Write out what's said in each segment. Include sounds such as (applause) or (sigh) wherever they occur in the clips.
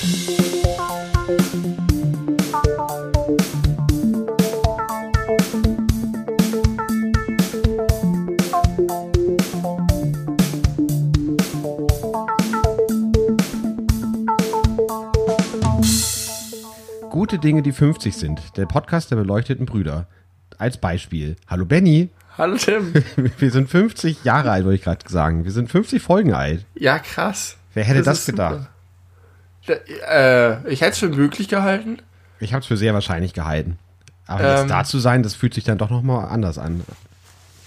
Gute Dinge, die 50 sind. Der Podcast der beleuchteten Brüder. Als Beispiel. Hallo Benny. Hallo Tim. (laughs) Wir sind 50 Jahre alt, wollte ich gerade sagen. Wir sind 50 Folgen alt. Ja, krass. Wer hätte das, ist gedacht? super. Äh, ich hätte es für möglich gehalten. Ich habe es für sehr wahrscheinlich gehalten. Aber jetzt Ähm. da zu sein, das fühlt sich dann doch nochmal anders an.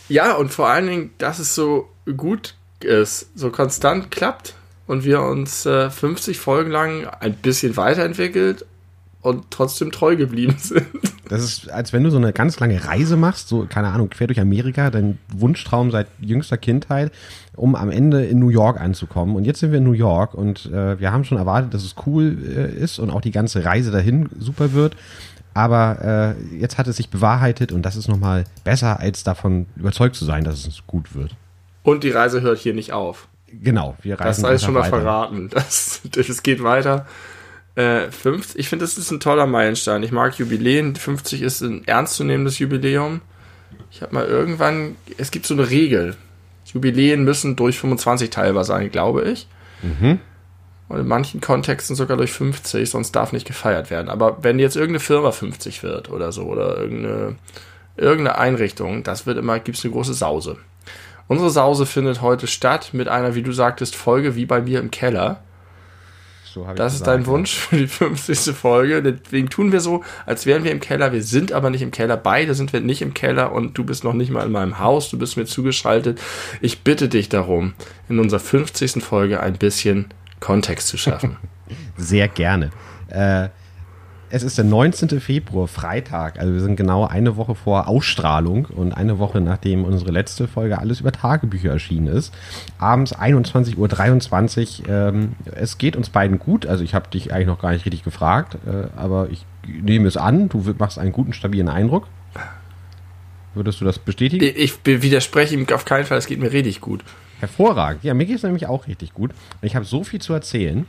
Ja, und vor allen Dingen, dass es so gut ist, so konstant klappt und wir uns äh, 50 Folgen lang ein bisschen weiterentwickelt und trotzdem treu geblieben (laughs) sind. Das ist, als wenn du so eine ganz lange Reise machst, so, keine Ahnung, quer durch Amerika, dein Wunschtraum seit jüngster Kindheit, um am Ende in New York anzukommen. Und jetzt sind wir in New York und äh, wir haben schon erwartet, dass es cool äh, ist und auch die ganze Reise dahin super wird. Aber äh, jetzt hat es sich bewahrheitet und das ist nochmal besser, als davon überzeugt zu sein, dass es gut wird. Und die Reise hört hier nicht auf. Genau, wir Das reisen sei schon mal weiter. verraten. Das, (laughs) das geht weiter. Äh, 50, ich finde, das ist ein toller Meilenstein. Ich mag Jubiläen. 50 ist ein ernstzunehmendes Jubiläum. Ich habe mal irgendwann, es gibt so eine Regel. Jubiläen müssen durch 25 teilbar sein, glaube ich. Und in manchen Kontexten sogar durch 50, sonst darf nicht gefeiert werden. Aber wenn jetzt irgendeine Firma 50 wird oder so, oder irgendeine, irgendeine Einrichtung, das wird immer, gibt es eine große Sause. Unsere Sause findet heute statt mit einer, wie du sagtest, Folge wie bei mir im Keller. So hab ich Das ist dein Wunsch für die (laughs) 50. Folge. Deswegen tun wir so, als wären wir im Keller. Wir sind aber nicht im Keller. Beide sind wir nicht im Keller und du bist noch nicht mal in meinem Haus. Du bist mir zugeschaltet. Ich bitte dich darum, in unserer 50. Folge ein bisschen Kontext zu schaffen. (laughs) Sehr gerne. Äh, es ist der 19. Februar, Freitag. Also wir sind genau eine Woche vor Ausstrahlung und eine Woche nachdem unsere letzte Folge alles über Tagebücher erschienen ist. Abends 21.23 Uhr. Ähm, es geht uns beiden gut. Also ich habe dich eigentlich noch gar nicht richtig gefragt, äh, aber ich nehme es an. Du machst einen guten, stabilen Eindruck. Würdest du das bestätigen? ich widerspreche ihm auf keinen Fall. Es geht mir richtig gut. Hervorragend. Ja, mir geht es nämlich auch richtig gut. Und ich habe so viel zu erzählen.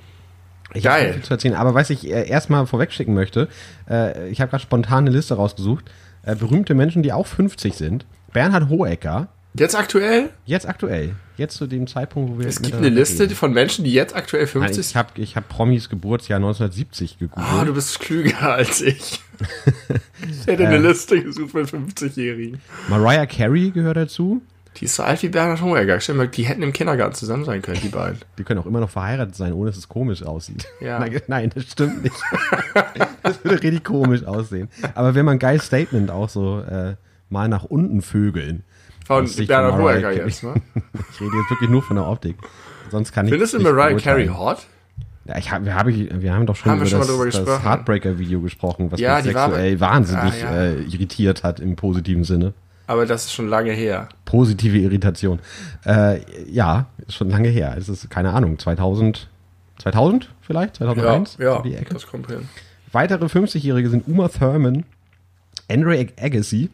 Ich Geil. zu erzählen. Aber was ich äh, erstmal vorwegschicken möchte, äh, ich habe gerade spontan eine Liste rausgesucht. Äh, berühmte Menschen, die auch 50 sind. Bernhard Hohecker, Jetzt aktuell? jetzt aktuell. Jetzt zu dem Zeitpunkt, wo wir. Es gibt eine Liste reden. von Menschen, die jetzt aktuell Nein, 50 ich sind. habe ich hab Promis Geburtsjahr 1970 gegoogelt. Ah, du bist klüger (laughs) als ich. (laughs) ich hätte eine Liste gesucht mit 50-Jährigen. Mariah Carey gehört dazu. Die ist so alt wie Bernhard Hohecker. Stell mal, die hätten im Kindergarten zusammen sein können, die beiden. Die können auch immer noch verheiratet sein, ohne dass es komisch aussieht. Ja. (laughs) Nein, nein, das stimmt nicht. das würde richtig komisch aussehen. Aber wenn man ein geiles Statement auch so äh, mal nach unten vögeln. Von Bernhard Carey. jetzt, ne? (laughs) Ich rede jetzt wirklich nur von der Optik. Sonst kann ich Findest du nicht Mariah Carey hot? Ja, ich hab, wir, hab, ich- wir haben doch schon Haben über schon mal das, das gesprochen. Heartbreaker-Video gesprochen, was Ja, mich die war- sexuell wahnsinnig Ah, ja. äh, irritiert hat im positiven Sinne. Aber das ist schon lange her. Positive Irritation. Äh, ja, ist schon lange her. Es ist, keine Ahnung, 2000, 2000 vielleicht? 2001? ja, So die Ecke. das kommt hin. Weitere 50-Jährige sind Uma Thurman, Andre Ag- Agassi,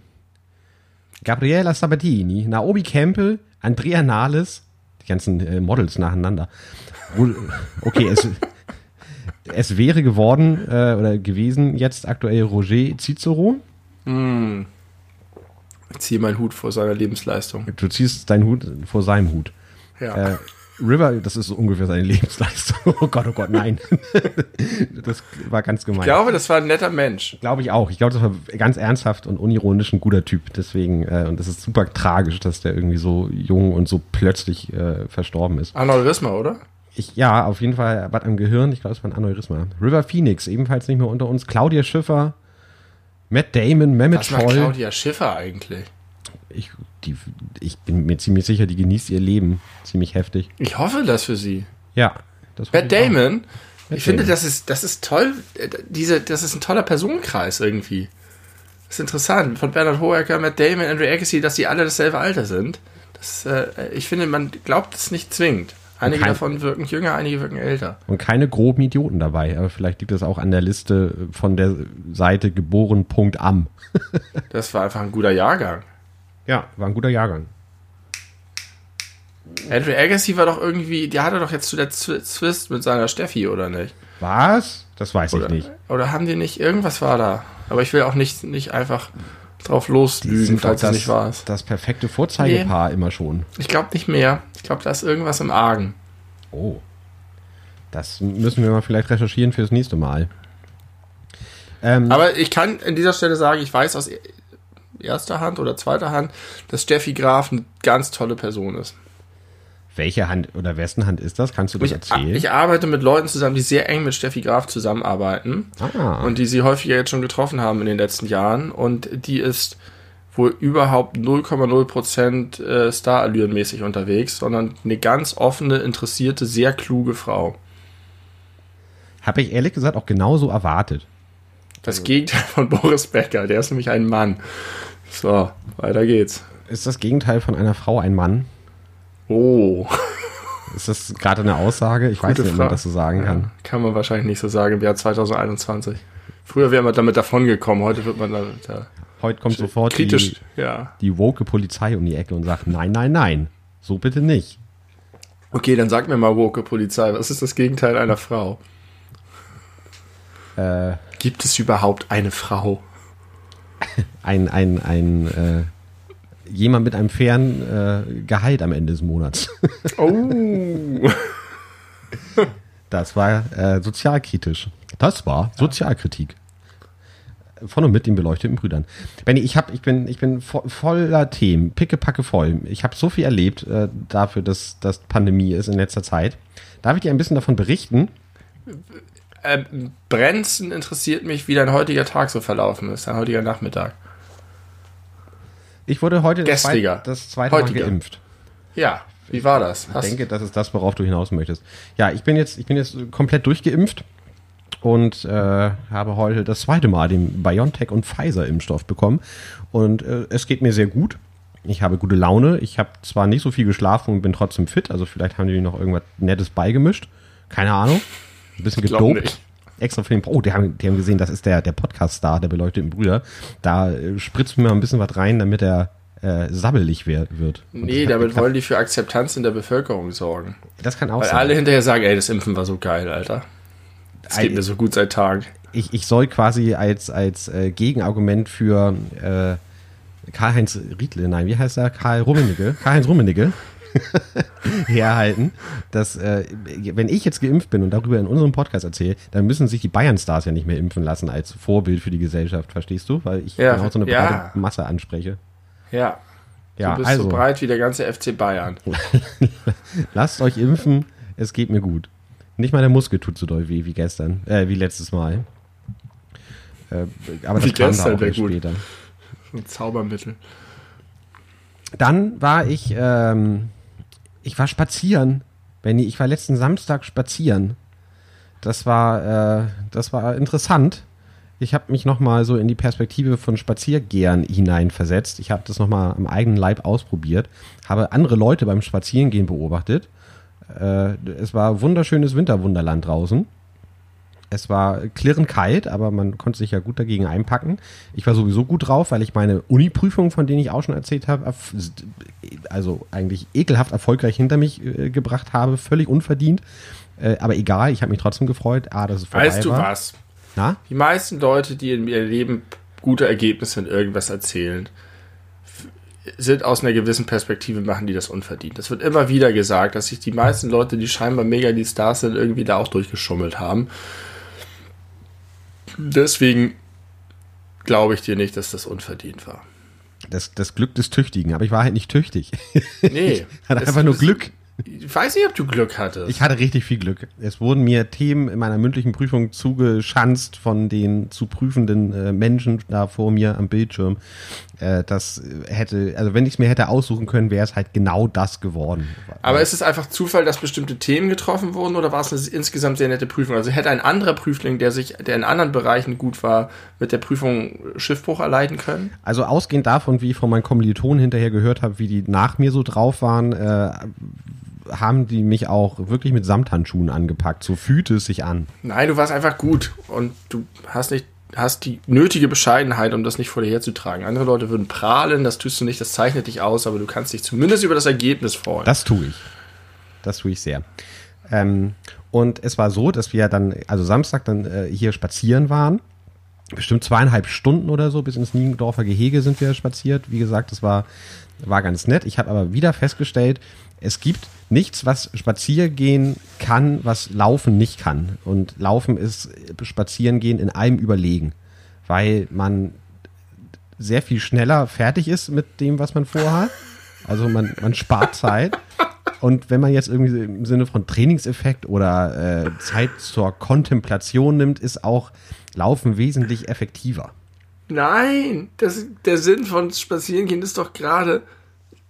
Gabriela Sabatini, Naomi Campbell, Andrea Nahles, die ganzen äh, Models nacheinander. (laughs) Okay, es, es wäre geworden äh, oder gewesen jetzt aktuell Roger Cicero. Ich ziehe meinen Hut vor seiner Lebensleistung. Du ziehst deinen Hut vor seinem Hut. Ja. Äh, River, das ist so ungefähr seine Lebensleistung. (laughs) Oh Gott, oh Gott, nein. (laughs) das war ganz gemein. ich glaube, das war ein netter Mensch. Glaube ich auch. Ich glaube, das war ganz ernsthaft und unironisch ein guter Typ. Deswegen, äh, und das ist super tragisch, dass der irgendwie so jung und so plötzlich äh, verstorben ist. Aneurysma, oder? Ich, ja, auf jeden Fall was am Gehirn. Ich glaube, es war ein Aneurysma. River Phoenix, ebenfalls nicht mehr unter uns. Claudia Schiffer, Matt Damon, Mehmet Was macht Scholl. Claudia Schiffer eigentlich? Ich, die, ich bin mir ziemlich sicher, die genießt ihr Leben ziemlich heftig. Ich hoffe das für sie. Ja. Das Matt hoffe ich auch. Damon, ich finde, Damon. das ist, das ist toll. äh, Diese, das ist ein toller Personenkreis irgendwie. Das ist interessant. Von Bernhard Hohecker, Matt Damon, Andrew Agassi, dass die alle dasselbe Alter sind. Das, äh, ich finde, man glaubt es nicht zwingend. Einige kein- davon wirken jünger, einige wirken älter. Und keine groben Idioten dabei. Aber vielleicht liegt das auch an der Liste von der Seite geboren.am. (laughs) Das war einfach ein guter Jahrgang. Ja, war ein guter Jahrgang. Andrew Agassi war doch irgendwie, der hatte doch jetzt zu der Zwist mit seiner Steffi, oder nicht? Was? Das weiß Oder, ich nicht. oder haben die nicht, irgendwas war da. Aber ich will auch nicht, nicht einfach drauf loslügen, falls doch es nicht wahr ist. das perfekte Vorzeigepaar immer schon. Ich glaube nicht mehr. Ich glaube, da ist irgendwas im Argen. Oh. Das müssen wir mal vielleicht recherchieren fürs nächste Mal. Ähm, Aber ich kann an dieser Stelle sagen, ich weiß aus erster Hand oder zweiter Hand, dass Steffi Graf eine ganz tolle Person ist. Welche Hand oder wessen Hand ist das? Kannst du das Ich, erzählen? ich arbeite mit Leuten zusammen, die sehr eng mit Steffi Graf zusammenarbeiten ah, und die sie häufiger jetzt schon getroffen haben in den letzten Jahren. Und die ist wohl überhaupt 0,0% äh, Starallürenmäßig unterwegs, sondern eine ganz offene, interessierte, sehr kluge Frau. habe ich ehrlich gesagt auch genauso erwartet. Das Gegenteil von Boris Becker, der ist nämlich ein Mann. So, weiter geht's. Ist das Gegenteil von einer Frau ein Mann? Oh, (laughs) Ist das gerade eine Aussage? Ich weiß Gute nicht, ob man das so sagen kann. ja, kann man wahrscheinlich nicht so sagen im Jahr 2021. Früher wäre man damit davongekommen, heute wird man da, da Heute kommt sofort kritisch. die, Ja. die woke Polizei um die Ecke und sagt, nein, nein, nein, so bitte nicht. Okay, dann sag mir mal, Woke Polizei, was ist das Gegenteil einer Frau? Äh, Gibt es überhaupt eine Frau? (laughs) ein, ein, ein, äh, jemand mit einem fairen äh, Gehalt am Ende des Monats. Oh. (laughs) Das war äh, sozialkritisch. Das war Sozialkritik. Von und mit den beleuchteten Brüdern. Benny, ich, hab, ich bin, ich bin vo voller Themen, pickepacke voll. Ich habe so viel erlebt äh, dafür, dass das Pandemie ist in letzter Zeit. Darf ich dir ein bisschen davon berichten? Ähm, Brenzen interessiert mich, wie dein heutiger Tag so verlaufen ist, dein heutiger Nachmittag. Ich wurde heute das, Gestriger. das zweite Mal geimpft. Ja, wie war das? Ich denke, das ist das, worauf du hinaus möchtest. Ja, ich bin jetzt, ich bin jetzt komplett durchgeimpft und äh, habe heute das zweite Mal den BioNTech und Pfizer Impfstoff bekommen und äh, es geht mir sehr gut. Ich habe gute Laune. Ich habe zwar nicht so viel geschlafen und bin trotzdem fit, also vielleicht haben die noch irgendwas Nettes beigemischt. Keine Ahnung. Ein bisschen gedopt. Extra für den, oh, die haben, die haben gesehen, das ist der, der Podcast-Star, der beleuchteten Brüder. Da äh, spritzt mir mal ein bisschen was rein, damit er äh, sabbelig wird. Und Nee, damit geklappt. wollen die für Akzeptanz in der Bevölkerung sorgen. Das kann auch Weil sein. alle hinterher sagen, ey, das Impfen war so geil, Alter. Es geht mir so gut seit Tagen. ich, ich soll quasi als, als äh, Gegenargument für äh, Karl-Heinz Riedle, nein, wie heißt er? Karl Rummenigge, Karl-Heinz Rummenigge (laughs) herhalten, dass äh, wenn ich jetzt geimpft bin und darüber in unserem Podcast erzähle, dann müssen sich die Bayern-Stars ja nicht mehr impfen lassen als Vorbild für die Gesellschaft, verstehst du? Weil ich Ja, genau so eine ja. breite Masse anspreche. Ja. Ja, du bist also, so breit wie der ganze FC Bayern. (laughs) lasst euch impfen, es geht mir gut. Nicht mal der Muskel tut so doll weh wie gestern, äh, wie letztes Mal. Äh, aber das kam da auch erst gut. später. Ein Zaubermittel. Dann war ich, ähm, ich war spazieren, Benny. Ich war letzten Samstag spazieren. Das war, äh, das war interessant. Ich habe mich noch mal so in die Perspektive von Spaziergehern hineinversetzt. Ich habe das noch mal am eigenen Leib ausprobiert, habe andere Leute beim Spazierengehen beobachtet. Äh, es war wunderschönes Winterwunderland draußen. Es war klirrend kalt, aber man konnte sich ja gut dagegen einpacken. Ich war sowieso gut drauf, weil ich meine Uni-Prüfung, von denen ich auch schon erzählt habe, also eigentlich ekelhaft erfolgreich hinter mich äh, gebracht habe, völlig unverdient. Äh, aber egal, ich habe mich trotzdem gefreut. Ah, dass es vorbei Weißt du war. was? Na? Die meisten Leute, die in ihrem Leben gute Ergebnisse in irgendwas erzielen, f- sind aus einer gewissen Perspektive, machen die das unverdient. Das wird immer wieder gesagt, dass sich die meisten Leute, die scheinbar mega die Stars sind, irgendwie da auch durchgeschummelt haben. Deswegen glaube ich dir nicht, dass das unverdient war. Das, das Glück des Tüchtigen, aber ich war halt nicht tüchtig. Nee. (laughs) Hatte es- einfach nur Glück. Ich weiß nicht, ob du Glück hattest. Ich hatte richtig viel Glück. Es wurden mir Themen in meiner mündlichen Prüfung zugeschanzt von den zu prüfenden äh, Menschen da vor mir am Bildschirm. Äh, das hätte, also wenn ich es mir hätte aussuchen können, wäre es halt genau das geworden. Aber ist es einfach Zufall, dass bestimmte Themen getroffen wurden oder war es eine insgesamt sehr nette Prüfung? Also hätte ein anderer Prüfling, der sich, der in anderen Bereichen gut war, mit der Prüfung Schiffbruch erleiden können? Also ausgehend davon, wie ich von meinen Kommilitonen hinterher gehört habe, wie die nach mir so drauf waren, äh, haben die mich auch wirklich mit Samthandschuhen angepackt. So fühlte es sich an. Nein, du warst einfach gut und du hast nicht hast die nötige Bescheidenheit, um das nicht vor dir herzutragen. Andere Leute würden prahlen, das tust du nicht, das zeichnet dich aus, aber du kannst dich zumindest über das Ergebnis freuen. Das tue ich. Das tue ich sehr. Ähm, und es war so, dass wir dann, also Samstag dann äh, hier spazieren waren. Bestimmt zweieinhalb Stunden oder so, bis ins Niendorfer Gehege sind wir spaziert. Wie gesagt, das war, war ganz nett. Ich habe aber wieder festgestellt, es gibt nichts, was Spaziergehen kann, was Laufen nicht kann. Und Laufen ist Spazierengehen in allem überlegen, weil man sehr viel schneller fertig ist mit dem, was man vorhat. Also man, man spart Zeit. Und wenn man jetzt irgendwie im Sinne von Trainingseffekt oder äh, Zeit zur Kontemplation nimmt, ist auch Laufen wesentlich effektiver. Nein, das, der Sinn von Spazierengehen ist doch gerade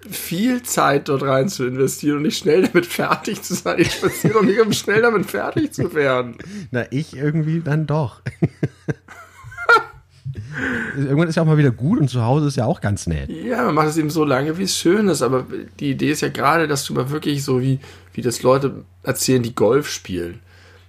viel Zeit dort rein zu investieren und nicht schnell damit fertig zu sein. Ich spaziere doch nicht, um schnell damit fertig zu werden. Na, ich irgendwie dann doch. Irgendwann ist ja auch mal wieder gut und zu Hause ist ja auch ganz nett. Ja, man macht es eben so lange, wie es schön ist. Aber die Idee ist ja gerade, dass du mal wirklich so wie, wie das Leute erzählen, die Golf spielen,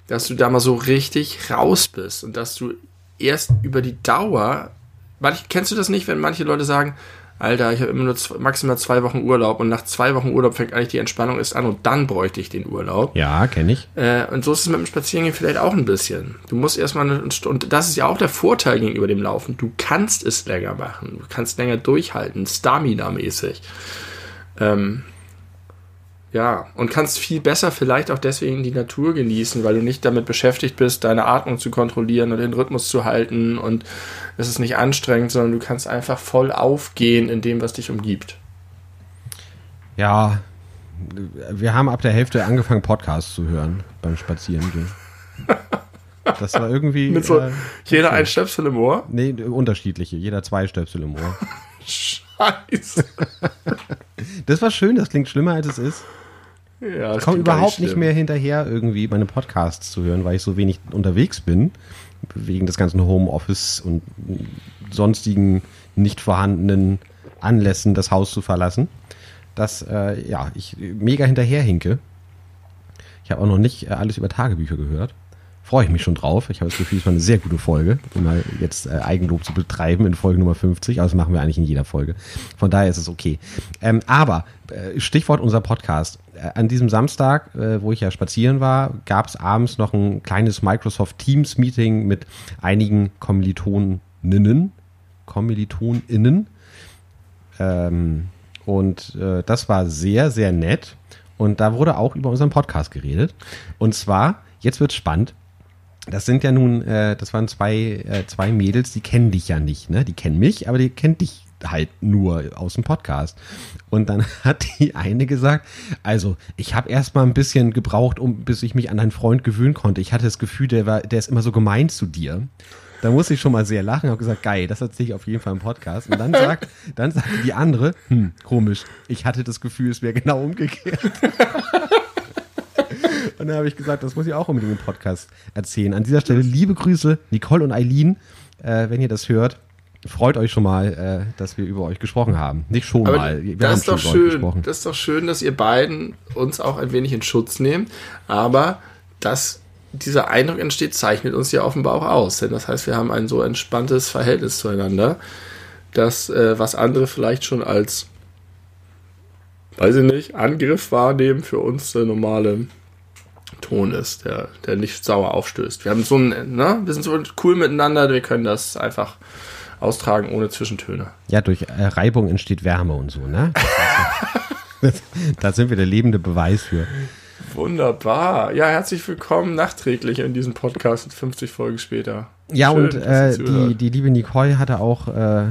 dass du da mal so richtig raus bist und dass du erst über die Dauer, manch, kennst du das nicht, wenn manche Leute sagen, Alter, ich habe immer nur zwei, maximal zwei Wochen Urlaub und nach zwei Wochen Urlaub fängt eigentlich die Entspannung erst an und dann bräuchte ich den Urlaub. Ja, kenne ich. Äh, und so ist es mit dem Spazierengehen vielleicht auch ein bisschen. Du musst erstmal eine Stunde, und das ist ja auch der Vorteil gegenüber dem Laufen. Du kannst es länger machen. Du kannst länger durchhalten, Stamina-mäßig. Ähm, ja, und kannst viel besser vielleicht auch deswegen die Natur genießen, weil du nicht damit beschäftigt bist, deine Atmung zu kontrollieren und den Rhythmus zu halten und es ist nicht anstrengend, sondern du kannst einfach voll aufgehen in dem, was dich umgibt. Ja, wir haben ab der Hälfte angefangen, Podcasts zu hören beim Spazierengehen. Das war irgendwie. Mit so äh, jeder ein Stöpsel im Ohr? Nee, unterschiedliche. Jeder zwei Stöpsel im Ohr. (laughs) Scheiße. Das war schön, das klingt schlimmer, als es ist. Ja, ich komme überhaupt nicht, mehr hinterher, irgendwie meine Podcasts zu hören, weil ich so wenig unterwegs bin. Wegen des ganzen Homeoffice und sonstigen nicht vorhandenen Anlässen, das Haus zu verlassen. Dass, äh, ja, ich mega hinterherhinke. Ich habe auch noch nicht äh, alles über Tagebücher gehört freue ich mich schon drauf. Ich habe das Gefühl, es war eine sehr gute Folge, um mal jetzt äh, Eigenlob zu betreiben in Folge Nummer 50. Aber das machen wir eigentlich in jeder Folge. Von daher ist es okay. Ähm, aber äh, Stichwort unser Podcast. Äh, an diesem Samstag, äh, wo ich ja spazieren war, gab es abends noch ein kleines Microsoft Teams Meeting mit einigen Kommilitoninnen. Kommilitoninnen. Ähm, und äh, das war sehr, sehr nett. Und da wurde auch über unseren Podcast geredet. Und zwar, jetzt wird spannend, das sind ja nun, äh, das waren zwei, äh, zwei Mädels, die kennen dich ja nicht, ne? Die kennen mich, aber die kennen dich halt nur aus dem Podcast. Und dann (laughs) hat die eine gesagt, also ich habe erst mal ein bisschen gebraucht, um bis ich mich an deinen Freund gewöhnen konnte. Ich hatte das Gefühl, der war, der ist immer so gemein zu dir. Da musste ich schon mal sehr lachen, habe gesagt, geil, das erzähle ich auf jeden Fall im Podcast. Und dann sagt, (laughs) dann sagt die andere, hm, komisch, ich hatte das Gefühl, es wäre genau umgekehrt. (laughs) Und dann habe ich gesagt, das muss ich auch unbedingt im Podcast erzählen. An dieser Stelle liebe Grüße, Nicole und Eileen, äh, wenn ihr das hört. Freut euch schon mal, äh, dass wir über euch gesprochen haben. Nicht schon Aber mal. Wir das ist doch schön. Das ist doch schön, dass ihr beiden uns auch ein wenig in Schutz nehmt. Aber dass dieser Eindruck entsteht, zeichnet uns ja offenbar auch aus. Denn das heißt, wir haben ein so entspanntes Verhältnis zueinander, dass äh, was andere vielleicht schon als, weiß ich nicht, Angriff wahrnehmen, für uns der normale Ton ist, der, der nicht sauer aufstößt. Wir haben so ein, ne, wir sind so cool miteinander, wir können das einfach austragen ohne Zwischentöne. Ja, durch äh, Reibung entsteht Wärme und so, ne? (laughs) da sind wir der lebende Beweis für. Wunderbar. Ja, herzlich willkommen nachträglich in diesem Podcast 50 Folgen später. Ja, Schön, und äh, die, die liebe Nicole hatte auch, äh,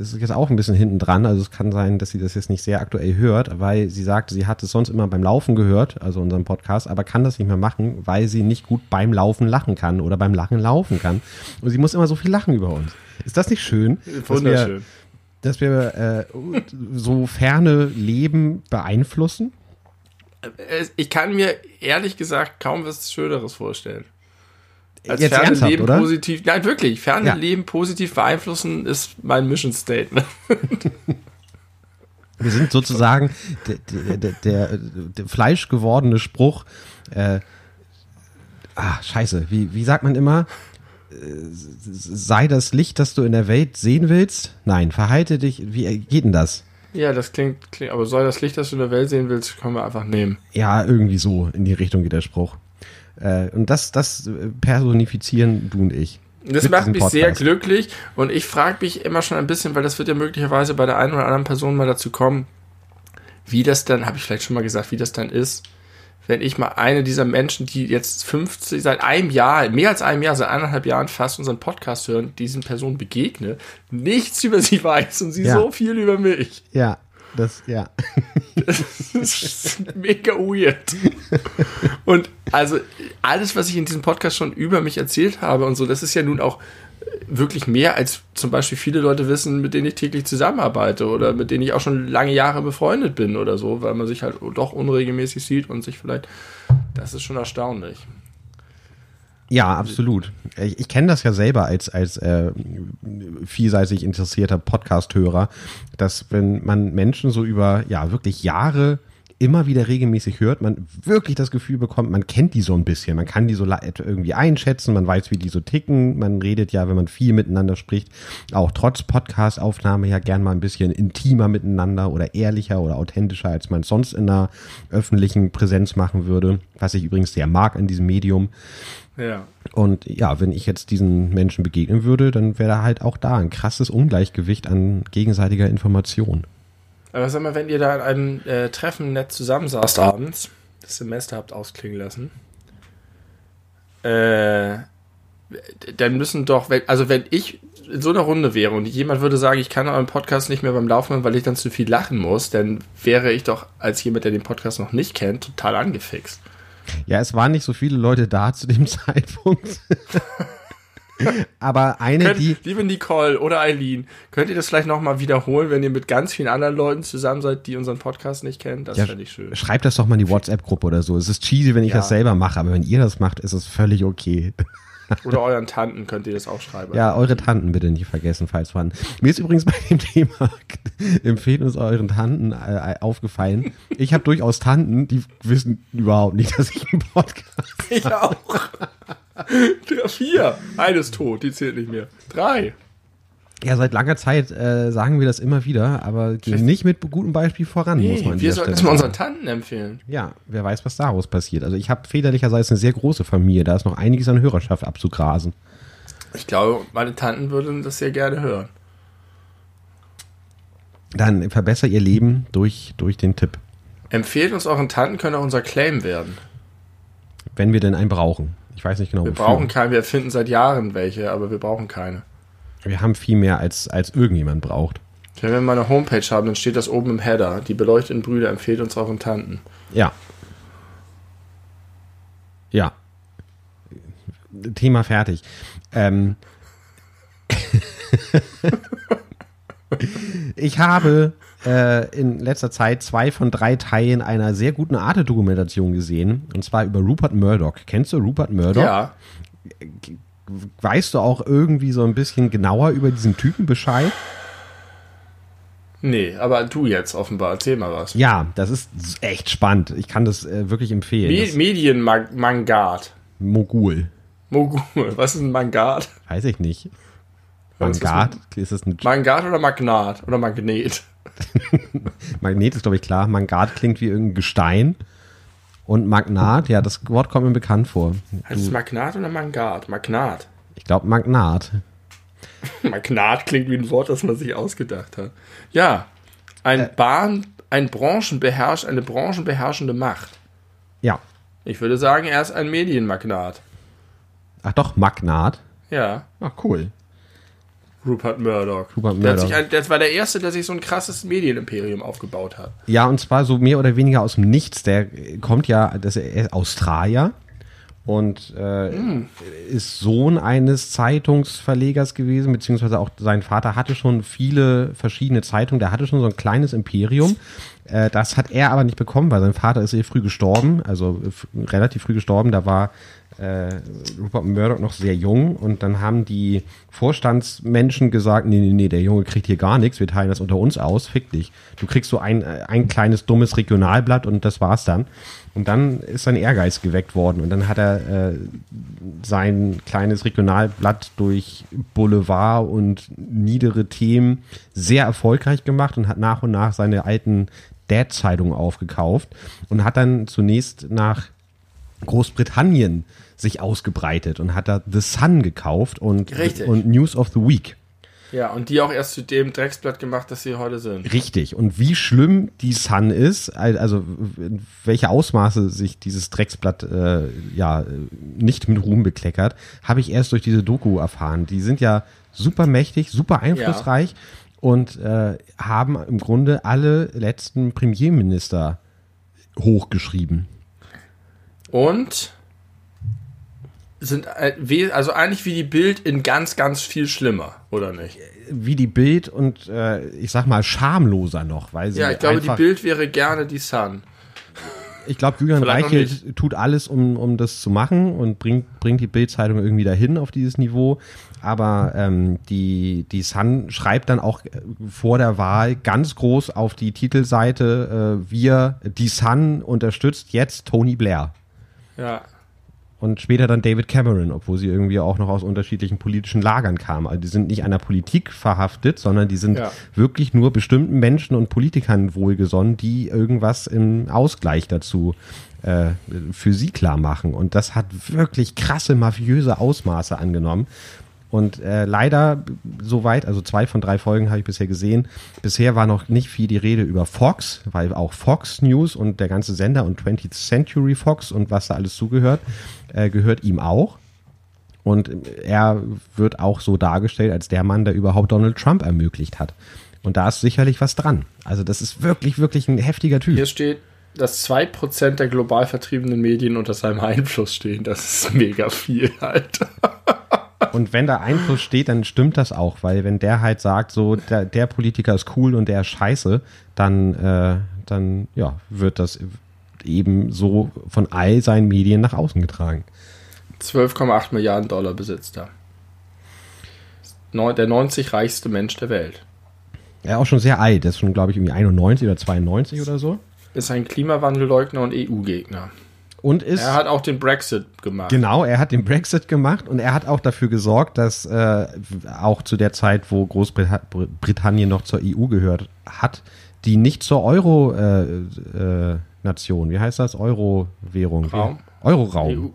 ist jetzt auch ein bisschen hinten dran. Also es kann sein, dass sie das jetzt nicht sehr aktuell hört, weil sie sagte, sie hat es sonst immer beim Laufen gehört, also unseren Podcast, aber kann das nicht mehr machen, weil sie nicht gut beim Laufen lachen kann oder beim Lachen laufen kann. Und sie muss immer so viel lachen über uns. Ist das nicht schön? Wunderschön. Dass wir, dass wir äh, so ferne Leben beeinflussen? Äh, ich kann mir ehrlich gesagt kaum was Schöneres vorstellen. Als Jetzt ferne Leben oder? positiv, nein, wirklich, ferne ja. Leben positiv beeinflussen ist mein Mission Statement. Wir sind sozusagen der, der, der, der fleischgewordene Spruch, äh, ah, scheiße, wie, wie sagt man immer? Äh, sei das Licht, das du in der Welt sehen willst? Nein, verhalte dich, wie geht denn das? Ja, das klingt, klingt, aber soll das Licht, das du in der Welt sehen willst, können wir einfach nehmen. Ja, irgendwie so in die Richtung geht der Spruch. Äh, und das, das personifizieren du und ich. Das macht mich sehr glücklich und ich frage mich immer schon ein bisschen, weil das wird ja möglicherweise bei der einen oder anderen Person mal dazu kommen, wie das dann, habe ich vielleicht schon mal gesagt, wie das dann ist, wenn ich mal eine dieser Menschen, die jetzt 50, seit einem Jahr, mehr als einem Jahr, seit eineinhalb Jahren fast unseren Podcast hören, diesen Personen begegne, nichts über sie (laughs) weiß und sie Ja. so viel über mich. Ja, das, ja. Das ist mega weird. Und also alles, was ich in diesem Podcast schon über mich erzählt habe und so, das ist ja nun auch wirklich mehr als zum Beispiel viele Leute wissen, mit denen ich täglich zusammenarbeite oder mit denen ich auch schon lange Jahre befreundet bin oder so, weil man sich halt doch unregelmäßig sieht und sich vielleicht, das ist schon erstaunlich. Ja, absolut. Ich, ich kenne das ja selber als, als äh, vielseitig interessierter Podcast-Hörer, dass wenn man Menschen so über ja wirklich Jahre immer wieder regelmäßig hört, man wirklich das Gefühl bekommt, man kennt die so ein bisschen, man kann die so irgendwie einschätzen, man weiß, wie die so ticken, man redet ja, wenn man viel miteinander spricht, auch trotz Podcast-Aufnahme ja gern mal ein bisschen intimer miteinander oder ehrlicher oder authentischer, als man es sonst in einer öffentlichen Präsenz machen würde, was ich übrigens sehr mag in diesem Medium. Ja. Und ja, wenn ich jetzt diesen Menschen begegnen würde, dann wäre da halt auch da ein krasses Ungleichgewicht an gegenseitiger Information. Aber sag mal, wenn ihr da an einem äh, Treffen nett zusammensaßt abends, das Semester habt ausklingen lassen, äh, dann müssen doch, wenn, also wenn ich in so einer Runde wäre und jemand würde sagen, ich kann euren Podcast nicht mehr beim Laufen hören, weil ich dann zu viel lachen muss, dann wäre ich doch als jemand, der den Podcast noch nicht kennt, total angefixt. Ja, es waren nicht so viele Leute da zu dem (laughs) Zeitpunkt. (laughs) (laughs) Aber eine, Könnt, die, liebe Nicole oder Eileen, könnt ihr das vielleicht nochmal wiederholen, wenn ihr mit ganz vielen anderen Leuten zusammen seid, die unseren Podcast nicht kennen? Das ja, fände ich schön. schreibt das doch mal in die WhatsApp-Gruppe oder so. Es ist cheesy, wenn ich Ja. das selber mache, aber wenn ihr das macht, ist es völlig okay. (laughs) Oder euren Tanten könnt ihr das auch schreiben. Ja, eure Tanten bitte nicht vergessen, falls vorhanden. Mir ist übrigens (laughs) bei dem Thema empfehlen uns euren Tanten äh, aufgefallen. Ich habe durchaus Tanten, die wissen überhaupt nicht, dass ich einen Podcast Ich auch. Vier. Eines tot, die zählt nicht mehr. Drei. Ja, seit langer Zeit äh, sagen wir das immer wieder, aber gehen nicht mit gutem Beispiel voran, muss man an wir sollten Stelle mal unseren Tanten empfehlen. Ja, wer weiß, was daraus passiert. Also ich habe väterlicherseits eine sehr große Familie, da ist noch einiges an Hörerschaft abzugrasen. Ich glaube, meine Tanten würden das sehr gerne hören. Dann verbessert ihr Leben durch, durch den Tipp, Empfehlt uns euren Tanten, können auch unser Claim werden. wenn wir denn einen brauchen. Ich weiß nicht genau, Wir wofür. brauchen keinen, wir erfinden seit Jahren welche, aber wir brauchen keine. Wir haben viel mehr, als, als irgendjemand braucht. Wenn wir mal eine Homepage haben, dann steht das oben im Header. Die beleuchteten Brüder empfehlt uns euren Tanten. Ja. Ja. Thema fertig. Ähm. (laughs) ich habe äh, in letzter Zeit zwei von drei Teilen einer sehr guten Arte-Dokumentation gesehen. Und zwar über Rupert Murdoch. Kennst du Rupert Murdoch? Ja, Weißt du auch irgendwie so ein bisschen genauer über diesen Typen Bescheid? nee, aber du jetzt offenbar. Erzähl mal was. Ja, das ist echt spannend. Ich kann das äh, wirklich empfehlen. Me Das Medienmangard. Mogul. Mogul. Was ist ein Mangard? Weiß ich nicht. Was ist das Mangard, ist das ein Mangard oder Magnat? Oder Magnet? (laughs) Magnet ist, glaube ich, klar. Mangard klingt wie irgendein Gestein. Und Magnat, ja, das Wort kommt mir bekannt vor. Heißt es Magnat oder Mangard? Magnat. Ich glaube Magnat. (laughs) Magnat klingt wie ein Wort, das man sich ausgedacht hat. Ja, ein Bahn, ein Branchenbeherrsch, eine branchenbeherrschende Macht. Ja. Ich würde sagen, er ist ein Medienmagnat. Ach doch, Magnat. Ja, Ach, cool. Rupert Murdoch. Rupert Der hat Murdoch. sich ein, das war der Erste, der sich so ein krasses Medienimperium aufgebaut hat. Ja, und zwar so mehr oder weniger aus dem Nichts. Der kommt ja, das er ist Australier und äh, ist Sohn eines Zeitungsverlegers gewesen, beziehungsweise auch sein Vater hatte schon viele verschiedene Zeitungen. Der hatte schon so ein kleines Imperium. Äh, das hat er aber nicht bekommen, weil sein Vater ist sehr früh gestorben, also relativ früh gestorben. Da war äh, Rupert Murdoch noch sehr jung und dann haben die Vorstandsmenschen gesagt, nee, nee, nee, der Junge kriegt hier gar nichts, wir teilen das unter uns aus, fick dich. Du kriegst so ein, äh, ein kleines dummes Regionalblatt und das war's dann. Und dann ist sein Ehrgeiz geweckt worden und dann hat er äh, sein kleines Regionalblatt durch Boulevard und niedere Themen sehr erfolgreich gemacht und hat nach und nach seine alten Dad-Zeitungen aufgekauft und hat dann zunächst nach Großbritannien sich ausgebreitet und hat da The Sun gekauft und, und News of the Week. Ja, und die auch erst zu dem Drecksblatt gemacht, das sie heute sind. Richtig. Und wie schlimm die Sun ist, also welche Ausmaße sich dieses Drecksblatt äh, ja nicht mit Ruhm bekleckert, habe ich erst durch diese Doku erfahren. Die sind ja super mächtig, super einflussreich ja. und äh, haben im Grunde alle letzten Premierminister hochgeschrieben. Und sind äh, also eigentlich wie die Bild in ganz, ganz viel schlimmer, oder nicht? Wie die Bild und äh, ich sag mal schamloser noch, weil sie. Ja, ich glaube, die Bild wäre gerne die Sun. Ich glaube, Julian Reichelt tut alles, um, um das zu machen und bringt, bringt die Bild-Zeitung irgendwie dahin auf dieses Niveau. Aber ähm, die, die Sun schreibt dann auch äh, vor der Wahl ganz groß auf die Titelseite, äh, wir, die Sun unterstützt jetzt Tony Blair. Ja und später dann David Cameron, obwohl sie irgendwie auch noch aus unterschiedlichen politischen Lagern kamen. Also die sind nicht einer Politik verhaftet, sondern die sind ja. wirklich nur bestimmten Menschen und Politikern wohlgesonnen, die irgendwas im Ausgleich dazu äh, für sie klar machen. Und das hat wirklich krasse mafiöse Ausmaße angenommen. Und äh, leider soweit, also zwei von drei Folgen habe ich bisher gesehen. Bisher war noch nicht viel die Rede über Fox, weil auch Fox News und der ganze Sender und 20th Century Fox und was da alles zugehört, äh, gehört ihm auch. Und er wird auch so dargestellt als der Mann, der überhaupt Donald Trump ermöglicht hat. Und da ist sicherlich was dran. Also das ist wirklich, wirklich ein heftiger Typ. Hier steht, dass 2% der global vertriebenen Medien unter seinem Einfluss stehen. Das ist mega viel halt. (laughs) Und wenn da Einfluss steht, dann stimmt das auch, weil wenn der halt sagt, so der, der Politiker ist cool und der ist scheiße, dann, äh, dann ja, wird das eben so von all seinen Medien nach außen getragen. 12,8 Milliarden Dollar besitzt er. Der 90 reichste Mensch der Welt. Er ist auch schon sehr alt, der ist schon, glaube ich, irgendwie 91 oder 92 oder so. Ist ein Klimawandelleugner und EU-Gegner. Und ist, er hat auch den Brexit gemacht. Genau, er hat den Brexit gemacht und er hat auch dafür gesorgt, dass äh, auch zu der Zeit, wo Großbritannien noch zur EU gehört hat, die nicht zur Euro-Nation, äh, äh, wie heißt das? Euro-Währung. Raum? Euro-Raum.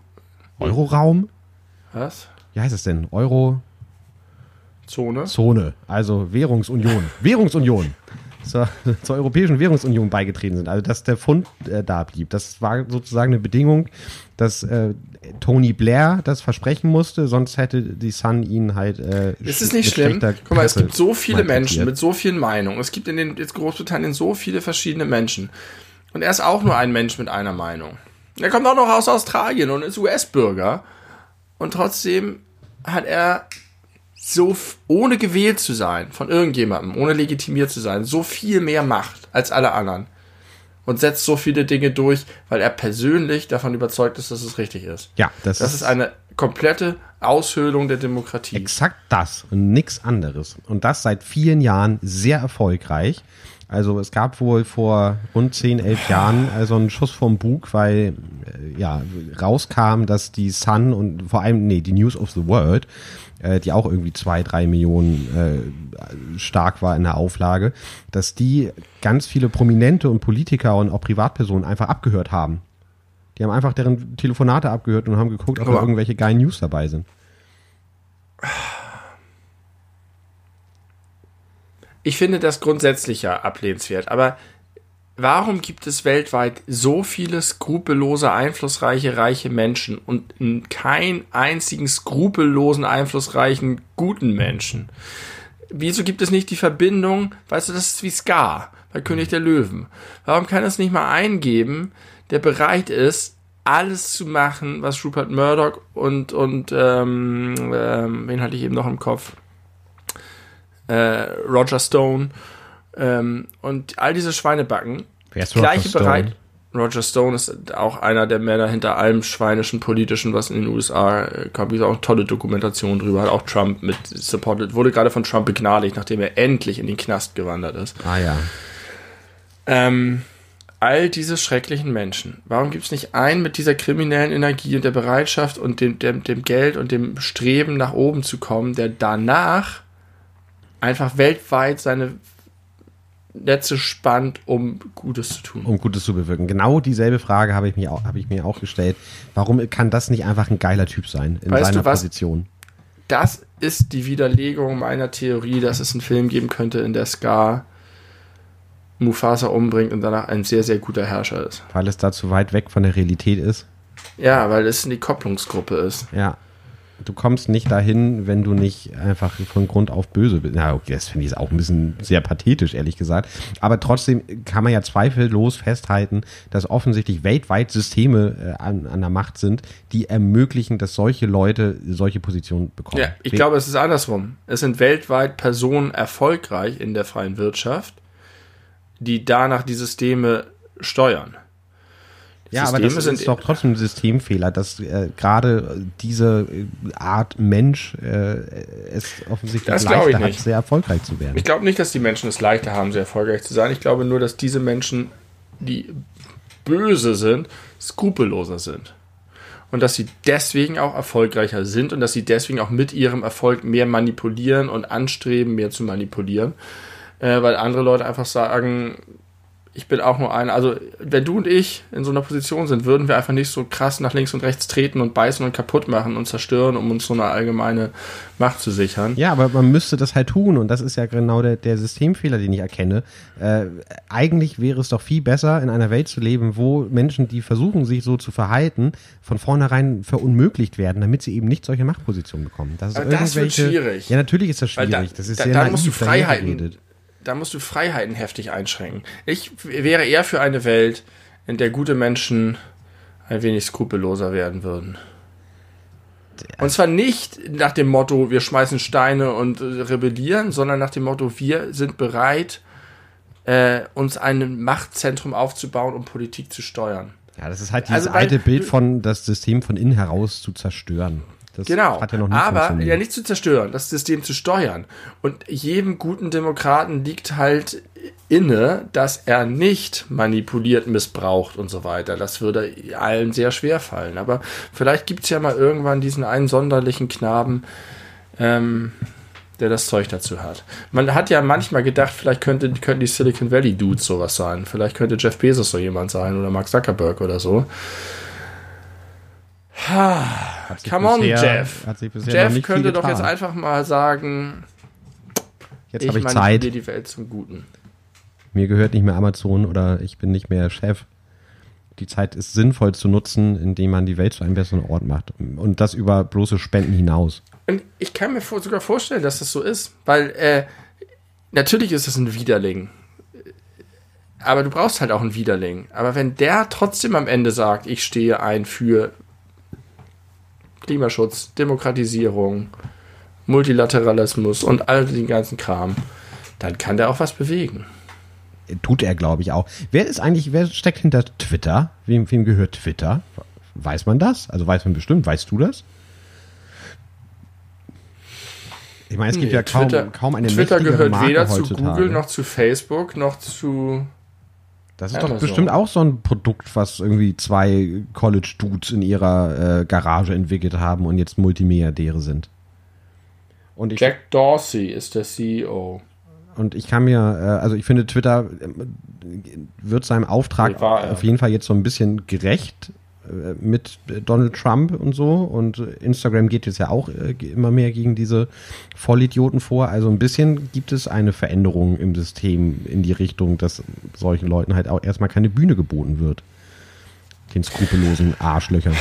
Euro-Raum? Was? Wie heißt es denn? Euro? Zone? Zone, also Währungsunion. Währungsunion zur, (laughs) zur Europäischen Währungsunion beigetreten sind. Also dass der Pfund äh, da blieb. Das war sozusagen eine Bedingung, dass äh, Tony Blair das versprechen musste, sonst hätte die Sun ihn halt. Äh, ist es nicht schlimm? Guck mal, es gibt so viele Menschen mit so vielen Meinungen. Es gibt in den jetzt Großbritannien so viele verschiedene Menschen. Und er ist auch nur ein Mensch mit einer Meinung. Er kommt auch noch aus Australien und ist US-Bürger. Und trotzdem hat er so ohne gewählt zu sein von irgendjemandem, ohne legitimiert zu sein, so viel mehr Macht als alle anderen und setzt so viele Dinge durch, weil er persönlich davon überzeugt ist, dass es richtig ist. Ja, das, das ist, ist eine komplette Aushöhlung der Demokratie. Exakt das und nichts anderes. Und das seit vielen Jahren sehr erfolgreich. Also es gab wohl vor rund 10, 11 Jahren also einen Schuss vom Bug, weil äh, ja rauskam, dass die Sun und vor allem, nee, die News of the World äh, die auch irgendwie zwei, drei Millionen äh, stark war in der Auflage, dass die ganz viele Prominente und Politiker und auch Privatpersonen einfach abgehört haben. Die haben einfach deren Telefonate abgehört und haben geguckt, ob da irgendwelche geilen News dabei sind. Ich finde das grundsätzlich ja ablehnenswert, aber Warum gibt es weltweit so viele skrupellose, einflussreiche, reiche Menschen und keinen einzigen skrupellosen, einflussreichen, guten Menschen? Wieso gibt es nicht die Verbindung, weißt du, das ist wie Scar bei König der Löwen. Warum kann es nicht mal eingeben, der bereit ist, alles zu machen, was Rupert Murdoch und, und ähm, ähm, wen hatte ich eben noch im Kopf? Äh, Roger Stone ähm, und all diese Schweinebacken. Wer ist gleiche bereit. Roger Stone ist auch einer der Männer hinter allem schweinischen Politischen, was in den USA äh, gab. Es auch eine tolle Dokumentation drüber. Hat auch Trump mit supported. Wurde gerade von Trump begnadigt, nachdem er endlich in den Knast gewandert ist. Ah ja. Ähm, all diese schrecklichen Menschen. Warum gibt es nicht einen mit dieser kriminellen Energie und der Bereitschaft und dem, dem, dem Geld und dem Streben nach oben zu kommen, der danach einfach weltweit seine Netze spannt, um Gutes zu tun. Um Gutes zu bewirken. Genau dieselbe Frage habe ich, mir auch, habe ich mir auch gestellt. Warum kann das nicht einfach ein geiler Typ sein in Weißt seiner du was? Position? Das ist die Widerlegung meiner Theorie, dass es einen Film geben könnte, in der Scar Mufasa umbringt und danach ein sehr, sehr guter Herrscher ist. Weil es da zu weit weg von der Realität ist. Ja, weil es die Kopplungsgruppe ist. Ja. Du kommst nicht dahin, wenn du nicht einfach von Grund auf böse bist. Ja, okay, das finde ich auch ein bisschen sehr pathetisch, ehrlich gesagt. Aber trotzdem kann man ja zweifellos festhalten, dass offensichtlich weltweit Systeme äh, an, an der Macht sind, die ermöglichen, dass solche Leute solche Positionen bekommen. Ja, ich glaube, es ist andersrum. Es sind weltweit Personen erfolgreich in der freien Wirtschaft, die danach die Systeme steuern. Ja, aber das Systeme ist doch (laughs) trotzdem ein Systemfehler, dass äh, gerade diese äh, Art Mensch äh, es offensichtlich Das leichter hat, sehr erfolgreich zu werden. Ich glaube nicht, dass die Menschen es leichter haben, sehr erfolgreich zu sein. Ich glaube nur, dass diese Menschen, die böse sind, skrupelloser sind. Und dass sie deswegen auch erfolgreicher sind und dass sie deswegen auch mit ihrem Erfolg mehr manipulieren und anstreben, mehr zu manipulieren. Äh, weil andere Leute einfach sagen, ich bin auch nur einer. Also, wenn du und ich in so einer Position sind, würden wir einfach nicht so krass nach links und rechts treten und beißen und kaputt machen und zerstören, um uns so eine allgemeine Macht zu sichern. Ja, aber man müsste das halt tun und das ist ja genau der, der Systemfehler, den ich erkenne. Äh, eigentlich wäre es doch viel besser, in einer Welt zu leben, wo Menschen, die versuchen, sich so zu verhalten, von vornherein verunmöglicht werden, damit sie eben nicht solche Machtpositionen bekommen. Das, ist das wird irgendwelche- schwierig. Ja, natürlich ist das schwierig. da- das ist da- sehr da naiv musst du Freiheiten-. Da musst du Freiheiten heftig einschränken. Ich wäre eher für eine Welt, in der gute Menschen ein wenig skrupelloser werden würden. Und zwar nicht nach dem Motto, wir schmeißen Steine und äh, rebellieren, sondern nach dem Motto, wir sind bereit, äh, uns ein Machtzentrum aufzubauen, um Politik zu steuern. Ja, das ist halt dieses Also, alte Bild von das System von innen heraus zu zerstören. Das Genau. hat ja noch nie Aber ja nicht zu zerstören, das System zu steuern. Und jedem guten Demokraten liegt halt inne, dass er nicht manipuliert, missbraucht und so weiter. Das würde allen sehr schwer fallen. Aber vielleicht gibt's ja mal irgendwann diesen einen sonderlichen Knaben, ähm, der das Zeug dazu hat. Man hat ja manchmal gedacht, vielleicht könnte, könnten die Silicon Valley Dudes sowas sein. Vielleicht könnte Jeff Bezos so jemand sein oder Mark Zuckerberg oder so. Sich Come on, bisher- Jeff. Jeff könnte doch jetzt einfach mal sagen, Jetzt habe ich Zeit. die Welt zum Guten. Mir gehört nicht mehr Amazon oder ich bin nicht mehr Chef. Die Zeit ist sinnvoll zu nutzen, indem man die Welt zu einem besseren Ort macht. Und das über bloße Spenden hinaus. Und ich kann mir sogar vorstellen, dass das so ist, weil äh, natürlich ist es ein Widerling. Aber du brauchst halt auch einen Widerling. Aber wenn der trotzdem am Ende sagt, ich stehe ein für Klimaschutz, Demokratisierung, Multilateralismus und all den ganzen Kram, dann kann der auch was bewegen. Tut er, glaube ich, auch. Wer ist eigentlich, wer steckt hinter Twitter? Wem, wem gehört Twitter? Weiß man das? Also weiß man bestimmt. Weißt du das? Ich meine, es gibt Nee, ja kaum, Twitter- kaum eine Twitter gehört Marke weder zu heutzutage. Google noch zu Facebook noch zu Das ist doch Amazon. bestimmt auch so ein Produkt, was irgendwie zwei College-Dudes in ihrer äh, Garage entwickelt haben und jetzt Multimilliardäre sind. Und Jack Dorsey ist der CEO. und ich kann mir, äh, also ich finde, Twitter äh, wird seinem Auftrag war er. auf jeden Fall jetzt so ein bisschen gerecht mit äh, Donald Trump und so. Und Instagram geht jetzt ja auch äh, immer mehr gegen diese Vollidioten vor. Also ein bisschen gibt es eine Veränderung im System in die Richtung, dass solchen Leuten halt auch erstmal keine Bühne geboten wird. Den skrupellosen Arschlöchern.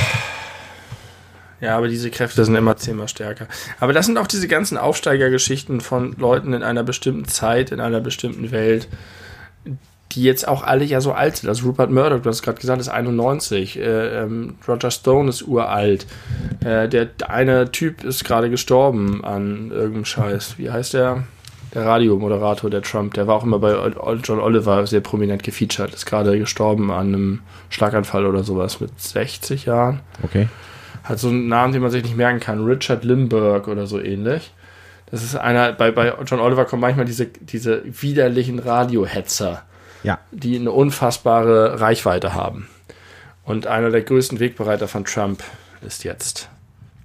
Ja, aber diese Kräfte sind immer zehnmal stärker. Aber das sind auch diese ganzen Aufsteigergeschichten von Leuten in einer bestimmten Zeit, in einer bestimmten Welt, die jetzt auch alle ja so alt sind. Also Rupert Murdoch, du hast gerade gesagt, ist 91. Äh, ähm, Roger Stone ist uralt. Äh, der eine Typ ist gerade gestorben an irgendeinem Scheiß. Wie heißt der? der Radiomoderator, der Trump, der war auch immer bei John Oliver sehr prominent gefeatured, ist gerade gestorben an einem Schlaganfall oder sowas mit 60 Jahren. Okay. Hat so einen Namen, den man sich nicht merken kann, Richard Limburg oder so ähnlich. Das ist einer, bei, bei John Oliver kommen manchmal diese, diese widerlichen Radiohetzer, Ja. die eine unfassbare Reichweite haben. Und einer der größten Wegbereiter von Trump ist jetzt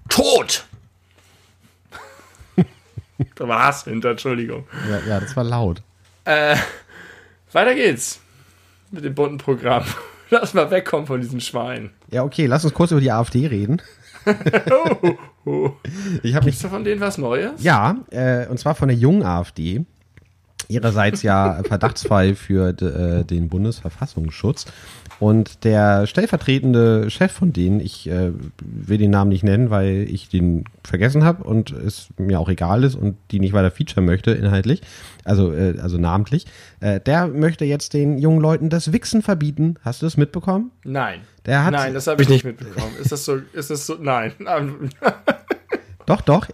tot. (laughs) da war Hass hinter, Entschuldigung. Ja, ja, das war laut. Äh, weiter geht's mit dem bunten Programm. (laughs) Lass mal wegkommen von diesen Schweinen. Ja, okay, lass uns kurz über die AfD reden. (laughs) Oh, oh. Ich habe da von denen was Neues? Ja, äh, und zwar von der jungen AfD. Ihrerseits ja Verdachtsfall für äh, den Bundesverfassungsschutz. Und der stellvertretende Chef von denen, ich äh, will den Namen nicht nennen, weil ich den vergessen habe und es mir auch egal ist und die nicht weiter featuren möchte inhaltlich, also, äh, also namentlich, äh, der möchte jetzt den jungen Leuten das Wichsen verbieten. Hast du das mitbekommen? Nein. Der hat- Nein, das habe ich nicht mitbekommen. Ist das so, ist das so, nein. (laughs) (laughs) Doch, doch.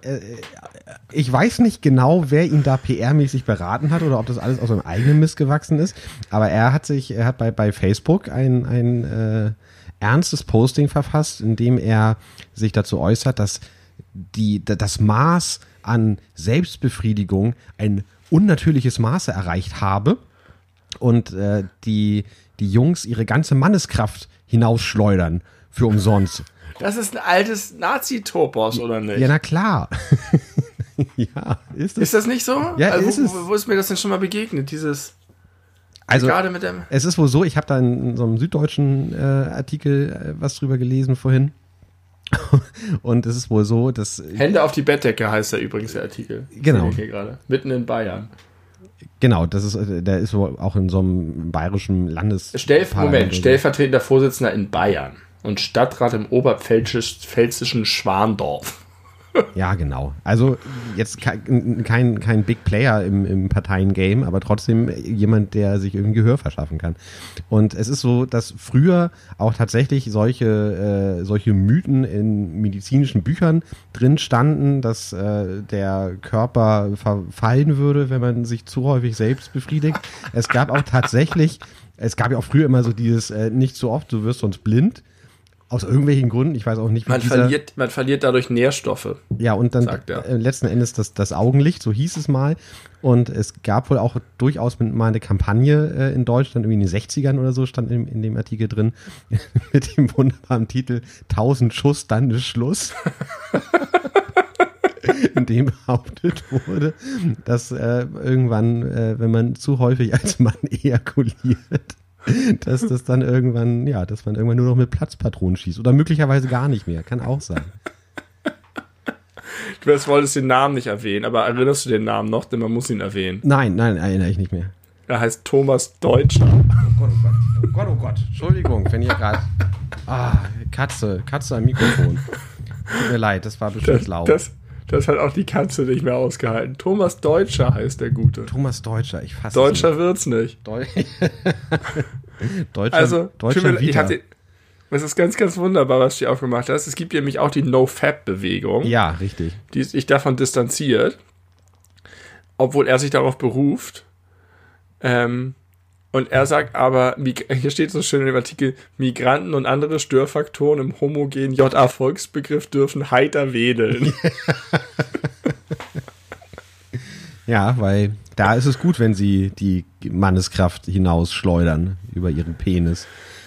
Ich weiß nicht genau, wer ihn da PR-mäßig beraten hat oder ob das alles aus seinem eigenen Mist gewachsen ist. Aber er hat sich, er hat bei, bei Facebook ein, ein äh, ernstes Posting verfasst, in dem er sich dazu äußert, dass die, da- das Maß an Selbstbefriedigung ein unnatürliches Maße erreicht habe und äh, die, die Jungs ihre ganze Manneskraft hinausschleudern für umsonst. Das ist ein altes Nazi-Topos, oder nicht? Ja, na klar. (laughs) (laughs) ja, ist es. Ist das nicht so? Ja, also, ist wo, es. Wo, ist mir das denn schon mal begegnet? Dieses, Also, gerade mit dem. es ist wohl so, ich habe da in, so einem süddeutschen äh, Artikel äh, was drüber gelesen vorhin. (laughs) Und es ist wohl so, dass Hände auf die Bettdecke heißt der übrigens der Artikel. Genau. Hier gerade. Mitten in Bayern. genau, das ist äh, der ist wohl auch in so einem bayerischen Landes Stell, Parlament Moment, stellvertretender Vorsitzender in Bayern und Stadtrat im oberpfälzischen Schwandorf. Ja, genau. Also jetzt kein, kein, kein Big Player im, im Parteiengame, aber trotzdem jemand, der sich irgendwie Gehör verschaffen kann. Und es ist so, dass früher auch tatsächlich solche, äh, solche Mythen in medizinischen Büchern drin standen, dass äh, der Körper verfallen würde, wenn man sich zu häufig selbst befriedigt. Es gab auch tatsächlich, es gab ja auch früher immer so dieses, äh, nicht so oft, du wirst sonst blind. Aus irgendwelchen Gründen, ich weiß auch nicht, wie Man dieser, verliert, man verliert dadurch Nährstoffe. ja, und dann äh, letzten Endes das, das Augenlicht, so hieß es mal. Und es gab wohl auch durchaus mal eine Kampagne äh, in Deutschland, irgendwie in den 60ern oder so, stand in, in dem Artikel drin, (laughs) mit dem wunderbaren Titel 1000 Schuss, dann ist Schluss. (laughs) in dem behauptet wurde, dass äh, irgendwann, äh, wenn man zu häufig als Mann ejakuliert, (laughs) dass das dann irgendwann, ja, dass man irgendwann nur noch mit Platzpatronen schießt. Oder möglicherweise gar nicht mehr. Kann auch sein. Du wolltest den Namen nicht erwähnen, aber erinnerst du den Namen noch? Denn man muss ihn erwähnen. Nein, nein, erinnere ich nicht mehr. Er heißt Thomas Deutscher. Oh Gott, oh Gott. Oh Gott, oh Gott. Entschuldigung, wenn ihr gerade. Ah, Katze, Katze am Mikrofon. Tut mir leid, das war bestimmt Das, laut. das, das hat auch die Katze nicht mehr ausgehalten. Thomas Deutscher heißt der Gute. Thomas Deutscher, ich fasse Deutscher wird's nicht. Deu (laughs) Deutscher, Also, Deutscher ich hatte, das ist ganz, ganz wunderbar, was du hier aufgemacht hast. Es gibt nämlich auch die No-Fab-Bewegung, Ja, richtig. die sich davon distanziert, obwohl er sich darauf beruft. Ähm, und er sagt aber, hier steht so schön dem Artikel, Migranten und andere Störfaktoren im homogenen JA-Volksbegriff dürfen heiter wedeln. (laughs) Ja, weil da ist es gut, wenn sie die Manneskraft hinausschleudern über ihren Penis.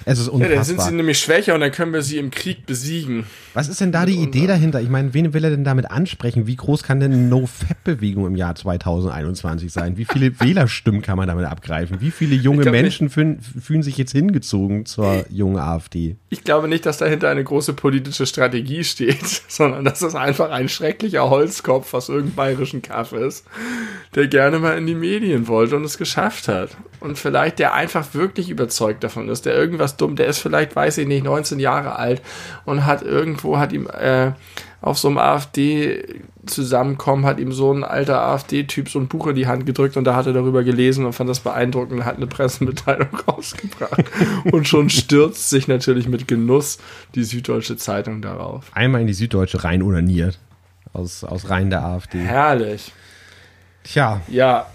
Es ist Ja, dann sind unfassbar. sie nämlich schwächer und dann können wir sie im Krieg besiegen. Was ist denn da die Idee dahinter? Ich meine, wen will er denn damit ansprechen? Wie groß kann denn eine No-Fab-Bewegung im Jahr 2021 sein? Wie viele (laughs) Wählerstimmen kann man damit abgreifen? Wie viele junge glaub Menschen fühlen, fühlen sich jetzt hingezogen zur jungen AfD? Ich glaube nicht, dass dahinter eine große politische Strategie steht, (laughs) sondern dass es einfach ein schrecklicher Holzkopf aus irgendeinem bayerischen Kaff ist, der gerne mal in die Medien wollte und es geschafft hat. Und vielleicht der einfach wirklich überzeugt davon ist, der irgendwas dumm, der ist vielleicht, weiß ich nicht, 19 Jahre alt und hat irgendwo, hat ihm äh, auf so einem AfD-Zusammenkommen, hat ihm so ein alter AfD-Typ so ein Buch in die Hand gedrückt und da hat er darüber gelesen und fand das beeindruckend und hat eine Pressemitteilung (laughs) rausgebracht. und schon stürzt sich natürlich mit Genuss die Süddeutsche Zeitung darauf. Einmal in die Süddeutsche rein unaniert. Aus, aus Reihen der AfD. Herrlich. Tja. Ja.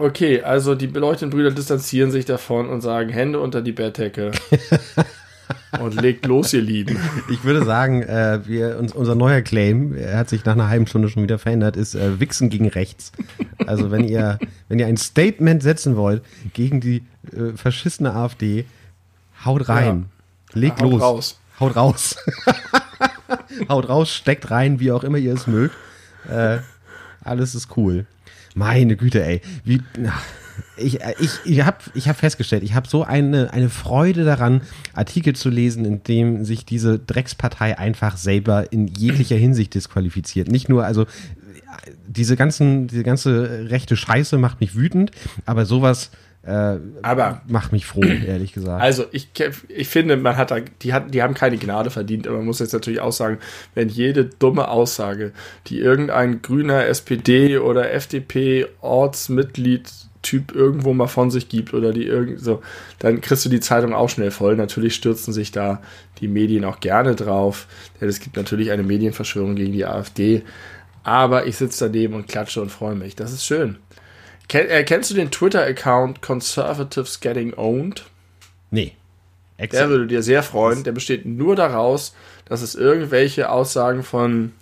Okay, also die beleuchteten Brüder distanzieren sich davon und sagen Hände unter die Bettdecke. (laughs) und legt los, ihr Lieben. Ich würde sagen, äh, wir, uns, unser neuer Claim, er hat sich nach einer halben Stunde schon wieder verändert, ist äh, Wichsen gegen rechts. Also wenn ihr, wenn ihr ein Statement setzen wollt gegen die äh, verschissene AfD, haut rein. Ja. Legt haut los. Raus. Haut raus. (laughs) haut raus, steckt rein, wie auch immer ihr es mögt. Äh, alles ist cool. Meine Güte, ey. Wie, ach, ich, ich, ich habe ich hab festgestellt, ich habe so eine, eine Freude daran, Artikel zu lesen, in dem sich diese Dreckspartei einfach selber in jeglicher (clears throat) Hinsicht disqualifiziert. Nicht nur, also diese ganzen, diese ganze rechte Scheiße macht mich wütend, aber sowas äh, aber macht mich froh, ehrlich gesagt. Also ich, ich finde, man hat da, die, hat, die haben keine Gnade verdient, aber man muss jetzt natürlich auch sagen, wenn jede dumme Aussage, die irgendein grüner SPD oder FDP Ortsmitglied Typ irgendwo mal von sich gibt oder die irgend so, dann kriegst du die Zeitung auch schnell voll. Natürlich stürzen sich da die Medien auch gerne drauf, denn es gibt natürlich eine Medienverschwörung gegen die AfD. Aber ich sitze daneben und klatsche und freue mich. Das ist schön. Ken, äh, kennst du den Twitter-Account Conservatives Getting Owned? Nee. Excellent. Der würde dir sehr freuen. Der besteht nur daraus, dass es irgendwelche Aussagen von,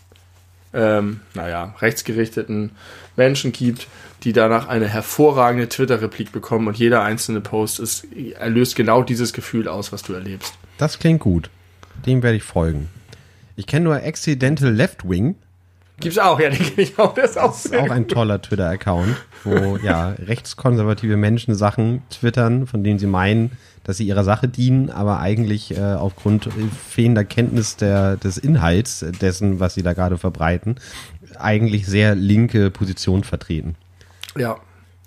ähm, naja, rechtsgerichteten Menschen gibt, die danach eine hervorragende Twitter-Replik bekommen und jeder einzelne Post ist, löst genau dieses Gefühl aus, was du erlebst. Das klingt gut. Dem werde ich folgen. Ich kenne nur Accidental Left Wing. Gibt's auch, ja, den kenne ich auch. Der ist auch, das ist auch ein toller Twitter-Account, wo ja rechtskonservative Menschen Sachen twittern, von denen sie meinen, dass sie ihrer Sache dienen, aber eigentlich äh, aufgrund fehlender Kenntnis der, des Inhalts dessen, was sie da gerade verbreiten, eigentlich sehr linke Position vertreten. Ja.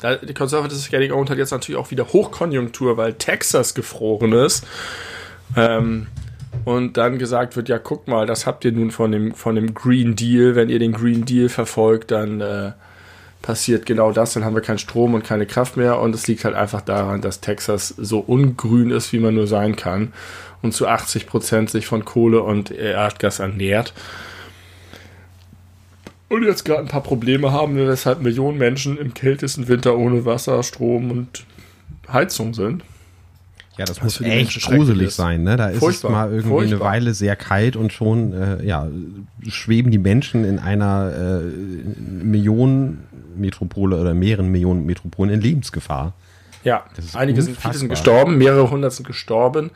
Die Conservative Getting Owned hat jetzt natürlich auch wieder Hochkonjunktur, weil Texas gefroren ist. Ähm, und dann gesagt wird, ja, guck mal, das habt ihr nun von dem, von dem Green Deal. Wenn ihr den Green Deal verfolgt, dann äh, passiert genau das. Dann haben wir keinen Strom und keine Kraft mehr. Und es liegt halt einfach daran, dass Texas so ungrün ist, wie man nur sein kann. Und zu 80 Prozent sich von Kohle und Erdgas ernährt und jetzt gerade ein paar Probleme haben, weshalb Millionen Menschen im kältesten Winter ohne Wasser, Strom und Heizung sind. Ja, das muss echt gruselig sein, ne? Da ist Furchtbar. es mal irgendwie Furchtbar. eine Weile sehr kalt und schon äh, ja, schweben die Menschen in einer äh, Millionenmetropole oder mehreren Millionen Metropolen in Lebensgefahr. Ja, einige sind, viele sind gestorben, mehrere hundert sind gestorben.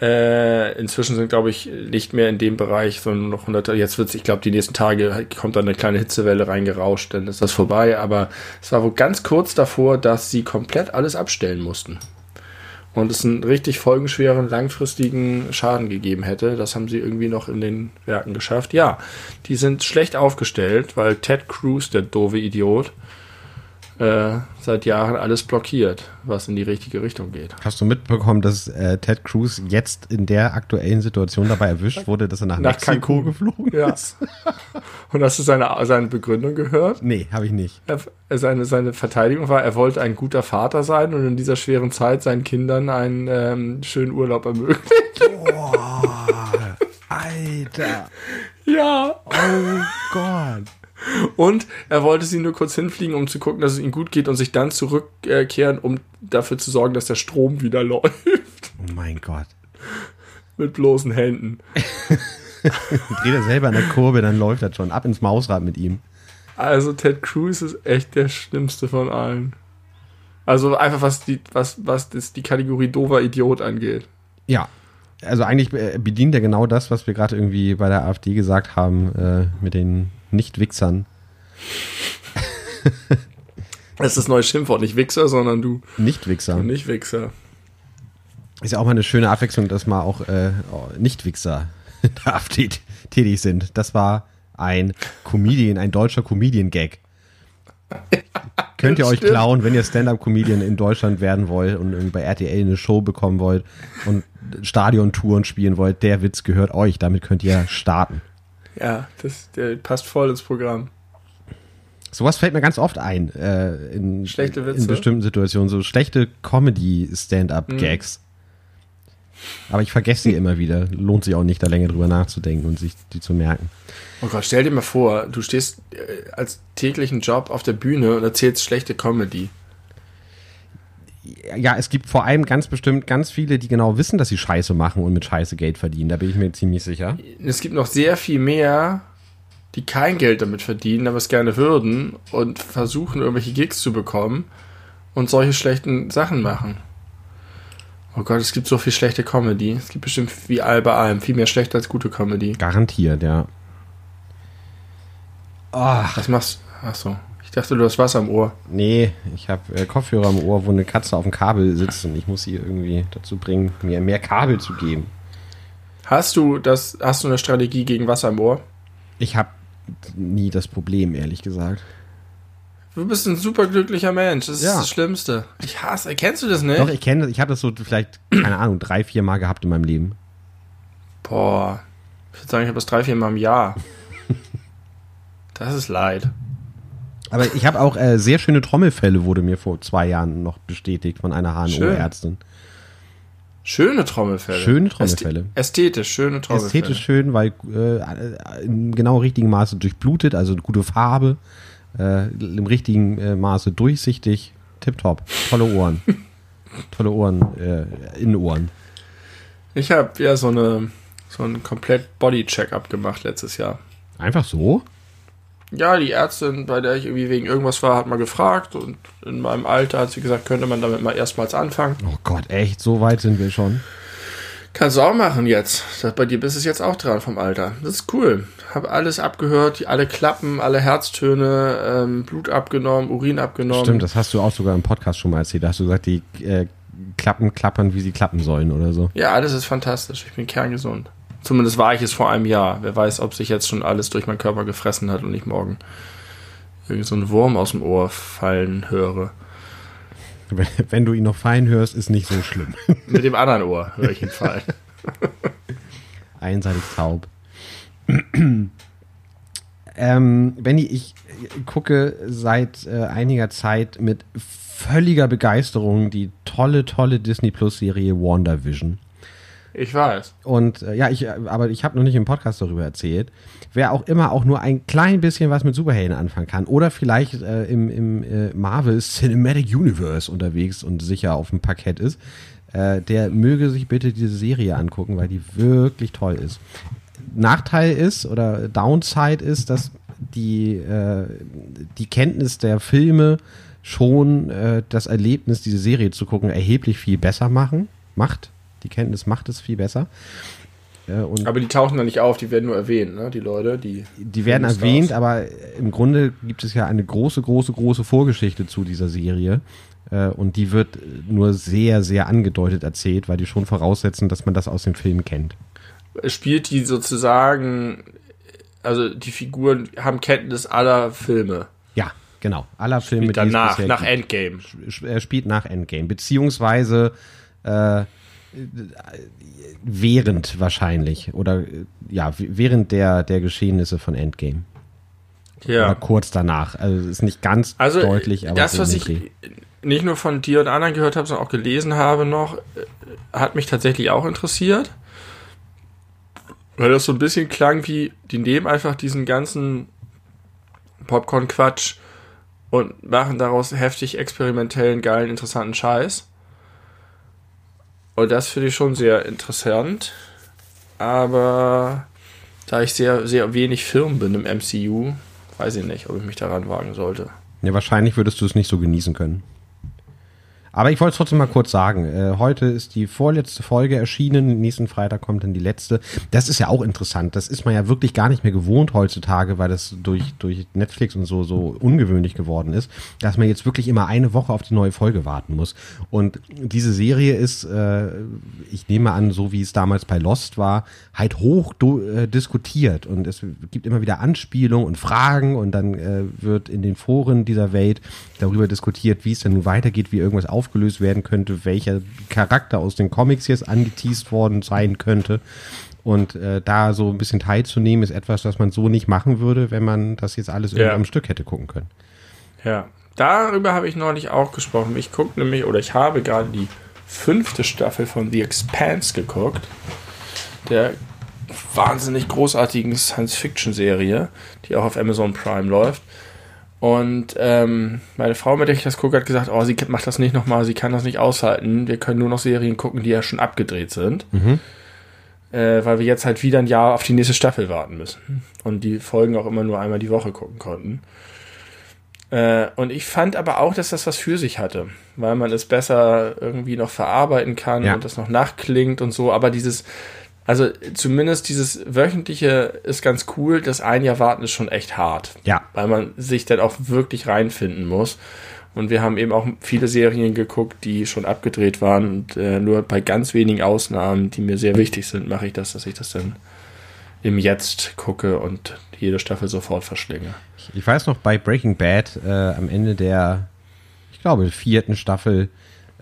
Äh, inzwischen sind, glaube ich, nicht mehr in dem Bereich, sondern noch hunderte. Jetzt wird ich glaube, die nächsten Tage kommt dann eine kleine Hitzewelle reingerauscht, dann ist das vorbei. Aber es war wohl ganz kurz davor, dass sie komplett alles abstellen mussten. Und es einen richtig folgenschweren, langfristigen Schaden gegeben hätte. Das haben sie irgendwie noch in den Werken geschafft. Ja, die sind schlecht aufgestellt, weil Ted Cruz, der doofe Idiot, äh, seit Jahren alles blockiert, was in die richtige Richtung geht. Hast du mitbekommen, dass äh, Ted Cruz jetzt in der aktuellen Situation dabei erwischt wurde, dass er nach, nach Mexiko Cancun. geflogen ja. ist? (laughs) Und hast du seine, seine Begründung gehört? Nee, habe ich nicht. Er, seine, seine Verteidigung war, er wollte ein guter Vater sein und in dieser schweren Zeit seinen Kindern einen ähm, schönen Urlaub ermöglichen. Boah, Alter. (laughs) Ja. Oh Gott. Und er wollte sie nur kurz hinfliegen, um zu gucken, dass es ihm gut geht und sich dann zurückkehren, um dafür zu sorgen, dass der Strom wieder (laughs) läuft. Oh mein Gott. Mit bloßen Händen. (laughs) Dreht er selber in der Kurve, dann läuft er schon. Ab ins Mausrad mit ihm. Also Ted Cruz ist echt der schlimmste von allen. Also einfach was die, was, was das die Kategorie dover Idiot angeht. Ja. Also eigentlich bedient er genau das, was wir gerade irgendwie bei der AfD gesagt haben, äh, mit den nicht-Wichsern. (laughs) Das ist das neue Schimpfwort, nicht Wichser, sondern du. Nicht-Wichser. Nicht-Wichser. Ist ja auch mal eine schöne Abwechslung, dass mal auch äh, Nicht-Wichser (laughs) da tätig sind. Das war ein Comedian, ein deutscher Comedian-Gag. (laughs) Könnt ihr euch stimmt. klauen, wenn ihr Stand-Up-Comedian in Deutschland werden wollt und bei RTL eine Show bekommen wollt und Stadiontouren spielen wollt, der Witz gehört euch. Damit könnt ihr starten. Ja, das, der passt voll ins Programm. Sowas fällt mir ganz oft ein. Äh, in, schlechte Witze. In bestimmten Situationen. So schlechte Comedy-Stand-Up-Gags. Aber ich vergesse sie immer wieder. Lohnt sich auch nicht, da länger drüber nachzudenken und sich die zu merken. Oh Gott, stell dir mal vor, du stehst äh, als täglichen Job auf der Bühne und erzählst schlechte Comedy. Ja, es gibt vor allem ganz bestimmt ganz viele, die genau wissen, dass sie Scheiße machen und mit Scheiße Geld verdienen. Da bin ich mir ziemlich sicher. Es gibt noch sehr viel mehr, die kein Geld damit verdienen, aber es gerne würden und versuchen, irgendwelche Gigs zu bekommen und solche schlechten Sachen machen. Oh Gott, es gibt so viel schlechte Comedy. Es gibt bestimmt wie all bei allem viel mehr schlecht als gute Comedy. Garantiert, ja. Ach. Was machst du? Achso. Ich dachte, du hast Wasser am Ohr. Nee, ich habe äh, Kopfhörer am Ohr, wo eine Katze auf dem Kabel sitzt und ich muss sie irgendwie dazu bringen, mir mehr Kabel zu geben. Hast du das, hast du eine Strategie gegen Wasser am Ohr? Ich habe nie das Problem, ehrlich gesagt. Du bist ein superglücklicher Mensch. Das ist ja. das Schlimmste. Ich hasse. Kennst du das nicht? Doch, ich kenne das. Ich habe das so vielleicht, keine Ahnung, drei, vier Mal gehabt in meinem Leben. Boah. Ich würde sagen, ich habe das drei, vier Mal im Jahr. (laughs) das ist leid. Aber ich habe auch äh, sehr schöne Trommelfälle, wurde mir vor zwei Jahren noch bestätigt von einer HNO-Ärztin. Schöne Trommelfälle. Schöne Trommelfälle. Ästhetisch, schöne Trommelfälle. Ästhetisch schön, weil äh, im genau richtigen Maße durchblutet, also gute Farbe, äh, im richtigen äh, Maße durchsichtig, tipptopp. Tolle Ohren. (laughs) Tolle Ohren, äh, Innenohren. Ich habe ja so eine so einen komplett Body-Check-up gemacht letztes Jahr. Einfach so? Ja, die Ärztin, bei der ich irgendwie wegen irgendwas war, hat mal gefragt und in meinem Alter hat sie gesagt, könnte man damit mal erstmals anfangen. Oh Gott, echt, so weit sind wir schon. Kannst du auch machen jetzt. Bei dir bist es jetzt auch dran vom Alter. Das ist cool. Hab alles abgehört, alle Klappen, alle Herztöne, ähm, Blut abgenommen, Urin abgenommen. Stimmt, das hast du auch sogar im Podcast schon mal erzählt. Da hast du gesagt, die äh, Klappen klappern, wie sie klappen sollen oder so. Ja, alles ist fantastisch. Ich bin kerngesund. Zumindest war ich es vor einem Jahr. Wer weiß, ob sich jetzt schon alles durch meinen Körper gefressen hat und ich morgen irgend so einen Wurm aus dem Ohr fallen höre. Wenn, wenn du ihn noch fein hörst, ist nicht so schlimm. (laughs) Mit dem anderen Ohr höre ich ihn fallen. (laughs) Einseitig taub. (clears throat) ähm, Benny, ich gucke seit äh, einiger Zeit mit völliger Begeisterung die tolle, tolle Disney Plus Serie WandaVision. Ich weiß. Und äh, ja, ich, äh, aber ich habe noch nicht im Podcast darüber erzählt. Wer auch immer auch nur ein klein bisschen was mit Superhelden anfangen kann oder vielleicht äh, im, im äh, Marvel Cinematic Universe unterwegs und sicher auf dem Parkett ist, äh, der möge sich bitte diese Serie angucken, weil die wirklich toll ist. Nachteil ist oder Downside ist, dass die, äh, die Kenntnis der Filme schon das Erlebnis, diese Serie zu gucken, erheblich viel besser machen, macht. Die Kenntnis macht es viel besser. Äh, aber die tauchen da nicht auf, die werden nur erwähnt, ne? die Leute. Die, die werden erwähnt, aber im Grunde gibt es ja eine große, große, große Vorgeschichte zu dieser Serie. Äh, und die wird nur sehr, sehr angedeutet erzählt, weil die schon voraussetzen, dass man das aus dem Film kennt. Spielt die sozusagen, also die Figuren haben Kenntnis aller Filme. Ja, genau. Aller Filme. Spielt danach, nach Endgame. Er spielt nach Endgame. Beziehungsweise äh, während wahrscheinlich oder ja während der der Geschehnisse von Endgame. Ja. oder kurz danach. Also es ist nicht ganz also, deutlich aber das was ich nicht nur von dir und anderen gehört habe sondern auch gelesen habe noch äh, hat mich tatsächlich auch interessiert. Weil das so ein bisschen klang wie die nehmen einfach diesen ganzen Popcorn Quatsch und machen daraus heftig experimentellen geilen interessanten Scheiß und das finde ich schon sehr interessant. Aber da ich sehr, sehr wenig Firmen bin im MCU, weiß ich nicht, ob ich mich daran wagen sollte. Ja, wahrscheinlich würdest du es nicht so genießen können. Aber ich wollte es trotzdem mal kurz sagen. Äh, heute ist die vorletzte Folge erschienen. Nächsten Freitag kommt dann die letzte. Das ist ja auch interessant. Das ist man ja wirklich gar nicht mehr gewohnt heutzutage, weil das durch, durch Netflix und so, so ungewöhnlich geworden ist, dass man jetzt wirklich immer eine Woche auf die neue Folge warten muss. Und diese Serie ist, äh, ich nehme an, so wie es damals bei Lost war, halt hoch äh, diskutiert. Und es gibt immer wieder Anspielungen und Fragen und dann äh, wird in den Foren dieser Welt darüber diskutiert, wie es denn nun weitergeht, wie irgendwas aufgelöst werden könnte, welcher Charakter aus den Comics jetzt angeteased worden sein könnte. Und äh, da so ein bisschen teilzunehmen, ist etwas, was man so nicht machen würde, wenn man das jetzt alles ja. am Stück hätte gucken können. Ja, darüber habe ich neulich auch gesprochen. Ich gucke nämlich, oder ich habe gerade die fünfte Staffel von The Expanse geguckt. Der wahnsinnig großartigen Science-Fiction-Serie, die auch auf Amazon Prime läuft. Und ähm, meine Frau, mit der ich das gucke, hat gesagt, oh, sie macht das nicht nochmal, sie kann das nicht aushalten. Wir können nur noch Serien gucken, die ja schon abgedreht sind. Mhm. Äh, weil wir jetzt halt wieder ein Jahr auf die nächste Staffel warten müssen. Und die Folgen auch immer nur einmal die Woche gucken konnten. Äh, und ich fand aber auch, dass das was für sich hatte, weil man es besser irgendwie noch verarbeiten kann ja. und das noch nachklingt und so. Aber dieses, also zumindest dieses wöchentliche ist ganz cool. Das ein Jahr warten ist schon echt hart. Ja. Weil man sich dann auch wirklich reinfinden muss. Und wir haben eben auch viele Serien geguckt, die schon abgedreht waren. Und äh, nur bei ganz wenigen Ausnahmen, die mir sehr wichtig sind, mache ich das, dass ich das dann im Jetzt gucke und jede Staffel sofort verschlinge. Ich, ich weiß noch, bei Breaking Bad äh, am Ende der, ich glaube, vierten Staffel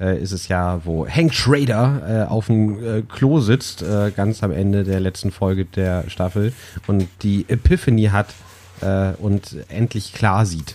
äh, ist es ja, wo Hank Schrader äh, auf dem äh, Klo sitzt, äh, ganz am Ende der letzten Folge der Staffel und die Epiphany hat äh, und endlich klar sieht.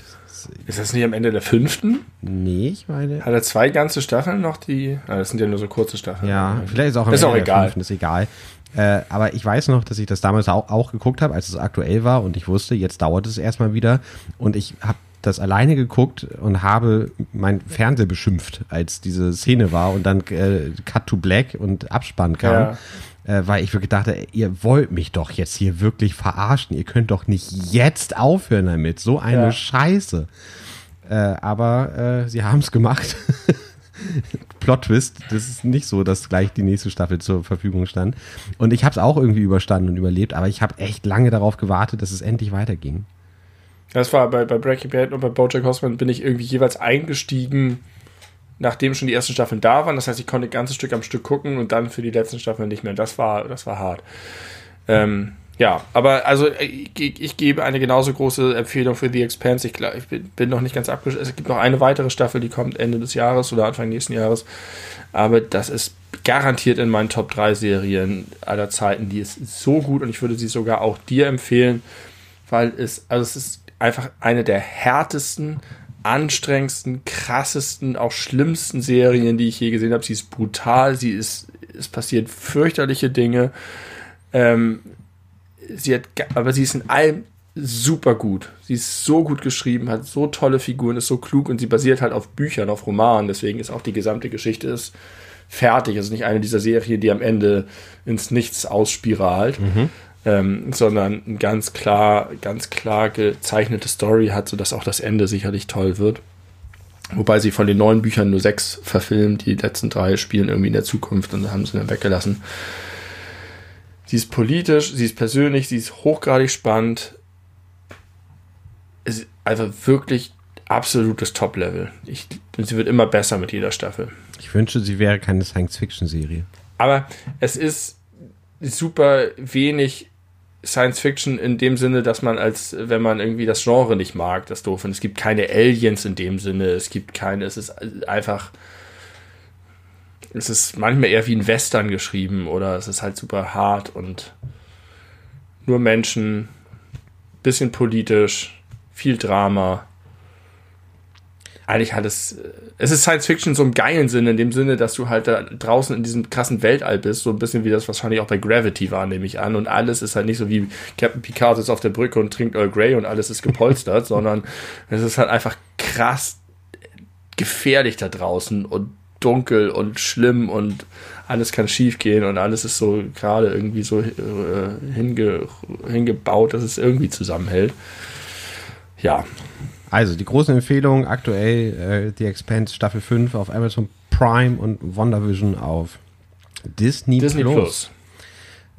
Ist das nicht am Ende der fünften? Nee, ich meine. Hat er zwei ganze Staffeln noch, die. Ah, das sind ja nur so kurze Staffeln. Ja, vielleicht ist auch am ist Ende auch egal. Fünften, ist egal. Äh, aber ich weiß noch, dass ich das damals auch, auch geguckt habe, als es aktuell war und ich wusste, jetzt dauert es erstmal wieder und ich habe das alleine geguckt und habe mein Fernseher beschimpft, als diese Szene war und dann äh, Cut to Black und Abspann kam. Ja. Äh, weil ich wirklich dachte, ihr wollt mich doch jetzt hier wirklich verarschen. Ihr könnt doch nicht jetzt aufhören damit. So eine ja. Scheiße. Äh, aber äh, sie haben es gemacht. (laughs) Plot Twist, das ist nicht so, dass gleich die nächste Staffel zur Verfügung stand. Und ich habe es auch irgendwie überstanden und überlebt, aber ich habe echt lange darauf gewartet, dass es endlich weiterging. Das war bei, bei Breaking Bad und bei Bojack Horseman bin ich irgendwie jeweils eingestiegen, nachdem schon die ersten Staffeln da waren. Das heißt, ich konnte ein ganzes Stück am Stück gucken und dann für die letzten Staffeln nicht mehr. Das war, das war hart. Ähm, ja, aber also ich, ich, gebe eine genauso große Empfehlung für The Expanse. Ich, ich bin, bin noch nicht ganz abgeschlossen. Es gibt noch eine weitere Staffel, die kommt Ende des Jahres oder Anfang nächsten Jahres. Aber das ist garantiert in meinen Top 3 Serien aller Zeiten. Die ist so gut und ich würde sie sogar auch dir empfehlen, weil es, also es ist einfach eine der härtesten, anstrengendsten, krassesten, auch schlimmsten Serien, die ich je gesehen habe. Sie ist brutal, sie ist, es passiert fürchterliche Dinge. Ähm, sie hat, aber sie ist in allem super gut. Sie ist so gut geschrieben, hat so tolle Figuren, ist so klug und sie basiert halt auf Büchern, auf Romanen. Deswegen ist auch die gesamte Geschichte ist fertig. Es ist nicht eine dieser Serien, die am Ende ins Nichts ausspiralt. Mhm ähm, sondern ein ganz klar, ganz klar gezeichnete Story hat, sodass auch das Ende sicherlich toll wird. Wobei sie von den neuen Büchern nur sechs verfilmt, die letzten drei spielen irgendwie in der Zukunft und haben sie dann weggelassen. Sie ist politisch, sie ist persönlich, sie ist hochgradig spannend. Es ist einfach wirklich absolutes Top-Level. Sie wird immer besser mit jeder Staffel. Ich wünsche, sie wäre keine Science-Fiction-Serie. Aber es ist super wenig Science Fiction in dem Sinne, dass man als, wenn man irgendwie das Genre nicht mag, das doof findet. Es gibt keine Aliens in dem Sinne, es gibt keine, es ist einfach, es ist manchmal eher wie ein Western geschrieben oder es ist halt super hart und nur Menschen, bisschen politisch, viel Drama eigentlich hat es, es ist Science Fiction so im geilen Sinne, in dem Sinne, dass du halt da draußen in diesem krassen Weltall bist, so ein bisschen wie das wahrscheinlich auch bei Gravity war, nehme ich an. Und alles ist halt nicht so wie Captain Picard ist auf der Brücke und trinkt Earl Grey und alles ist gepolstert, (laughs) sondern es ist halt einfach krass gefährlich da draußen und dunkel und schlimm und alles kann schiefgehen und alles ist so gerade irgendwie so äh, hinge, hingebaut, dass es irgendwie zusammenhält. Ja, also, die großen Empfehlungen aktuell äh, The Expanse Staffel 5 auf Amazon Prime und WandaVision auf Disney, Disney Plus. Plus.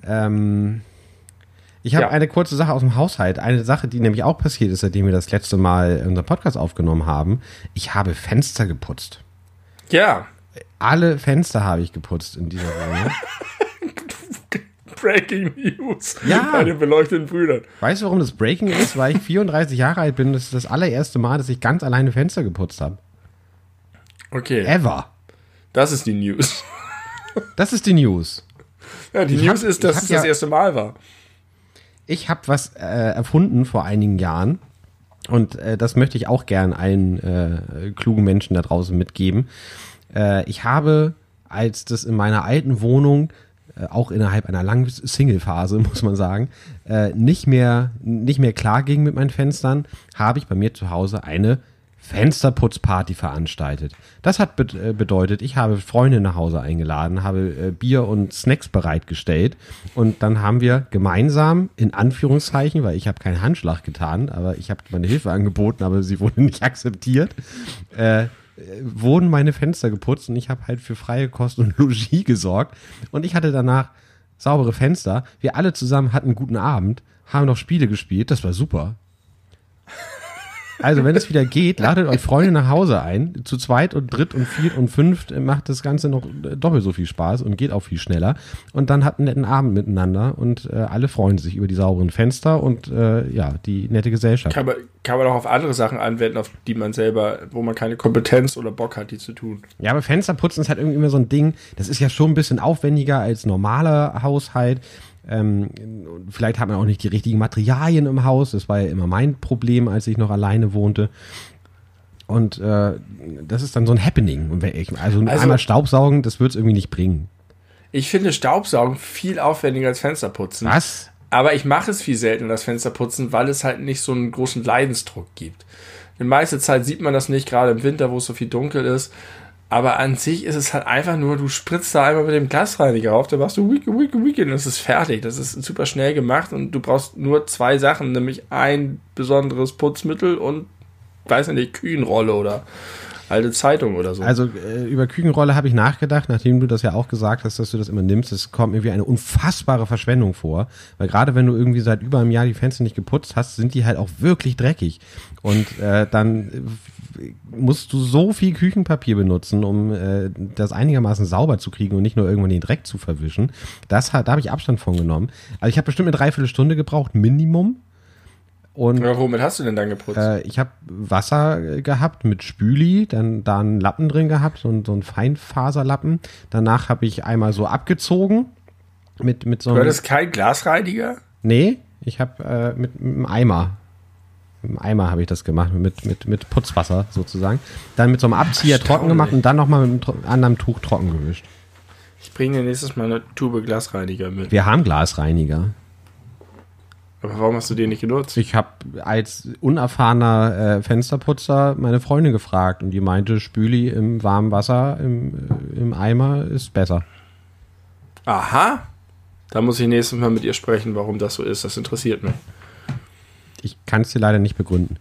Ähm, ich habe ja. eine kurze Sache aus dem Haushalt. Eine Sache, die nämlich auch passiert ist, seitdem wir das letzte Mal unseren Podcast aufgenommen haben. Ich habe Fenster geputzt. Ja. Alle Fenster habe ich geputzt in dieser Wohnung. (laughs) Breaking News ja. bei den beleuchteten Brüdern. Weißt du, warum das Breaking ist? Weil ich (laughs) 34 Jahre alt bin. Das ist das allererste Mal, dass ich ganz alleine Fenster geputzt habe. Okay. Ever. Das ist die News. Das ist die News. Ja, die ich News hab, ist, dass es ja, das erste Mal war. Ich habe was äh, erfunden vor einigen Jahren. Und äh, das möchte ich auch gern allen äh, klugen Menschen da draußen mitgeben. Äh, ich habe als das in meiner alten Wohnung auch innerhalb einer langen Single-Phase, (laughs) muss man sagen, äh, nicht mehr, nicht mehr klar ging mit meinen Fenstern, habe ich bei mir zu Hause eine Fensterputzparty veranstaltet. Das hat äh, bedeutet, ich habe Freunde nach Hause eingeladen, habe äh, Bier und Snacks bereitgestellt und dann haben wir gemeinsam in Anführungszeichen, weil ich habe keinen Handschlag getan, aber ich habe meine Hilfe angeboten, aber sie wurde (laughs) nicht akzeptiert, äh, wurden meine Fenster geputzt und ich habe halt für freie Kost und (laughs) Logis gesorgt und ich hatte danach saubere Fenster. Wir alle zusammen hatten einen guten Abend, haben noch Spiele gespielt, das war super. Also, wenn es wieder geht, ladet euch Freunde nach Hause ein. Zu zweit und dritt und viert und fünft macht das Ganze noch doppelt so viel Spaß und geht auch viel schneller. Und dann hat einen netten Abend miteinander und äh, alle freuen sich über die sauberen Fenster und äh, ja, die nette Gesellschaft. Kann man, kann man auch auf andere Sachen anwenden, auf die man selber, wo man keine Kompetenz oder Bock hat, die zu tun. Ja, aber Fensterputzen ist halt irgendwie immer so ein Ding, das ist ja schon ein bisschen aufwendiger als normaler Haushalt. Ähm, vielleicht hat man auch nicht die richtigen Materialien im Haus. Das war ja immer mein Problem, als ich noch alleine wohnte. Und äh, das ist dann so ein Happening. Also, also einmal Staubsaugen, das wird es irgendwie nicht bringen. Ich finde Staubsaugen viel aufwendiger als Fensterputzen. Was? Aber ich mache es viel seltener, das Fensterputzen, weil es halt nicht so einen großen Leidensdruck gibt. Die meiste Zeit sieht man das nicht, gerade im Winter, wo es so viel dunkel ist. Aber an sich ist es halt einfach nur, du spritzt da einmal mit dem Glasreiniger auf, dann machst du wicke, wicke, wicke und es ist fertig. Das ist super schnell gemacht und du brauchst nur zwei Sachen, nämlich ein besonderes Putzmittel und, weiß nicht, Kühenrolle oder alte Zeitung oder so. Also äh, über Küchenrolle habe ich nachgedacht, nachdem du das ja auch gesagt hast, dass du das immer nimmst. Es kommt mir wie eine unfassbare Verschwendung vor. Weil gerade wenn du irgendwie seit über einem Jahr die Fenster nicht geputzt hast, sind die halt auch wirklich dreckig. Und äh, dann musst du so viel Küchenpapier benutzen, um äh, das einigermaßen sauber zu kriegen und nicht nur irgendwann den Dreck zu verwischen. Das hat, da habe ich Abstand von genommen. Also ich habe bestimmt eine Dreiviertelstunde gebraucht, Minimum. Und, ja, womit hast du denn dann geputzt? Äh, ich habe Wasser gehabt mit Spüli, dann da einen Lappen drin gehabt, so, so einen Feinfaserlappen. Danach habe ich einmal so abgezogen mit, mit so einem. Du hattest kein Glasreiniger? Nee, ich habe äh, mit, mit einem Eimer im Eimer habe ich das gemacht, mit, mit, mit Putzwasser sozusagen. Dann mit so einem Abzieher trocken gemacht und dann nochmal mit einem anderen Tuch trocken gewischt. Ich bringe dir nächstes Mal eine Tube Glasreiniger mit. Wir haben Glasreiniger. Aber warum hast du den nicht genutzt? Ich habe als unerfahrener äh, Fensterputzer meine Freundin gefragt und die meinte, Spüli im warmen Wasser im, äh, im Eimer ist besser. Aha. Da muss ich nächstes Mal mit ihr sprechen, warum das so ist. Das interessiert mich. Ich kann es dir leider nicht begründen.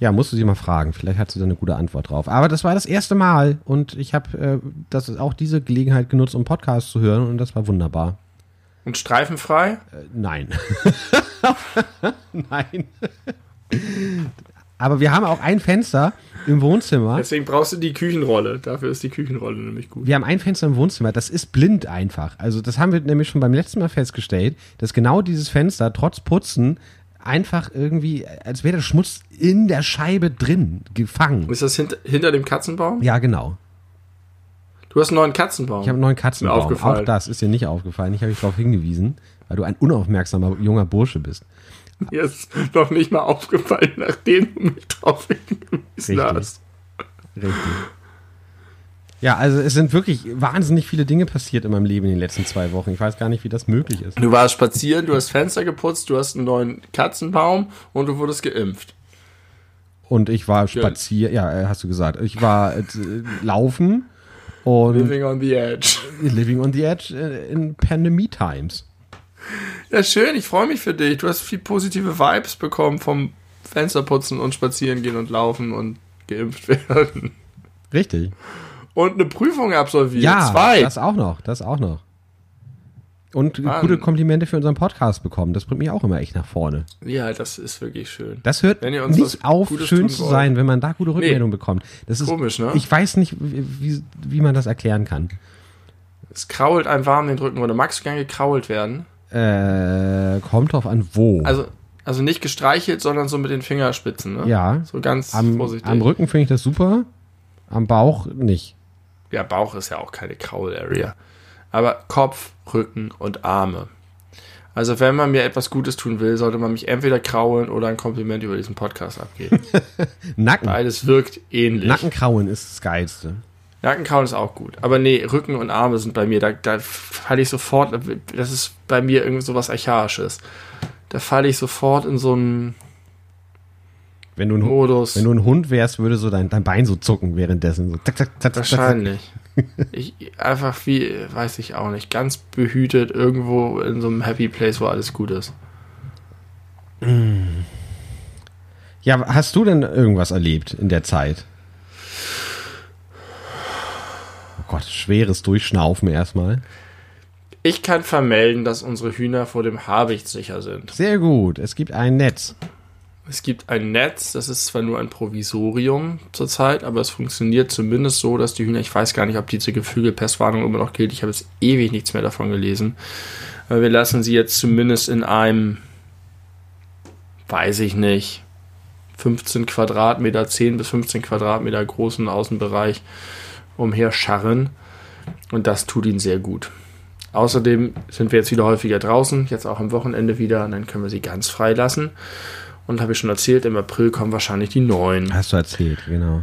Ja, musst du sie mal fragen. Vielleicht hat sie da eine gute Antwort drauf. Aber das war das erste Mal und ich habe äh, das auch diese Gelegenheit genutzt, um Podcast zu hören und das war wunderbar. Und streifenfrei? Äh, nein. (laughs) nein. Aber wir haben auch ein Fenster im Wohnzimmer. Deswegen brauchst du die Küchenrolle. Dafür ist die Küchenrolle nämlich gut. Wir haben ein Fenster im Wohnzimmer, das ist blind einfach. Also das haben wir nämlich schon beim letzten Mal festgestellt, dass genau dieses Fenster trotz Putzen einfach irgendwie, als wäre der Schmutz in der Scheibe drin, gefangen. Ist das hinter, hinter dem Katzenbaum? Ja, genau. Du hast einen neuen Katzenbaum. Ich habe einen neuen Katzenbaum. Auch das ist dir nicht aufgefallen. Ich habe dich darauf hingewiesen, weil du ein unaufmerksamer junger Bursche bist. Mir ist noch nicht mal aufgefallen, nachdem du mich darauf hingewiesen Richtig. hast. Richtig. Ja, also es sind wirklich wahnsinnig viele Dinge passiert in meinem Leben in den letzten zwei Wochen. Ich weiß gar nicht, wie das möglich ist. Du warst spazieren, du hast Fenster geputzt, du hast einen neuen Katzenbaum und du wurdest geimpft. Und ich war spazieren, ja, äh, hast du gesagt. Ich war äh, laufen und. Living on the edge. Living on the edge äh, in Pandemie Times. Ja, schön, ich freue mich für dich. Du hast viel positive Vibes bekommen vom Fensterputzen und spazieren gehen und laufen und geimpft (laughs) werden. Richtig und eine Prüfung absolviert. Ja, Zwei. das auch noch, das auch noch. Und Mann. gute Komplimente für unseren Podcast bekommen. Das bringt mich auch immer echt nach vorne. Ja, das ist wirklich schön. Das hört nicht auf, Gutes schön zu sein, wenn man da gute Rückmeldungen nee. bekommt. Das ist komisch, ne? Ich weiß nicht, wie, wie man das erklären kann. Es krault einem warm den Rücken oder magst du gern gekrault werden? Äh, kommt drauf an, wo. Also, also nicht gestreichelt, sondern so mit den Fingerspitzen, ne? Ja. So ganz am, vorsichtig. Am Rücken finde ich das super, am Bauch nicht. Ja, Bauch ist ja auch keine Kraul-Area. Aber Kopf, Rücken und Arme. Also wenn man mir etwas Gutes tun will, sollte man mich entweder kraulen oder ein Kompliment über diesen Podcast abgeben. (laughs) Nacken. Beides wirkt ähnlich. Nackenkrauen ist das Geilste. Nackenkauen ist auch gut. Aber nee, Rücken und Arme sind bei mir, da, da falle ich sofort, das ist bei mir irgend so was Archaisches. Da falle ich sofort in so einen Wenn du, ein, Modus. wenn du ein Hund wärst, würde so dein, dein Bein so zucken währenddessen. So zack, zack, zack. Wahrscheinlich. Ich, einfach wie, weiß ich auch nicht, ganz behütet irgendwo in so einem Happy Place, wo alles gut ist. Ja, hast du denn irgendwas erlebt in der Zeit? Oh Gott, schweres Durchschnaufen erstmal. Ich kann vermelden, dass unsere Hühner vor dem Habicht sicher sind. Sehr gut. Es gibt ein Netz. Es gibt ein Netz, das ist zwar nur ein Provisorium zurzeit, aber es funktioniert zumindest so, dass die Hühner, ich weiß gar nicht, ob diese Geflügelpestwarnung immer noch gilt, ich habe jetzt ewig nichts mehr davon gelesen, aber wir lassen sie jetzt zumindest in einem, weiß ich nicht, 15 Quadratmeter, 10 bis 15 Quadratmeter großen Außenbereich umherscharren und das tut ihnen sehr gut. Außerdem sind wir jetzt wieder häufiger draußen, jetzt auch am Wochenende wieder, und dann können wir sie ganz frei lassen. Und habe ich schon erzählt, im April kommen wahrscheinlich die neuen. Hast du erzählt, genau.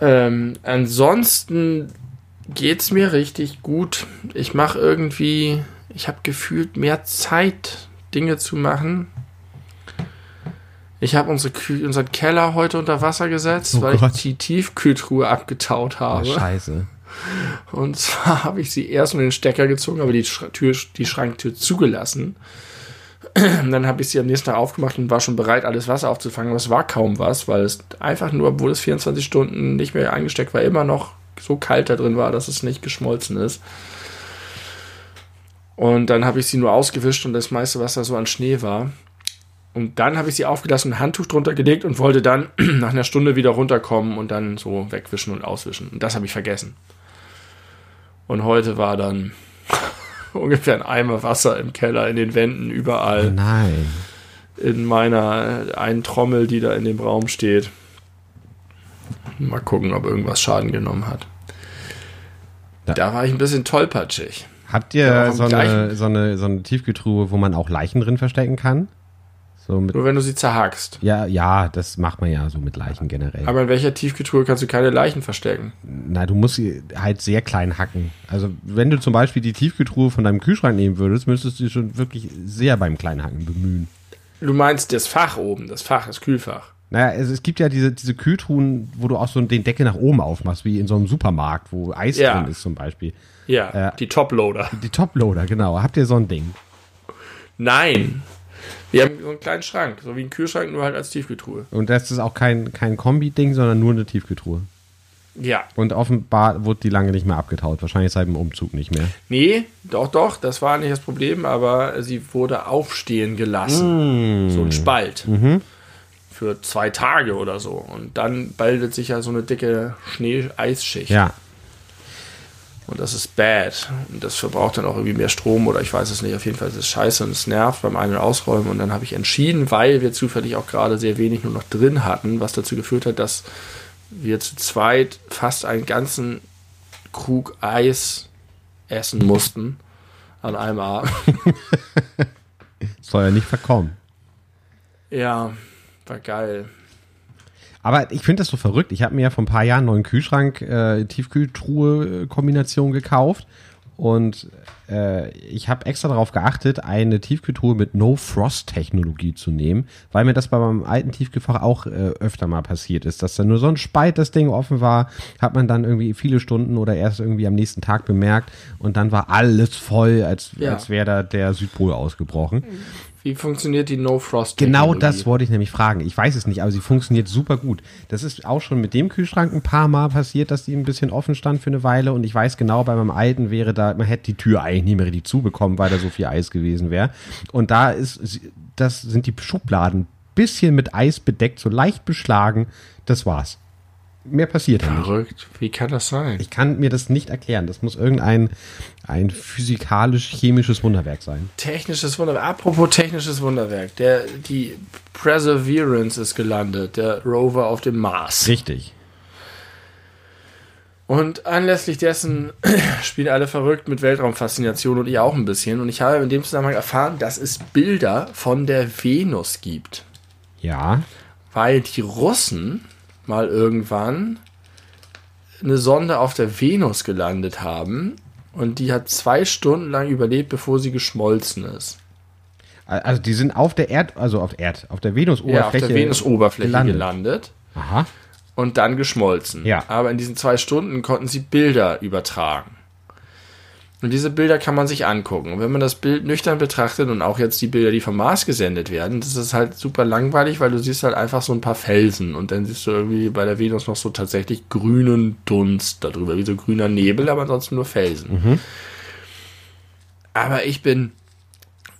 Ähm, ansonsten geht's mir richtig gut. Ich mache irgendwie, ich habe gefühlt mehr Zeit, Dinge zu machen. Ich habe unsere unseren Keller heute unter Wasser gesetzt, Oh weil Gott. ich die Tiefkühltruhe abgetaut Oh, habe. scheiße. Und zwar (laughs) habe ich sie erst um den Stecker gezogen, aber die, Tür, die Schranktür zugelassen. (clears throat) Dann habe ich sie am nächsten Tag aufgemacht und war schon bereit, alles Wasser aufzufangen. Aber es war kaum was, weil es einfach nur, obwohl es 24 Stunden nicht mehr eingesteckt war, immer noch so kalt da drin war, dass es nicht geschmolzen ist. Und dann habe ich sie nur ausgewischt und das meiste, was da so an Schnee war. Und dann habe ich sie aufgelassen, ein Handtuch drunter gelegt und wollte dann (clears throat) nach einer Stunde wieder runterkommen und dann so wegwischen und auswischen. Und das habe ich vergessen. Und heute war dann (laughs) ungefähr ein Eimer Wasser im Keller, in den Wänden, Oh überall. nein. In meiner einen Trommel, die da in dem Raum steht. Mal gucken, ob irgendwas Schaden genommen hat. Ja. Da war ich ein bisschen tollpatschig. Habt ihr so, eine, so, eine, so eine Tiefkühltruhe, wo man auch Leichen drin verstecken kann? So Nur wenn du sie zerhackst. ja, ja, das macht man ja so mit Leichen generell. Aber in welcher Tiefkühltruhe kannst du keine Leichen verstecken? Na, du musst sie halt sehr klein hacken. Also, wenn du zum Beispiel die Tiefkühltruhe von deinem Kühlschrank nehmen würdest, müsstest du dich schon wirklich sehr beim Kleinhacken bemühen. Du meinst das Fach oben, das Fach, das Kühlfach. Naja, es, es gibt ja diese, diese Kühltruhen, wo du auch so den Deckel nach oben aufmachst, wie in so einem Supermarkt, wo Eis Ja. drin ist zum Beispiel. Ja, Ja. die Toploader. Die Toploader, genau. Habt ihr so ein Ding? Nein. Wir haben so einen kleinen Schrank, so wie ein Kühlschrank, nur halt als Tiefkühltruhe. Und das ist auch kein, kein Kombi-Ding, sondern nur eine Tiefkühltruhe. Ja. Und offenbar wurde die lange nicht mehr abgetaut. Wahrscheinlich seit dem Umzug nicht mehr. Nee, doch, doch, das war nicht das Problem, aber sie wurde aufstehen gelassen. So ein Spalt. Für zwei Tage oder so. Und dann bildet sich ja so eine dicke Schnee-Eisschicht. Ja. Und das ist bad. Und das verbraucht dann auch irgendwie mehr Strom oder ich weiß es nicht. Auf jeden Fall ist es scheiße und es nervt beim Ein- und Ausräumen. Und dann habe ich entschieden, weil wir zufällig auch gerade sehr wenig nur noch drin hatten, was dazu geführt hat, dass wir zu zweit fast einen ganzen Krug Eis essen mussten. An einem Abend. (laughs) Soll ja nicht verkommen. ja, war geil. Aber ich finde das so verrückt. Ich habe mir ja vor ein paar Jahren einen neuen Kühlschrank, äh, Tiefkühltruhe-Kombination gekauft. Und äh, ich habe extra darauf geachtet, eine Tiefkühltruhe mit No-Frost-Technologie zu nehmen, weil mir das bei meinem alten Tiefkühlfach auch äh, öfter mal passiert ist, dass da nur so ein Spalt das Ding offen war, hat man dann irgendwie viele Stunden oder erst irgendwie am nächsten Tag bemerkt und dann war alles voll, als, Ja. als wäre da der Südpol ausgebrochen. Wie funktioniert die No-Frost? Genau das wollte ich nämlich fragen. Ich weiß es nicht, aber sie funktioniert super gut. Das ist auch schon mit dem Kühlschrank ein paar Mal passiert, dass die ein bisschen offen stand für eine Weile. Und ich weiß genau, bei meinem alten wäre da, man hätte die Tür eigentlich nie mehr richtig zubekommen, weil da so viel Eis gewesen wäre. Und da ist, das sind die Schubladen bisschen mit Eis bedeckt, so leicht beschlagen. Das war's. Mehr passiert. Verrückt. Wie kann das sein? Ich kann mir das nicht erklären. Das muss irgendein ein physikalisch-chemisches Wunderwerk sein. Technisches Wunderwerk. Apropos technisches Wunderwerk. Der, die Perseverance ist gelandet, der Rover auf dem Mars. Richtig. Und anlässlich dessen (clears throat) spielen alle verrückt mit Weltraumfaszination und ich auch ein bisschen. Und ich habe in dem Zusammenhang erfahren, dass es Bilder von der Venus gibt. Ja. Weil die Russen mal irgendwann eine Sonde auf der Venus gelandet haben und die hat zwei Stunden lang überlebt, bevor sie geschmolzen ist. Also die sind auf der Erd, also auf Erd, auf der Venus-Oberfläche Ja, auf der Venus-Oberfläche gelandet. gelandet. Aha. und dann geschmolzen. Ja. Aber in diesen zwei Stunden konnten sie Bilder übertragen. Und diese Bilder kann man sich angucken. Und wenn man das Bild nüchtern betrachtet und auch jetzt die Bilder, die vom Mars gesendet werden, das ist halt super langweilig, weil du siehst halt einfach so ein paar Felsen und dann siehst du irgendwie bei der Venus noch so tatsächlich grünen Dunst darüber, wie so grüner Nebel, aber ansonsten nur Felsen. Aber ich bin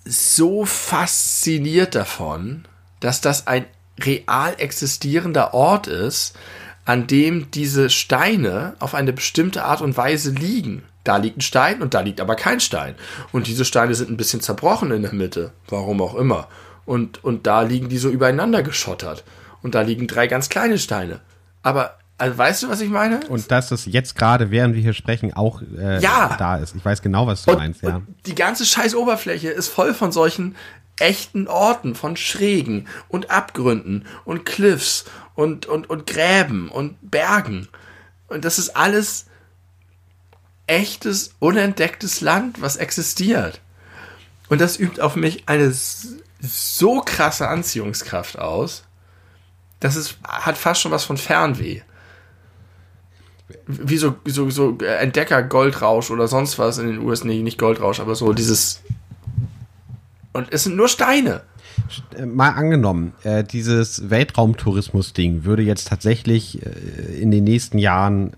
so fasziniert davon, dass das ein real existierender Ort ist, an dem diese Steine auf eine bestimmte Art und Weise liegen. Da liegt ein Stein und da liegt aber kein Stein. Und diese Steine sind ein bisschen zerbrochen in der Mitte, warum auch immer. Und, und da liegen die so übereinander geschottert. Und da liegen drei ganz kleine Steine. Aber, also weißt du, was ich meine? Und dass das jetzt gerade, während wir hier sprechen, auch äh, Ja. da ist. Ich weiß genau, was du Und, meinst, ja. die ganze scheiß Oberfläche ist voll von solchen echten Orten, von Schrägen und Abgründen und Cliffs und, und, und Gräben und Bergen. Und das ist alles echtes, unentdecktes Land, was existiert. Und das übt auf mich eine so krasse Anziehungskraft aus, dass es hat fast schon was von Fernweh wie so, so, so Entdecker Goldrausch oder sonst was in den USA, nee, nicht Goldrausch, aber so dieses. Und es sind nur Steine. Äh, Mal angenommen, äh, dieses Weltraumtourismus-Ding würde jetzt tatsächlich äh, in den nächsten Jahren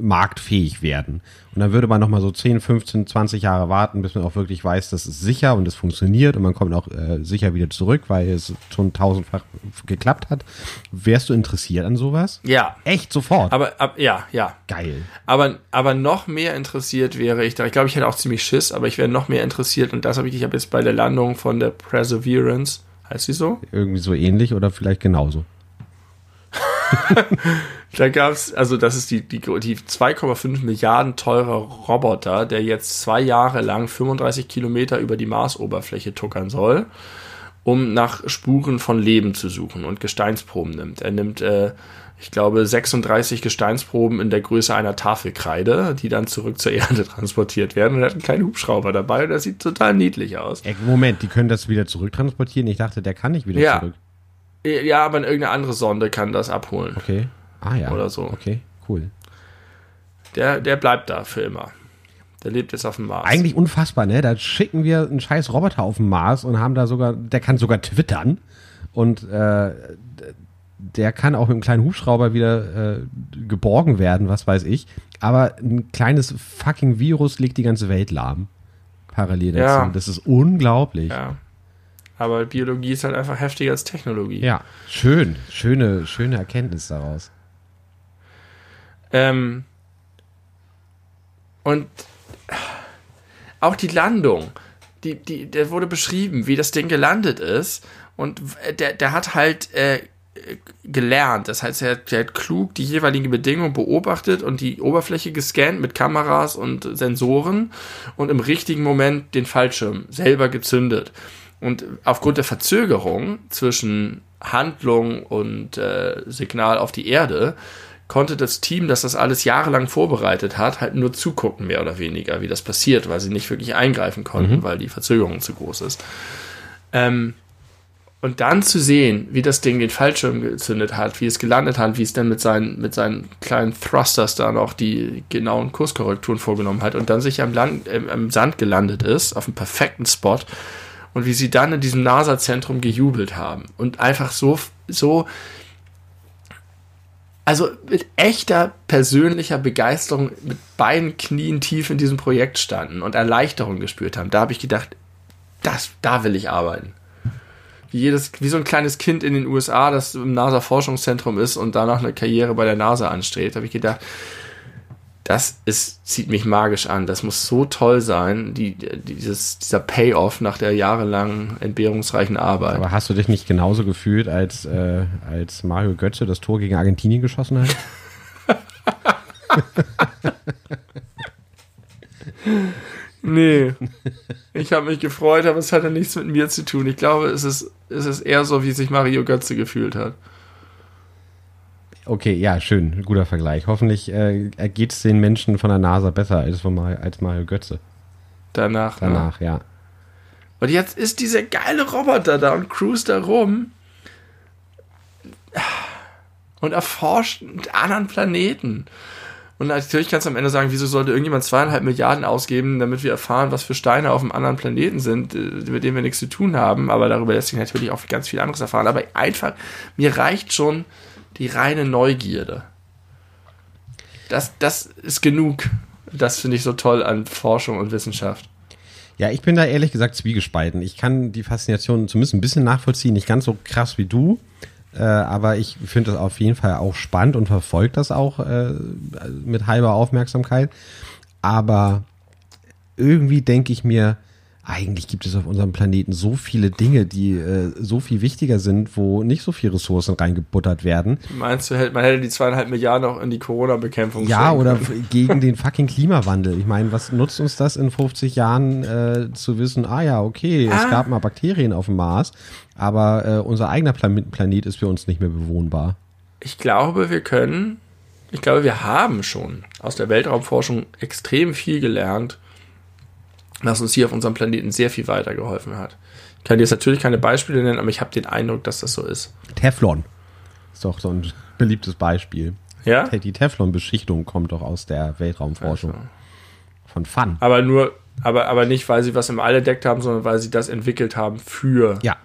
marktfähig werden. Und dann würde man nochmal so 10, 15, 20 Jahre warten, bis man auch wirklich weiß, das ist sicher und es funktioniert und man kommt auch äh, sicher wieder zurück, weil es schon tausendfach geklappt hat. Wärst du interessiert an sowas? Ja. Echt sofort? Aber, ab, ja, ja. Geil. Aber, aber noch mehr interessiert wäre ich da. Ich glaube, ich hätte auch ziemlich Schiss, aber ich wäre noch mehr interessiert. Und das habe ich, ich habe jetzt bei der Landung von der Perseverance, heißt sie so? Irgendwie so ähnlich oder vielleicht genauso. (laughs) Da gab's, also das ist die, die, die 2,5 Milliarden teure Roboter, der jetzt zwei Jahre lang 35 Kilometer über die Marsoberfläche tuckern soll, um nach Spuren von Leben zu suchen und Gesteinsproben nimmt. Er nimmt, äh, ich glaube, 36 Gesteinsproben in der Größe einer Tafelkreide, die dann zurück zur Erde (laughs) transportiert werden. Und er hat einen kleinen Hubschrauber dabei und das sieht total niedlich aus. Moment, die können das wieder zurücktransportieren? Ich dachte, der kann nicht wieder Ja. zurück. Ja, aber irgendeine andere Sonde kann das abholen. Okay. Ah ja. Oder so. Okay, cool. Der, der bleibt da für immer. Der lebt jetzt auf dem Mars. Eigentlich unfassbar, ne? Da schicken wir einen scheiß Roboter auf den Mars und haben da sogar, der kann sogar twittern und äh, der kann auch mit einem kleinen Hubschrauber wieder äh, geborgen werden, was weiß ich. Aber ein kleines fucking Virus legt die ganze Welt lahm. Parallel dazu. Ja. Das ist unglaublich. Ja. Ja. Aber Biologie ist halt einfach heftiger als Technologie. schön. Schöne, schöne Erkenntnis daraus. Ähm, und auch die Landung, die, die, der wurde beschrieben, wie das Ding gelandet ist. Und der, der hat halt äh, gelernt. Das heißt, er hat, der hat klug die jeweiligen Bedingungen beobachtet und die Oberfläche gescannt mit Kameras und Sensoren und im richtigen Moment den Fallschirm selber gezündet. Und aufgrund der Verzögerung zwischen Handlung und äh, Signal auf die Erde konnte das Team, das das alles jahrelang vorbereitet hat, halt nur zugucken, mehr oder weniger, wie das passiert, weil sie nicht wirklich eingreifen konnten, weil die Verzögerung zu groß ist. Ähm, und dann zu sehen, wie das Ding den Fallschirm gezündet hat, wie es gelandet hat, wie es dann mit seinen, mit seinen kleinen Thrusters da noch die genauen Kurskorrekturen vorgenommen hat und dann sich am, Land, äh, am Sand gelandet ist, auf einem perfekten Spot und wie sie dann in diesem NASA-Zentrum gejubelt haben und einfach so, so, also mit echter persönlicher Begeisterung mit beiden Knien tief in diesem Projekt standen und Erleichterung gespürt haben. Da habe ich gedacht, das, da will ich arbeiten. Wie jedes, wie so ein kleines Kind in den USA, das im NASA-Forschungszentrum ist und danach eine Karriere bei der NASA anstrebt, habe ich gedacht, das ist, zieht mich magisch an. Das muss so toll sein, die, dieses, dieser Payoff nach der jahrelangen entbehrungsreichen Arbeit. Aber hast du dich nicht genauso gefühlt, als, äh, als Mario Götze das Tor gegen Argentinien geschossen hat? (laughs) Nee. Ich habe mich gefreut, aber es hatte nichts mit mir zu tun. Ich glaube, es ist, es ist eher so, wie sich Mario Götze gefühlt hat. Okay, ja, schön. Guter Vergleich. Hoffentlich äh, geht es den Menschen von der NASA besser als, von Mario, als Mario Götze. Danach. ne? Danach, ja. Und jetzt ist dieser geile Roboter da und cruist da rum und erforscht einen anderen Planeten. Und natürlich kannst du am Ende sagen, wieso sollte irgendjemand zweieinhalb Milliarden ausgeben, damit wir erfahren, was für Steine auf einem anderen Planeten sind, äh, mit denen wir nichts zu tun haben. Aber darüber lässt sich natürlich auch ganz viel anderes erfahren. Aber einfach, mir reicht schon die reine Neugierde. Das, das ist genug. Das finde ich so toll an Forschung und Wissenschaft. Ja, ich bin da ehrlich gesagt zwiegespalten. Ich kann die Faszination zumindest ein bisschen nachvollziehen, nicht ganz so krass wie du. Äh, aber ich finde das auf jeden Fall auch spannend und verfolge das auch äh, mit halber Aufmerksamkeit. Aber irgendwie denke ich mir, eigentlich gibt es auf unserem Planeten so viele Dinge, die äh, so viel wichtiger sind, wo nicht so viel Ressourcen reingebuttert werden. Meinst du, man hätte die zweieinhalb Milliarden auch in die Corona-Bekämpfung Ja, oder (laughs) gegen den (laughs) fucking Klimawandel. Ich meine, was nutzt uns das in 50 Jahren äh, zu wissen, ah ja, okay, es Ah. gab mal Bakterien auf dem Mars, aber äh, unser eigener Plan Planet ist für uns nicht mehr bewohnbar. Ich glaube, wir können, ich glaube, wir haben schon aus der Weltraumforschung extrem viel gelernt, was uns hier auf unserem Planeten sehr viel weitergeholfen hat. Ich kann dir jetzt natürlich keine Beispiele nennen, aber ich habe den Eindruck, dass das so ist. Teflon ist doch so ein beliebtes Beispiel. Ja? Die Teflon-Beschichtung kommt doch aus der Weltraumforschung. Von Fun. Aber nur, aber, aber nicht, weil sie was im All entdeckt haben, sondern weil sie das entwickelt haben für. Ja,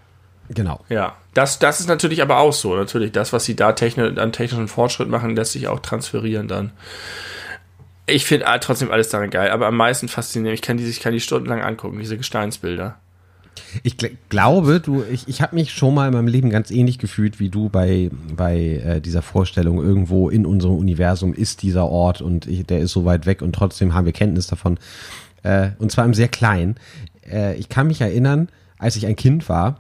genau. Ja, das, das ist natürlich aber auch so. Natürlich, das, was sie da techni an technischen Fortschritt machen, lässt sich auch transferieren dann. Ich finde ah, trotzdem alles daran geil, aber am meisten faszinierend, ich kann die, ich kann die stundenlang angucken, diese Gesteinsbilder. Ich gl glaube, du, ich, ich habe mich schon mal in meinem Leben ganz ähnlich gefühlt wie du bei, bei äh, dieser Vorstellung, irgendwo in unserem Universum ist dieser Ort und ich, der ist so weit weg und trotzdem haben wir Kenntnis davon. Äh, und zwar im sehr kleinen. Äh, ich kann mich erinnern, als ich ein Kind war,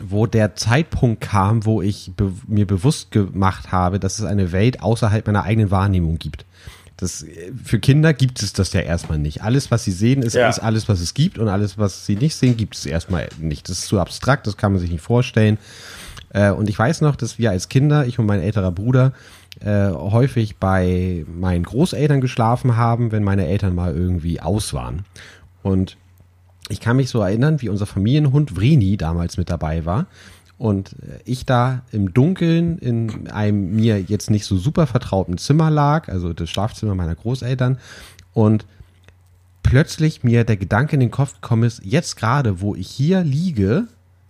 wo der Zeitpunkt kam, wo ich be mir bewusst gemacht habe, dass es eine Welt außerhalb meiner eigenen Wahrnehmung gibt. Das, äh, für Kinder gibt es das ja erstmal nicht. Alles, was sie sehen, ist, Ja. ist alles, was es gibt und alles, was sie nicht sehen, gibt es erstmal nicht. Das ist zu abstrakt, das kann man sich nicht vorstellen. Äh, und ich weiß noch, dass wir als Kinder, ich und mein älterer Bruder, äh, häufig bei meinen Großeltern geschlafen haben, wenn meine Eltern mal irgendwie aus waren. Und ich kann mich so erinnern, wie unser Familienhund Vreni damals mit dabei war. Und äh, ich da im Dunkeln in einem mir jetzt nicht so super vertrauten Zimmer lag, also das Schlafzimmer meiner Großeltern. Und plötzlich mir der Gedanke in den Kopf gekommen ist, jetzt gerade, wo ich hier liege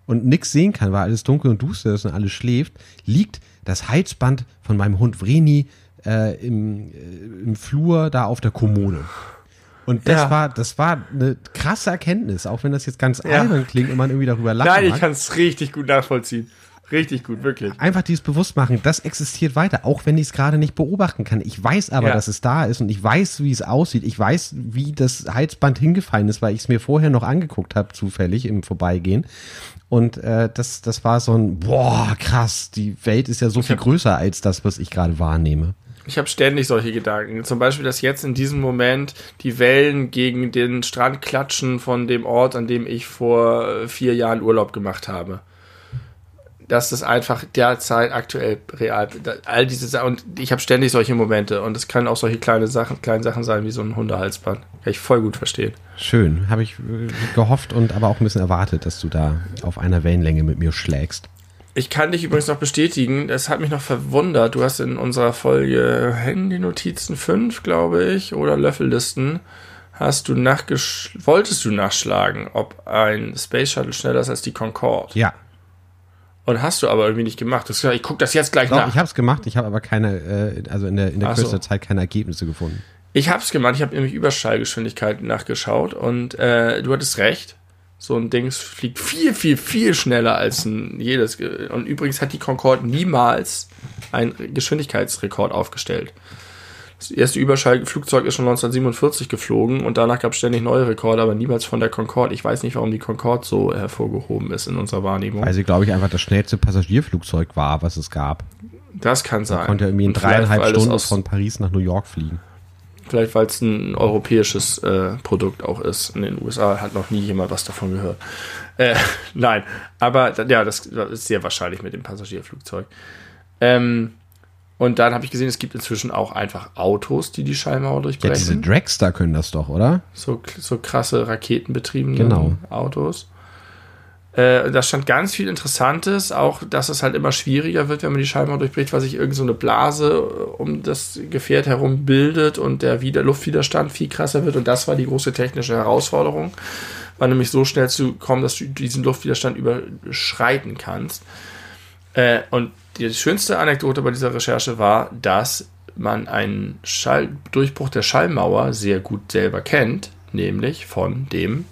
und nichts sehen kann, weil alles dunkel und duster ist und alles schläft, liegt das Halsband von meinem Hund Vreni äh, im, äh, im Flur da auf der Kommode. Und das Ja. war, das war eine krasse Erkenntnis, auch wenn das jetzt ganz Ja. albern klingt und man irgendwie darüber lachen Nein, ich kann es richtig gut nachvollziehen. Richtig gut, wirklich. Einfach dieses Bewusstmachen, das existiert weiter, auch wenn ich es gerade nicht beobachten kann. Ich weiß aber, Ja. dass es da ist und ich weiß, wie es aussieht. Ich weiß, wie das Halsband hingefallen ist, weil ich es mir vorher noch angeguckt habe, zufällig im Vorbeigehen. Und äh, das, das war so ein, boah, krass, die Welt ist ja so viel größer als das, was ich gerade wahrnehme. Ich habe ständig solche Gedanken. Zum Beispiel, dass jetzt in diesem Moment die Wellen gegen den Strand klatschen von dem Ort, an dem ich vor äh, vier Jahren Urlaub gemacht habe. Dass das einfach derzeit aktuell real, all diese Sachen, und ich habe ständig solche Momente und es können auch solche kleine Sachen, kleine Sachen sein wie so ein Hundehalsband. Kann ich voll gut verstehen. Schön, habe ich äh, gehofft und aber auch ein bisschen erwartet, dass du da auf einer Wellenlänge mit mir schlägst. Ich kann dich übrigens noch bestätigen, es hat mich noch verwundert, du hast in unserer Folge Handy-Notizen 5, glaube ich, oder Löffellisten, hast du nachgesch wolltest du nachschlagen, ob ein Space Shuttle schneller ist als die Concorde. Ja, Und hast du aber irgendwie nicht gemacht. Du hast gesagt, ich gucke das jetzt gleich doch, nach. ich habe es gemacht, ich habe aber keine, äh, also in der, in der Ach Kürze so. der Zeit keine Ergebnisse gefunden. Ich habe es gemacht, ich habe nämlich Überschallgeschwindigkeit nachgeschaut und äh, du hattest recht. So ein Ding fliegt viel, viel, viel schneller als ein jedes. Und übrigens hat die Concorde niemals einen Geschwindigkeitsrekord aufgestellt. Das erste Überschallflugzeug ist schon 1947 geflogen und danach gab es ständig neue Rekorde, aber niemals von der Concorde. Ich weiß nicht, warum die Concorde so hervorgehoben ist in unserer Wahrnehmung. Weil sie, glaube ich, einfach das schnellste Passagierflugzeug war, was es gab. das kann sein. Konnte irgendwie in dreieinhalb Stunden aus- von Paris nach New York fliegen. Vielleicht, weil es ein europäisches äh, Produkt auch ist. In den USA hat noch nie jemand was davon gehört. Äh, (laughs) nein, aber ja, das, das ist sehr wahrscheinlich mit dem Passagierflugzeug. Ähm, Und dann habe ich gesehen, es gibt inzwischen auch einfach Autos, die die Schallmauer durchbrechen. Ja, diese Dragster können das doch, oder? So, so krasse raketenbetriebene genau. Autos. Äh, da stand ganz viel Interessantes, auch dass es halt immer schwieriger wird, wenn man die Schallmauer durchbricht, weil sich irgend so Blase äh, um das Gefährt herum bildet und der Wider Luftwiderstand viel krasser wird. Und das war die große technische Herausforderung, war nämlich so schnell zu kommen, dass du diesen Luftwiderstand überschreiten kannst. Äh, und die schönste Anekdote bei dieser Recherche war, dass man einen Schall Durchbruch der Schallmauer sehr gut selber kennt, nämlich von dem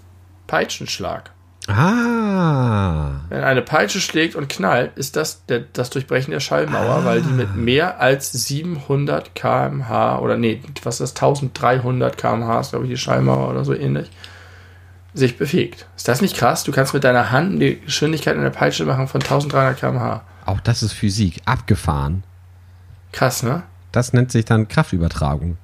Peitschenschlag. Ah. Wenn eine Peitsche schlägt und knallt, ist das der, das Durchbrechen der Schallmauer, ah. weil die mit mehr als 700 km/h oder nee, was ist das, 1300 km/h ist, glaube ich, die Schallmauer oder so ähnlich, sich bewegt. Ist das nicht krass? Du kannst mit deiner Hand die Geschwindigkeit in der Peitsche machen von 1300 km/h. Auch das ist Physik. Abgefahren. Krass, ne? Das nennt sich dann Kraftübertragung.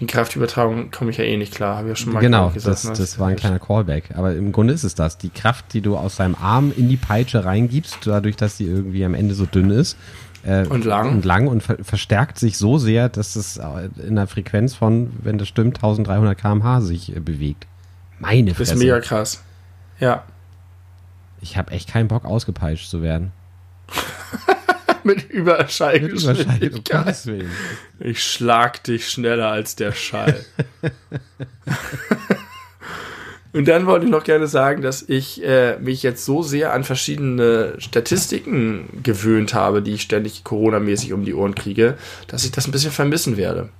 Die Kraftübertragung komme ich ja eh nicht klar, habe ich ja schon mal genau, gesagt. Genau, das, das war ein kleiner Callback. Aber im Grunde ist es das. Die Kraft, die du aus deinem Arm in die Peitsche reingibst, dadurch, dass sie irgendwie am Ende so dünn ist. Äh, und lang. Und lang und ver verstärkt sich so sehr, dass es in einer Frequenz von, wenn das stimmt, 1300 km/h sich äh, bewegt. Meine Fresse. Das ist mega krass. Ja. Ich habe echt keinen Bock, ausgepeitscht zu werden. (laughs) Mit Überschallgeschwindigkeit. Ich schlag dich schneller als der Schall. (laughs) Und dann wollte ich noch gerne sagen, dass ich äh, mich jetzt so sehr an verschiedene Statistiken gewöhnt habe, die ich ständig Corona-mäßig um die Ohren kriege, dass ich das ein bisschen vermissen werde.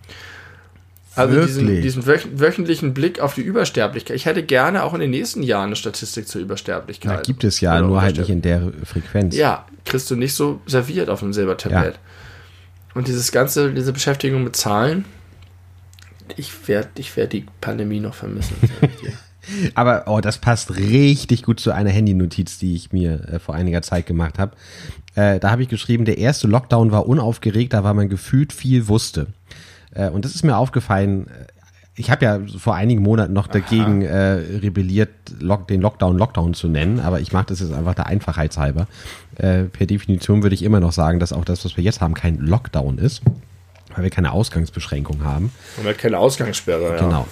Also diesen, diesen, wöchentlichen Blick auf die Übersterblichkeit. Ich hätte gerne auch in den nächsten Jahren eine Statistik zur Übersterblichkeit. Da gibt es ja, nur halt nicht in der Frequenz. Ja, kriegst du nicht so serviert auf einem Silbertablett. Ja. Und dieses ganze, diese Beschäftigung mit Zahlen, ich werde ich werd die Pandemie noch vermissen. (laughs) Aber oh, das passt richtig gut zu einer Handynotiz, die ich mir äh, vor einiger Zeit gemacht habe. Äh, da habe ich geschrieben, der erste Lockdown war unaufgeregt, da war man gefühlt viel wusste. Äh, und das ist mir aufgefallen, äh, ich habe ja vor einigen Monaten noch dagegen äh, rebelliert, Lock, den Lockdown Lockdown zu nennen, aber ich mache das jetzt einfach der Einfachheit halber. Äh, per Definition würde ich immer noch sagen, dass auch das, was wir jetzt haben, kein Lockdown ist, weil wir keine Ausgangsbeschränkung haben. Und wir keine Ausgangssperre, ja. Genau.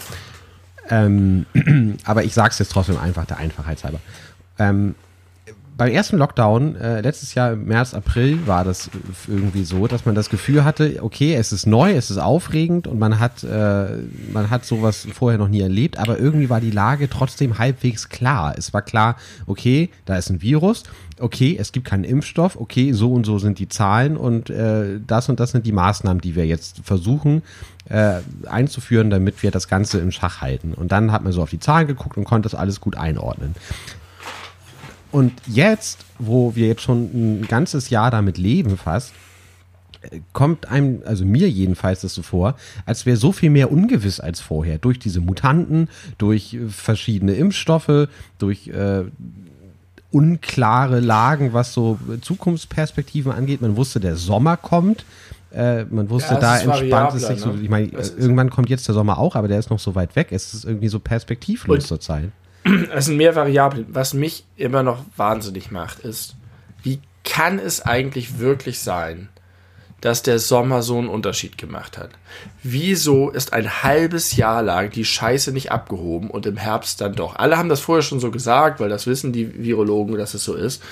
Ähm, (clears throat) aber ich sage es jetzt trotzdem einfach der Einfachheit halber. Ähm, beim ersten Lockdown, äh, letztes Jahr im März, April, war das irgendwie so, dass man das Gefühl hatte, okay, es ist neu, es ist aufregend und man hat, äh, man hat sowas vorher noch nie erlebt, aber irgendwie war die Lage trotzdem halbwegs klar. Es war klar, okay, da ist ein Virus, okay, es gibt keinen Impfstoff, okay, so und so sind die Zahlen und äh, das und das sind die Maßnahmen, die wir jetzt versuchen äh, einzuführen, damit wir das Ganze im Schach halten. Und dann hat man so auf die Zahlen geguckt und konnte das alles gut einordnen. Und jetzt, wo wir jetzt schon ein ganzes Jahr damit leben fast, kommt einem, also mir jedenfalls das so vor, als wäre so viel mehr ungewiss als vorher. Durch diese Mutanten, durch verschiedene Impfstoffe, durch äh, unklare Lagen, was so Zukunftsperspektiven angeht. Man wusste, der Sommer kommt. Äh, man wusste, ja, da entspannt es sich so. Ne? Ich meine, irgendwann kommt jetzt der Sommer auch, aber der ist noch so weit weg. Es ist irgendwie so perspektivlos zur Zeit (clears throat) es sind mehr Variablen. Was mich immer noch wahnsinnig macht, ist, wie kann es eigentlich wirklich sein, dass der Sommer so einen Unterschied gemacht hat? Wieso ist ein halbes Jahr lang die Scheiße nicht abgehoben und im Herbst dann doch? Alle haben das vorher schon so gesagt, weil das wissen die Virologen, dass es so ist.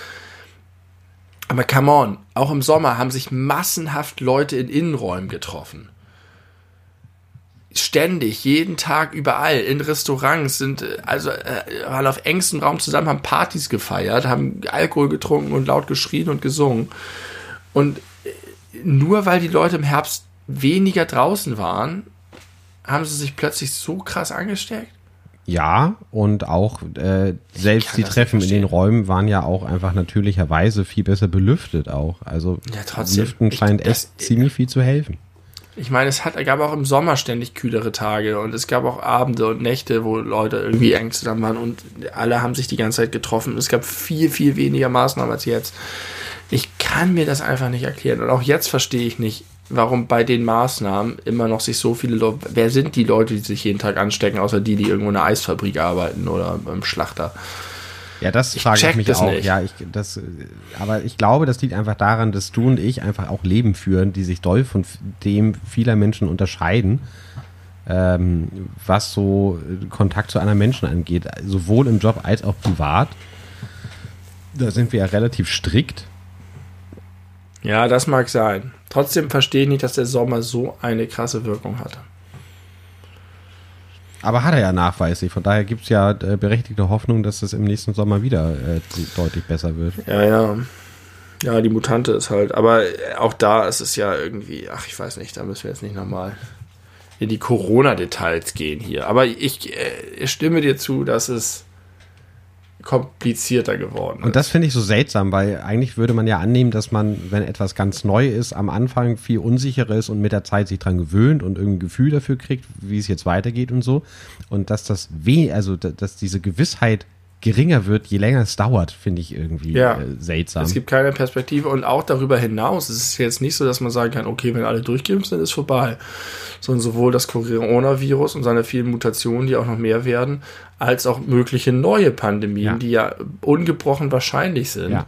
Aber come on, auch im Sommer haben sich massenhaft Leute in Innenräumen getroffen ständig, jeden Tag, überall, in Restaurants, sind äh, also äh, waren auf engstem Raum zusammen, haben Partys gefeiert, haben Alkohol getrunken und laut geschrien und gesungen. Und äh, nur weil die Leute im Herbst weniger draußen waren, haben sie sich plötzlich so krass angesteckt. Ja, und auch äh, selbst die Treffen in den Räumen waren ja auch einfach natürlicherweise viel besser belüftet auch. Also ja, trotzdem, Lüften scheint ich, das, echt ziemlich viel zu helfen. Ich meine, es hat, gab auch im Sommer ständig kühlere Tage und es gab auch Abende und Nächte, wo Leute irgendwie eng zusammen waren und alle haben sich die ganze Zeit getroffen. Es gab viel, viel weniger Maßnahmen als jetzt. Ich kann mir das einfach nicht erklären. Und auch jetzt verstehe ich nicht, warum bei den Maßnahmen immer noch sich so viele Leute, wer sind die Leute, die sich jeden Tag anstecken, außer die, die irgendwo in einer Eisfabrik arbeiten oder beim Schlachter? Ja, das Ich frage ich mich auch. nicht. Ja, ich, das, aber ich glaube, das liegt einfach daran, dass du und ich einfach auch Leben führen, die sich doll von dem vieler Menschen unterscheiden, ähm, was so äh, Kontakt zu anderen Menschen angeht, sowohl im Job als auch privat. Da sind wir ja relativ strikt. Ja, das mag sein. Trotzdem verstehe ich nicht, dass der Sommer so eine krasse Wirkung hatte. Aber hat er ja nachweislich. Von daher gibt es ja äh, berechtigte Hoffnung, dass es im nächsten Sommer wieder äh, deutlich besser wird. Ja, ja. Ja, die Mutante ist halt. Aber auch da ist es ja irgendwie, ach, ich weiß nicht, da müssen wir jetzt nicht nochmal in die Corona-Details gehen hier. Aber ich, äh, ich stimme dir zu, dass es komplizierter geworden Und das finde ich so seltsam, weil eigentlich würde man ja annehmen, dass man, wenn etwas ganz neu ist, am Anfang viel unsicherer ist und mit der Zeit sich dran gewöhnt und irgendein Gefühl dafür kriegt, wie es jetzt weitergeht und so. Und dass das weh, also da- dass diese Gewissheit geringer wird, je länger es dauert, finde ich irgendwie Ja. äh, seltsam. Es gibt keine Perspektive und auch darüber hinaus ist es jetzt nicht so, dass man sagen kann, okay, wenn alle durchgeimpft sind, ist vorbei. Sondern sowohl das Coronavirus und seine vielen Mutationen, die auch noch mehr werden, als auch mögliche neue Pandemien, Ja. die ja ungebrochen wahrscheinlich sind. Ja.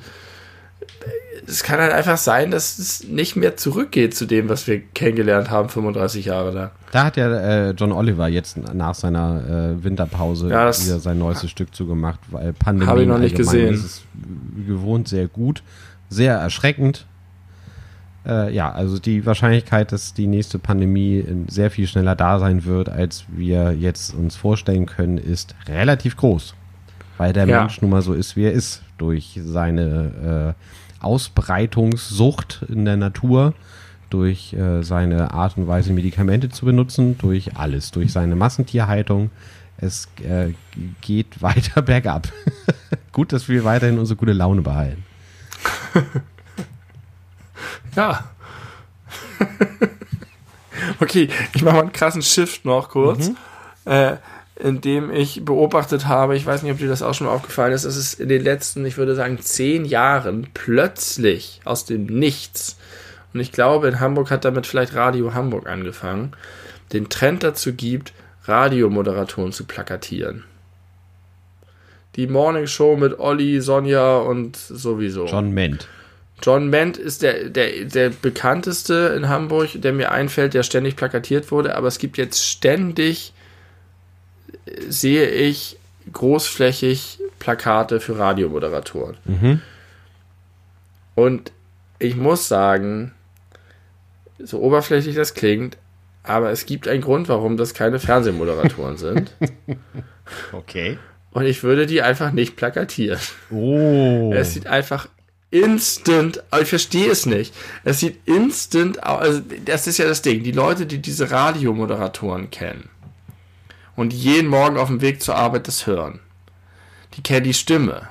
Es kann halt einfach sein, dass es nicht mehr zurückgeht zu dem, was wir kennengelernt haben, 35 Jahre lang. Da hat ja äh, John Oliver jetzt nach seiner äh, Winterpause Ja, das- wieder sein neuestes Stück zugemacht, weil Pandemie Hab ich noch nicht gesehen. ist es wie gewohnt sehr gut, sehr erschreckend. Äh, ja, also die Wahrscheinlichkeit, dass die nächste Pandemie sehr viel schneller da sein wird, als wir jetzt uns vorstellen können, ist relativ groß. Weil der Ja. Mensch nun mal so ist, wie er ist, durch seine äh, Ausbreitungssucht in der Natur, durch äh, seine Art und Weise, Medikamente zu benutzen, durch alles, durch seine Massentierhaltung. Es äh, geht (laughs) weiter bergab. (laughs) Gut, dass wir weiterhin unsere gute Laune behalten. (laughs) Ja. okay, ich mache mal einen krassen Shift noch kurz, äh, indem ich beobachtet habe, ich weiß nicht, ob dir das auch schon mal aufgefallen ist, dass es in den letzten, ich würde sagen, zehn Jahren plötzlich aus dem Nichts, und ich glaube, in Hamburg hat damit vielleicht Radio Hamburg angefangen, den Trend dazu gibt, Radiomoderatoren zu plakatieren. Die Morning Show mit Olli, Sonja und sowieso. John Ment. John Ment ist der, der, der bekannteste in Hamburg, der mir einfällt, der ständig plakatiert wurde, aber es gibt jetzt ständig, sehe ich, großflächig Plakate für Radiomoderatoren. Mhm. Und ich muss sagen, so oberflächlich das klingt, aber es gibt einen Grund, warum das keine Fernsehmoderatoren sind. (laughs) Okay. Und ich würde die einfach nicht plakatieren. Oh. Es sieht einfach instant, ich verstehe es nicht. Es sieht instant aus, also das ist ja das Ding. Die Leute, die diese Radiomoderatoren kennen und jeden Morgen auf dem Weg zur Arbeit das hören, die kennen die Stimme.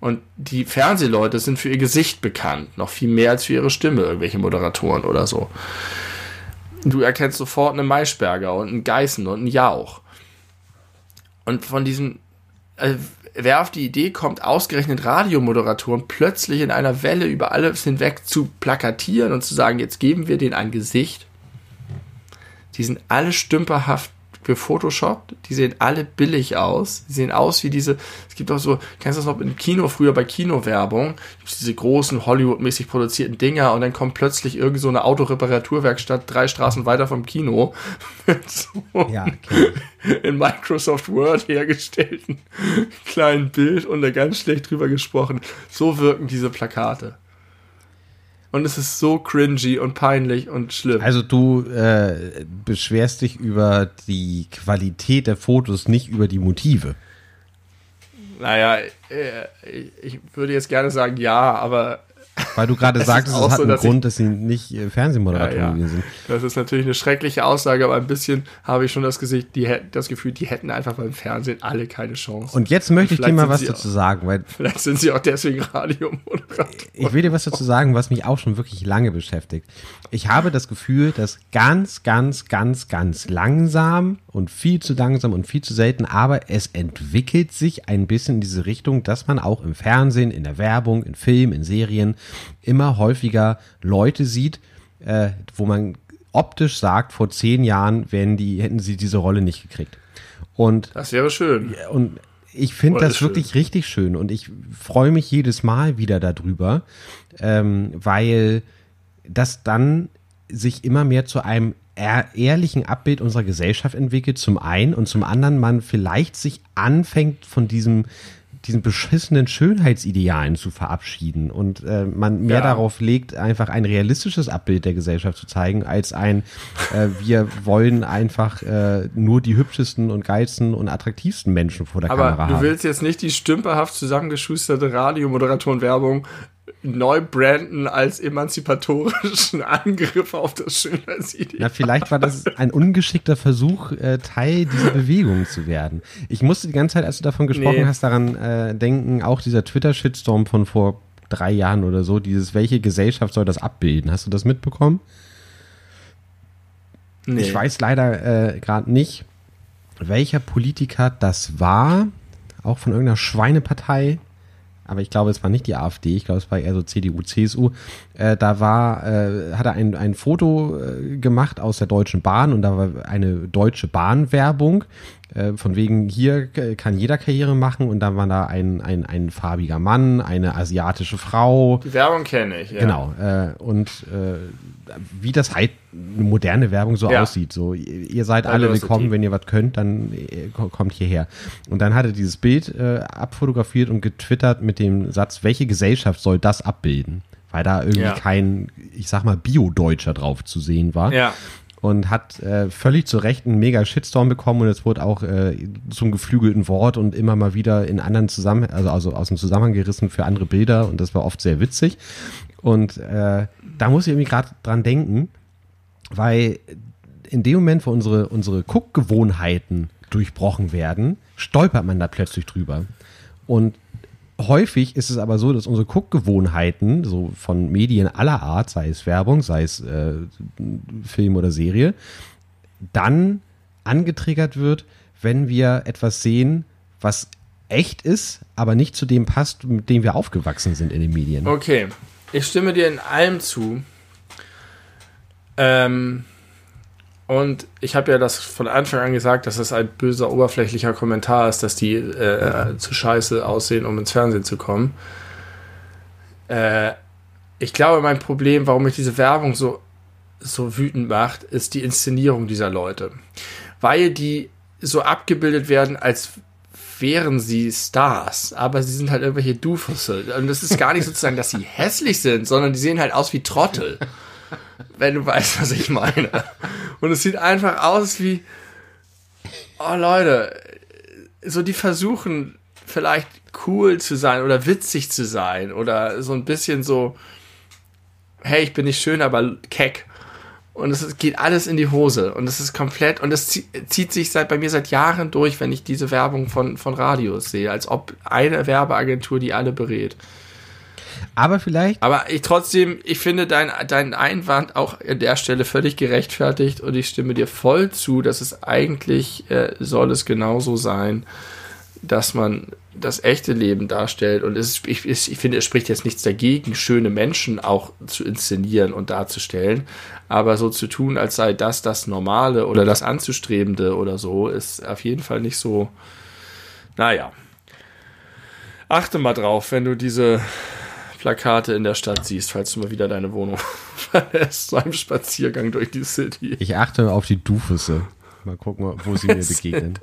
Und die Fernsehleute sind für ihr Gesicht bekannt, noch viel mehr als für ihre Stimme, irgendwelche Moderatoren oder so. Du erkennst sofort einen Maischberger und einen Geißen und einen Jauch. Und von diesen, also wer auf die Idee kommt, ausgerechnet Radiomoderatoren plötzlich in einer Welle über alles hinweg zu plakatieren und zu sagen, jetzt geben wir denen ein Gesicht. Die sind alle stümperhaft gefotoshoppt, die sehen alle billig aus. Die sehen aus wie diese, es gibt auch so, kennst du das noch im Kino, früher bei Kinowerbung, diese großen Hollywood-mäßig produzierten Dinger und dann kommt plötzlich irgend so eine Autoreparaturwerkstatt drei Straßen weiter vom Kino mit so Ja, okay. (laughs) in Microsoft Word hergestellten (laughs) kleinen Bild und da ganz schlecht drüber gesprochen. So wirken diese Plakate. Und es ist so cringy und peinlich und schlimm. Also du äh, beschwerst dich über die Qualität der Fotos, nicht über die Motive. naja, äh, ich würde jetzt gerne sagen ja, aber Weil du gerade Es sagtest, ist es auch hat so, einen Grund, dass sie nicht äh, Fernsehmoderatoren Ja, ja. sind. das ist natürlich eine schreckliche Aussage, aber ein bisschen habe ich schon das, Gesicht, die, das Gefühl, die hätten einfach beim Fernsehen alle keine Chance. Und jetzt möchte ich dir mal was dazu sagen, weil Vielleicht sind sie auch deswegen Radiomoderatoren. ich will dir was dazu sagen, was mich auch schon wirklich lange beschäftigt. Ich habe das Gefühl, dass ganz, ganz, ganz, ganz langsam und viel zu langsam und viel zu selten, aber es entwickelt sich ein bisschen in diese Richtung, dass man auch im Fernsehen, in der Werbung, in Filmen, in Serien immer häufiger Leute sieht, äh, wo man optisch sagt, vor zehn Jahren wären die, hätten sie diese Rolle nicht gekriegt. Und Das wäre schön. und ich finde das ist wirklich richtig schön und ich freue mich jedes Mal wieder darüber, ähm, weil das dann sich immer mehr zu einem ehr- ehrlichen Abbild unserer Gesellschaft entwickelt, zum einen und zum anderen man vielleicht sich anfängt von diesem diesen beschissenen Schönheitsidealen zu verabschieden und äh, man mehr Ja. darauf legt, einfach ein realistisches Abbild der Gesellschaft zu zeigen, als ein äh, wir wollen einfach äh, nur die hübschesten und geilsten und attraktivsten Menschen vor der Aber Kamera du haben. willst jetzt nicht die stümperhaft zusammengeschusterte Radiomoderatorenwerbung neu branden als emanzipatorischen (laughs) Angriff auf das Schönheitsideal. Na, vielleicht war das ein ungeschickter Versuch, äh, Teil dieser Bewegung zu werden. Ich musste die ganze Zeit, als du davon gesprochen Nee. hast, daran äh, denken, auch dieser Twitter-Shitstorm von vor drei Jahren oder so, dieses, welche Gesellschaft soll das abbilden? Hast du das mitbekommen? Nee. Ich weiß leider äh, gerade nicht, welcher Politiker das war, auch von irgendeiner Schweinepartei, aber ich glaube, es war nicht die AfD, ich glaube, es war eher so CDU, CSU. Äh, da war, äh, hat er ein, ein Foto äh, gemacht aus der Deutschen Bahn und da war eine deutsche Bahnwerbung. Äh, von wegen, hier kann jeder Karriere machen und dann war da ein, ein, ein farbiger Mann, eine asiatische Frau, Die Werbung kenne ich, ja. Genau. Äh, und äh, wie das halt eine moderne Werbung so Ja. aussieht. So, ihr seid alle willkommen, wenn ihr was könnt, dann äh, ko- kommt hierher. Und dann hat er dieses Bild äh, abfotografiert und getwittert mit dem Satz, welche Gesellschaft soll das abbilden? Weil da irgendwie Ja. kein, ich sag mal, Bio-Deutscher drauf zu sehen war Ja. Und hat äh, völlig zu Recht einen mega Shitstorm bekommen und es wurde auch äh, zum geflügelten Wort und immer mal wieder in anderen Zusammen also, also aus dem Zusammenhang gerissen für andere Bilder und das war oft sehr witzig. Und äh, da muss ich irgendwie gerade dran denken, weil in dem Moment, wo unsere, unsere Guckgewohnheiten durchbrochen werden, stolpert man da plötzlich drüber. Und häufig ist es aber so, dass unsere Guckgewohnheiten, so von Medien aller Art, sei es Werbung, sei es äh, Film oder Serie, dann angetriggert wird, wenn wir etwas sehen, was echt ist, aber nicht zu dem passt, mit dem wir aufgewachsen sind in den Medien. Okay, ich stimme dir in allem zu. Ähm, und ich habe ja das von Anfang an gesagt, dass das ein böser, oberflächlicher Kommentar ist, dass die äh, zu scheiße aussehen, um ins Fernsehen zu kommen. Äh, ich glaube, mein Problem, warum mich diese Werbung so, so wütend macht, ist die Inszenierung dieser Leute. Weil die so abgebildet werden, als wären sie Stars, aber sie sind halt irgendwelche Dufusse. Und es ist gar nicht sozusagen, dass sie hässlich sind, sondern die sehen halt aus wie Trottel. (laughs) Wenn du weißt, was ich meine. Und es sieht einfach aus wie, oh Leute, so die versuchen vielleicht cool zu sein oder witzig zu sein oder so ein bisschen so, hey, ich bin nicht schön, aber keck. Und es geht alles in die Hose und es ist komplett und es zie- zieht sich seit bei mir seit Jahren durch, wenn ich diese Werbung von von Radios sehe, als ob eine Werbeagentur die alle berät. Aber vielleicht, Aber ich trotzdem, ich finde dein dein Einwand auch an der Stelle völlig gerechtfertigt und ich stimme dir voll zu, dass es eigentlich äh, soll es genauso sein, dass man das echte Leben darstellt und es, ich ich finde, es spricht jetzt nichts dagegen, schöne Menschen auch zu inszenieren und darzustellen, aber so zu tun, als sei das das Normale oder das Anzustrebende oder so, ist auf jeden Fall nicht so, naja. Achte mal drauf, wenn du diese Plakate in der Stadt siehst, falls du mal wieder deine Wohnung (laughs) verlässt, zu einem Spaziergang durch die City. ich achte auf die Dufusse. Mal gucken, wo sie mir (laughs) begegnen.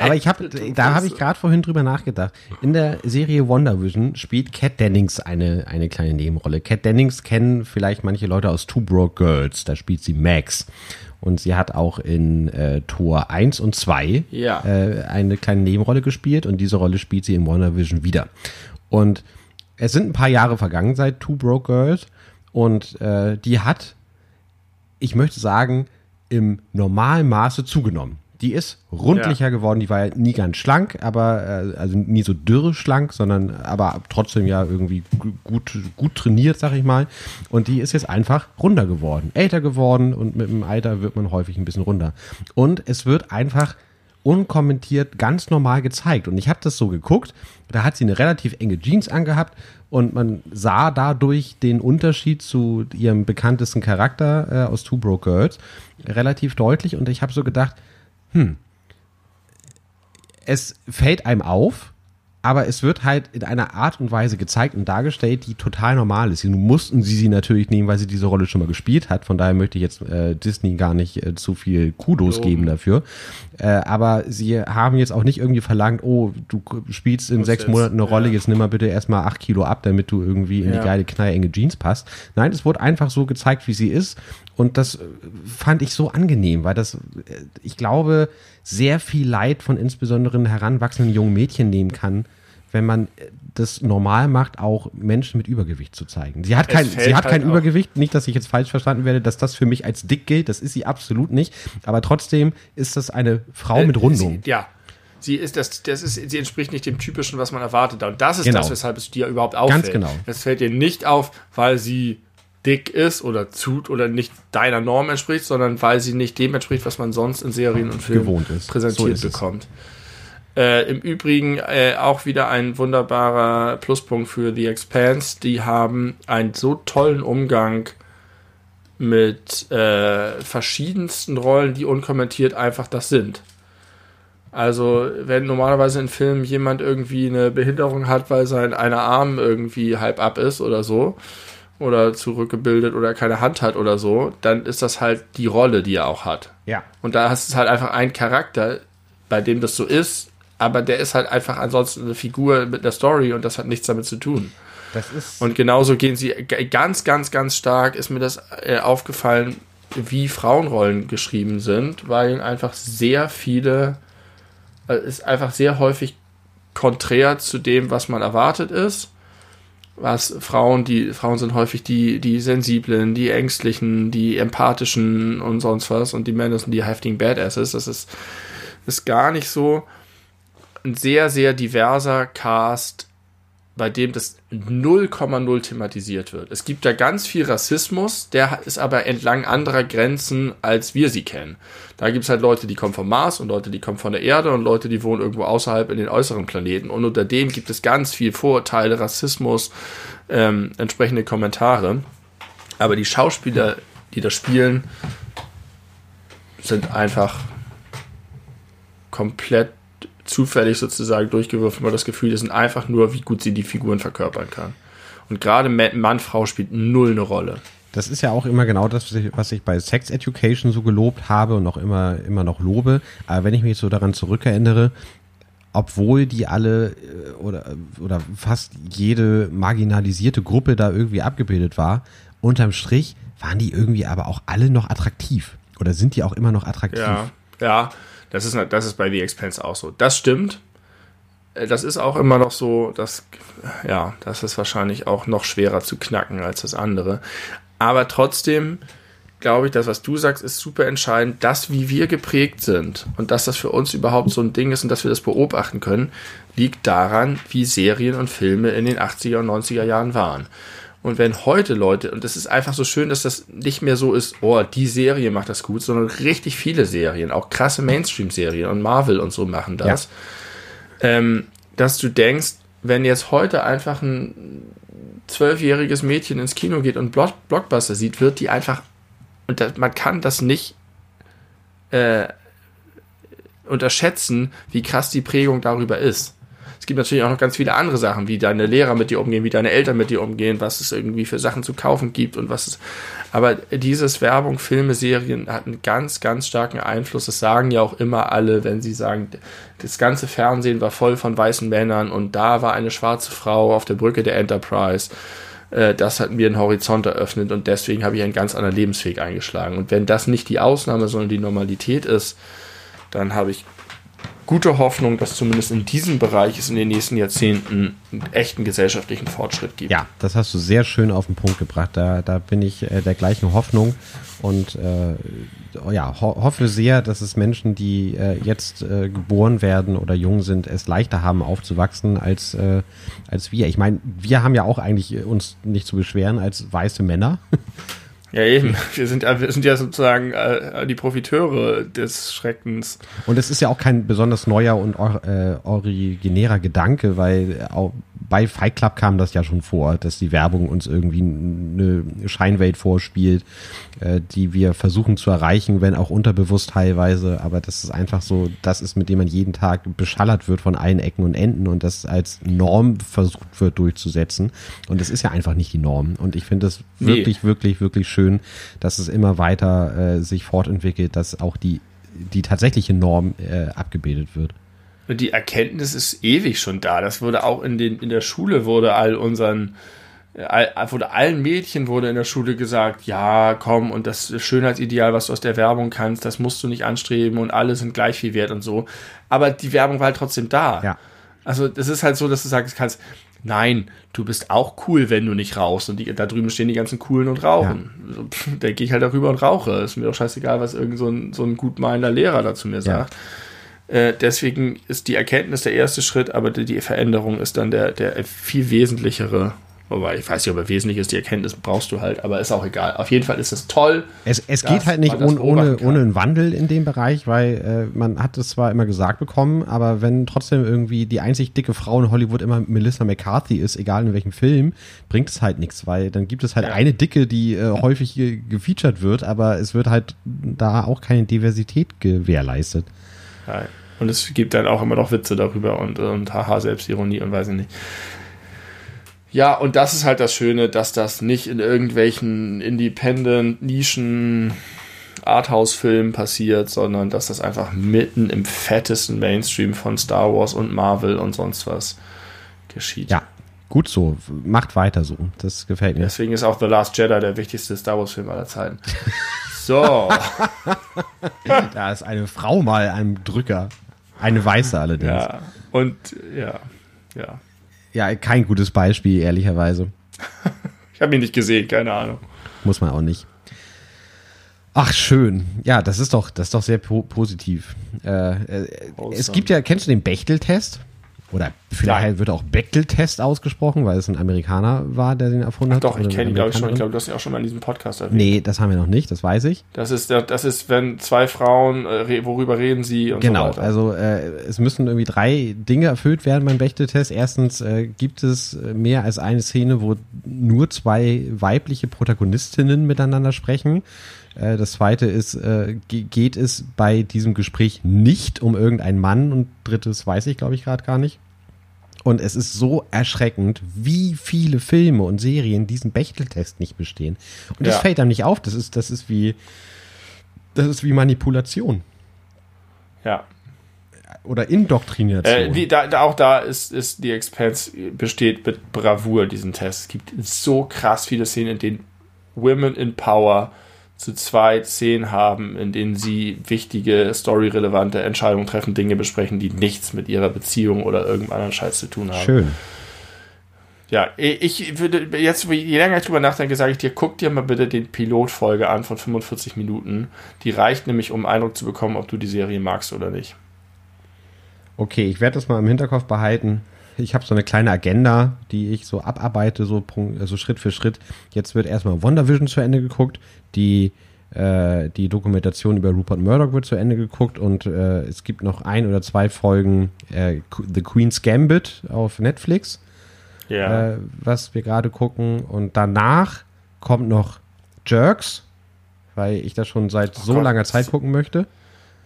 Aber ich habe, da habe ich gerade vorhin drüber nachgedacht. In der Serie Wonder Vision spielt Kat Dennings eine, eine kleine Nebenrolle. Kat Dennings kennen vielleicht manche Leute aus Two Broke Girls. Da spielt sie Max. Und sie hat auch in äh, Tor 1 und 2 Ja. äh, eine kleine Nebenrolle gespielt und diese Rolle spielt sie in Wonder Vision wieder. Und es sind ein paar Jahre vergangen seit Two Broke Girls und äh, die hat ich möchte sagen, im normalen Maße zugenommen. Die ist rundlicher geworden, die war ja nie ganz schlank, aber äh, also nie so dürre schlank, sondern aber trotzdem ja irgendwie gu- gut, gut trainiert, sag ich mal. Und die ist jetzt einfach runder geworden, älter geworden und mit dem Alter wird man häufig ein bisschen runder. Und es wird einfach unkommentiert ganz normal gezeigt. Und ich habe das so geguckt, da hat sie eine relativ enge Jeans angehabt und man sah dadurch den Unterschied zu ihrem bekanntesten Charakter äh, aus Two Broke Girls relativ deutlich. Und ich habe so gedacht, hm, es fällt einem auf, aber es wird halt in einer Art und Weise gezeigt und dargestellt, die total normal ist. Nun mussten sie sie natürlich nehmen, weil sie diese Rolle schon mal gespielt hat. Von daher möchte ich jetzt äh, Disney gar nicht äh, zu viel Kudos oh. geben dafür. Äh, aber sie haben jetzt auch nicht irgendwie verlangt, oh, du spielst in sechs jetzt, Monaten eine Rolle, ja. jetzt nimm mal bitte erstmal acht Kilo ab, damit du irgendwie in ja. die geile knallenge Jeans passt. Nein, es wurde einfach so gezeigt, wie sie ist. Und das äh, fand ich so angenehm, weil das, äh, ich glaube, sehr viel Leid von insbesondere heranwachsenden jungen Mädchen nehmen kann, wenn man das normal macht, auch Menschen mit Übergewicht zu zeigen. Sie hat kein, sie hat halt kein Übergewicht, nicht, dass ich jetzt falsch verstanden werde, dass das für mich als dick gilt, das ist sie absolut nicht, aber trotzdem ist das eine Frau äh, mit Rundung. Sie, ja. Sie ist das, das ist, sie entspricht nicht dem typischen, was man erwartet. Und das ist genau. das, weshalb es dir überhaupt auffällt. Ganz genau. Es fällt dir nicht auf, weil sie dick ist oder zu oder nicht deiner Norm entspricht, sondern weil sie nicht dem entspricht, was man sonst in Serien und Filmen präsentiert so bekommt. Äh, Im Übrigen äh, auch wieder ein wunderbarer Pluspunkt für The Expanse. Die haben einen so tollen Umgang mit äh, verschiedensten Rollen, die unkommentiert einfach das sind. Also, wenn normalerweise in Filmen jemand irgendwie eine Behinderung hat, weil sein einer Arm irgendwie halb ab ist oder so, oder zurückgebildet oder keine Hand hat oder so, dann ist das halt die Rolle, die er auch hat. Ja. Und da hast du halt einfach einen Charakter, bei dem das so ist, aber der ist halt einfach ansonsten eine Figur mit einer Story und das hat nichts damit zu tun. Das ist und genauso gehen sie ganz, ganz, ganz stark, ist mir das äh, aufgefallen, wie Frauenrollen geschrieben sind, weil einfach sehr viele, äh, ist einfach sehr häufig konträr zu dem, was man erwartet ist was Frauen, die Frauen sind häufig die, die sensiblen, die ängstlichen, die empathischen und sonst was und die Männer sind die heftigen Badasses. Das ist, ist gar nicht so ein sehr, sehr diverser Cast bei dem das 0,0 thematisiert wird. Es gibt da ganz viel Rassismus, der ist aber entlang anderer Grenzen, als wir sie kennen. Da gibt es halt Leute, die kommen vom Mars und Leute, die kommen von der Erde und Leute, die wohnen irgendwo außerhalb in den äußeren Planeten. Und unter dem gibt es ganz viel Vorurteile, Rassismus, ähm, entsprechende Kommentare. Aber die Schauspieler, die da spielen, sind einfach komplett zufällig sozusagen durchgewürfelt, man das Gefühl, das sind einfach nur, wie gut sie die Figuren verkörpern kann. Und gerade Mann, Frau spielt null eine Rolle. Das ist ja auch immer genau das, was ich, was ich bei Sex Education so gelobt habe und auch immer, immer noch lobe. Aber wenn ich mich so daran zurückerinnere, obwohl die alle äh, oder, oder fast jede marginalisierte Gruppe da irgendwie abgebildet war, unterm Strich waren die irgendwie aber auch alle noch attraktiv. Oder sind die auch immer noch attraktiv? Ja, ja. Das ist, das ist bei The Expense auch so. Das stimmt. Äh, das ist auch immer noch so, dass, ja, das ist wahrscheinlich auch noch schwerer zu knacken als das andere. Aber trotzdem glaube ich, das, was du sagst, ist super entscheidend. Das, wie wir geprägt sind und dass das für uns überhaupt so ein Ding ist und dass wir das beobachten können, liegt daran, wie Serien und Filme in den 80er und 90er Jahren waren. Und wenn heute Leute, und das ist einfach so schön, dass das nicht mehr so ist, oh, die Serie macht das gut, sondern richtig viele Serien, auch krasse Mainstream-Serien und Marvel und so machen das, ja. ähm, dass du denkst, wenn jetzt heute einfach ein zwölfjähriges Mädchen ins Kino geht und Blockbuster sieht, wird die einfach, und das, man kann das nicht äh, unterschätzen, wie krass die Prägung darüber ist gibt natürlich auch noch ganz viele andere Sachen, wie deine Lehrer mit dir umgehen, wie deine Eltern mit dir umgehen, was es irgendwie für Sachen zu kaufen gibt und was es. Aber dieses Werbung, Filme, Serien hat einen ganz, ganz starken Einfluss. Das sagen ja auch immer alle, wenn sie sagen, das ganze Fernsehen war voll von weißen Männern und da war eine schwarze Frau auf der Brücke der Enterprise äh, das hat mir einen Horizont eröffnet und deswegen habe ich einen ganz anderen Lebensweg eingeschlagen. Und wenn das nicht die Ausnahme, sondern die Normalität ist, dann habe ich gute Hoffnung, dass zumindest in diesem Bereich es in den nächsten Jahrzehnten einen echten gesellschaftlichen Fortschritt gibt. Ja, das hast du sehr schön auf den Punkt gebracht. Da, da bin ich äh, der gleichen Hoffnung und äh, ja, ho hoffe sehr, dass es Menschen, die äh, jetzt äh, geboren werden oder jung sind, es leichter haben aufzuwachsen als, äh, als wir. Ich meine, wir haben ja auch eigentlich uns nicht zu beschweren als weiße Männer. Ja, eben. Wir sind, wir sind ja sozusagen äh, die Profiteure des Schreckens. Und es ist ja auch kein besonders neuer und äh, originärer Gedanke, weil auch bei Fight Club kam das ja schon vor, dass die Werbung uns irgendwie eine Scheinwelt vorspielt, äh, die wir versuchen zu erreichen, wenn auch unterbewusst teilweise. Aber das ist einfach so, das ist, mit dem man jeden Tag beschallert wird von allen Ecken und Enden und das als Norm versucht wird durchzusetzen. Und das ist ja einfach nicht die Norm. Und ich finde es wirklich, nee. wirklich, wirklich schön, dass es immer weiter äh, sich fortentwickelt, dass auch die, die tatsächliche Norm äh, abgebildet wird. Und die Erkenntnis ist ewig schon da. Das wurde auch in, den, in der Schule, wurde all unseren, all, wurde allen Mädchen wurde in der Schule gesagt, ja, komm, und das Schönheitsideal, was du aus der Werbung kannst, das musst du nicht anstreben und alle sind gleich viel wert und so. Aber die Werbung war halt trotzdem da. Ja. Also, das ist halt so, dass du sagen kannst, nein, du bist auch cool, wenn du nicht rauchst. Und die, da drüben stehen die ganzen Coolen und rauchen. Ja. So, da gehe ich halt darüber und rauche. Ist mir doch scheißegal, was irgend so ein, so ein gutmeinender Lehrer dazu mir sagt. Ja. Äh, deswegen ist die Erkenntnis der erste Schritt, aber die, die Veränderung ist dann der, der viel wesentlichere Wobei, ich weiß nicht, ob er wesentlich ist, die Erkenntnis brauchst du halt, aber ist auch egal. Auf jeden Fall ist es toll. Es, es geht halt nicht ohne, ohne, ohne einen Wandel in dem Bereich, weil äh, man hat es zwar immer gesagt bekommen, aber wenn trotzdem irgendwie die einzig dicke Frau in Hollywood immer Melissa McCarthy ist, egal in welchem Film, bringt es halt nichts, weil dann gibt es halt ja. eine Dicke, die äh, häufig gefeatured wird, aber es wird halt da auch keine Diversität gewährleistet. Ja. Und es gibt dann auch immer noch Witze darüber und, und haha, Selbstironie und weiß ich nicht. Ja, und das ist halt das Schöne, dass das nicht in irgendwelchen Independent, Nischen, Arthouse-Filmen passiert, sondern dass das einfach mitten im fettesten Mainstream von Star Wars und Marvel und sonst was geschieht. Ja, gut so. Macht weiter so. Das gefällt mir. Deswegen ist auch The Last Jedi der wichtigste Star Wars-Film aller Zeiten. (laughs) So. da ist eine Frau mal ein Drücker. Eine weiße allerdings. Ja, und ja, ja. Ja, kein gutes Beispiel, ehrlicherweise. (laughs) ich habe ihn nicht gesehen, keine Ahnung. Muss man auch nicht. Ach, schön. Ja, das ist doch, das ist doch sehr po positiv. Äh, äh, es gibt ja, kennst du den Bechtel-Test? Oder vielleicht ja. wird auch Bechtel-Test ausgesprochen, weil es ein Amerikaner war, der den erfunden hat. Doch, ich kenne ihn, glaube ich, schon. Ich glaube, du hast ihn auch schon mal in diesem Podcast erwähnt. Nee, das haben wir noch nicht, das weiß ich. Das ist, das ist wenn zwei Frauen, äh, worüber reden sie und genau, so weiter. Genau, also äh, es müssen irgendwie drei Dinge erfüllt werden beim Bechtel-Test. Erstens äh, gibt es mehr als eine Szene, wo nur zwei weibliche Protagonistinnen miteinander sprechen. Äh, das zweite ist, äh, geht es bei diesem Gespräch nicht um irgendeinen Mann und drittes weiß ich, glaube ich, gerade gar nicht. Und es ist so erschreckend, wie viele Filme und Serien diesen Bechteltest nicht bestehen. Und das ja. fällt einem nicht auf. Das ist, das ist wie, das ist wie Manipulation. Ja. Oder Indoktrination. Äh, die, da, da, auch da ist, ist die Expense besteht mit Bravour diesen Test. Es gibt so krass viele Szenen, in denen Women in Power zu zweit Szenen haben, in denen sie wichtige, storyrelevante Entscheidungen treffen, Dinge besprechen, die nichts mit ihrer Beziehung oder irgendeinem anderen Scheiß zu tun haben. Schön. Ja, ich würde jetzt, je länger ich drüber nachdenke, sage ich dir, guck dir mal bitte den Pilotfolge an von 45 Minuten. Die reicht nämlich, um Eindruck zu bekommen, ob du die Serie magst oder nicht. Okay, ich werde das mal im Hinterkopf behalten ich habe so eine kleine Agenda, die ich so abarbeite, so, also Schritt für Schritt. Jetzt wird erstmal WandaVision zu Ende geguckt, die, äh, die Dokumentation über Rupert Murdoch wird zu Ende geguckt und äh, es gibt noch ein oder zwei Folgen äh, The Queen's Gambit auf Netflix, ja. Äh, was wir gerade gucken. Und danach kommt noch Jerks, weil ich das schon seit oh so Gott. langer Zeit gucken möchte.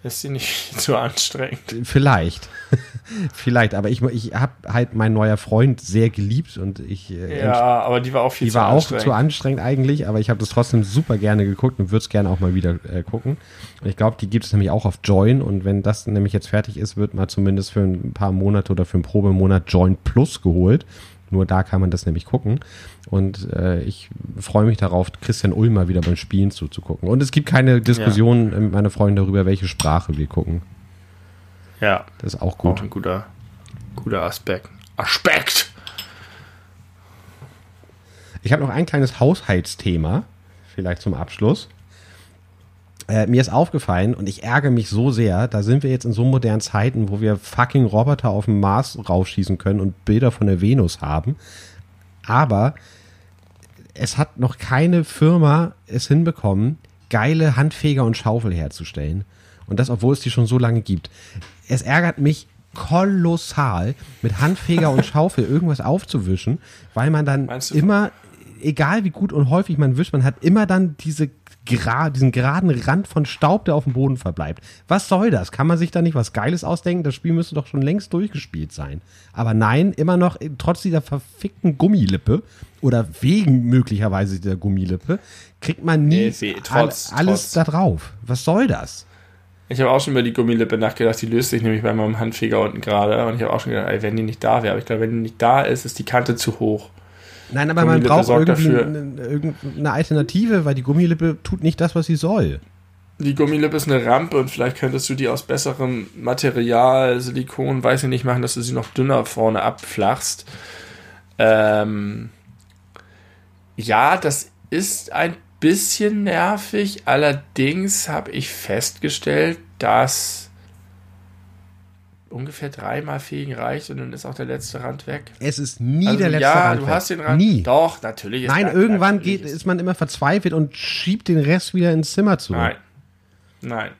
Ist sie nicht (laughs) zu anstrengend? Vielleicht. (laughs) Vielleicht, aber ich, ich habe halt mein neuer Freund sehr geliebt und ich. Äh, ja, aber die war auch viel die zu war anstrengend. auch zu anstrengend eigentlich, aber ich habe das trotzdem super gerne geguckt und würde es gerne auch mal wieder äh, gucken. Und ich glaube, die gibt es nämlich auch auf Join und wenn das nämlich jetzt fertig ist, wird mal zumindest für ein paar Monate oder für einen Probemonat Join Plus geholt. Nur da kann man das nämlich gucken. Und äh, ich freue mich darauf, Christian Ulmer wieder beim Spielen zuzugucken. Und es gibt keine Diskussion ja. mit meiner Freundin darüber, welche Sprache wir gucken. Ja. Das ist auch gut. Auch ein guter, guter Aspekt. Aspekt! Ich habe noch ein kleines Haushaltsthema, vielleicht zum Abschluss. Äh, mir ist aufgefallen und ich ärgere mich so sehr, da sind wir jetzt in so modernen Zeiten, wo wir fucking Roboter auf dem Mars rausschießen können und Bilder von der Venus haben. Aber es hat noch keine Firma es hinbekommen, geile Handfeger und Schaufel herzustellen. Und das, obwohl es die schon so lange gibt. Es ärgert mich kolossal, mit Handfeger und Schaufel irgendwas aufzuwischen, weil man dann immer, egal wie gut und häufig man wischt, man hat immer dann diese gra diesen geraden Rand von Staub, der auf dem Boden verbleibt. Was soll das? Kann man sich da nicht was Geiles ausdenken? Das Spiel müsste doch schon längst durchgespielt sein. Aber nein, immer noch, äh, trotz dieser verfickten Gummilippe oder wegen möglicherweise dieser Gummilippe, kriegt man nie Nee, weh, trotz- all, alles trotz. da drauf. Was soll das? Ich habe auch schon über die Gummilippe nachgedacht, die löst sich nämlich bei meinem Handfeger unten gerade. Und ich habe auch schon gedacht, ey, wenn die nicht da wäre. Aber ich glaube, wenn die nicht da ist, ist die Kante zu hoch. Nein, aber man braucht irgendwie dafür. eine, irgendeine Alternative, weil die Gummilippe tut nicht das, was sie soll. Die Gummilippe ist eine Rampe und vielleicht könntest du die aus besserem Material, Silikon, weiß ich nicht, machen, dass du sie noch dünner vorne abflachst. Ähm, ja, das ist ein bisschen nervig. Allerdings habe ich festgestellt, dass ungefähr dreimal Fegen reicht und dann ist auch der letzte Rand weg. Es ist nie Also der letzte ja, Rand du weg. hast den Rand. Nie. Doch, natürlich. ist Nein, da- irgendwann geht, ist man immer verzweifelt und schiebt den Rest wieder ins Zimmer zurück. Nein. Nein.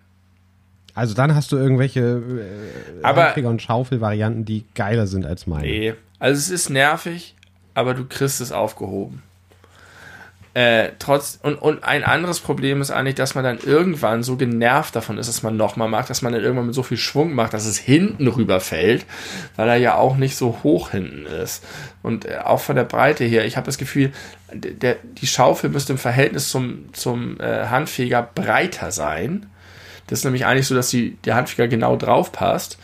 Also dann hast du irgendwelche äh, Aber- Handfeger- und Schaufel-Varianten, die geiler sind als meine. Nee. Also es ist nervig, aber du kriegst es aufgehoben. Äh, trotz, und, und ein anderes Problem ist eigentlich, dass man dann irgendwann so genervt davon ist, dass man nochmal macht, dass man dann irgendwann mit so viel Schwung macht, dass es hinten rüberfällt, weil er ja auch nicht so hoch hinten ist. Und äh, auch von der Breite her, ich habe das Gefühl, der, die Schaufel müsste im Verhältnis zum, zum äh, Handfeger breiter sein. Das ist nämlich eigentlich so, dass die, der Handfeger genau drauf passt,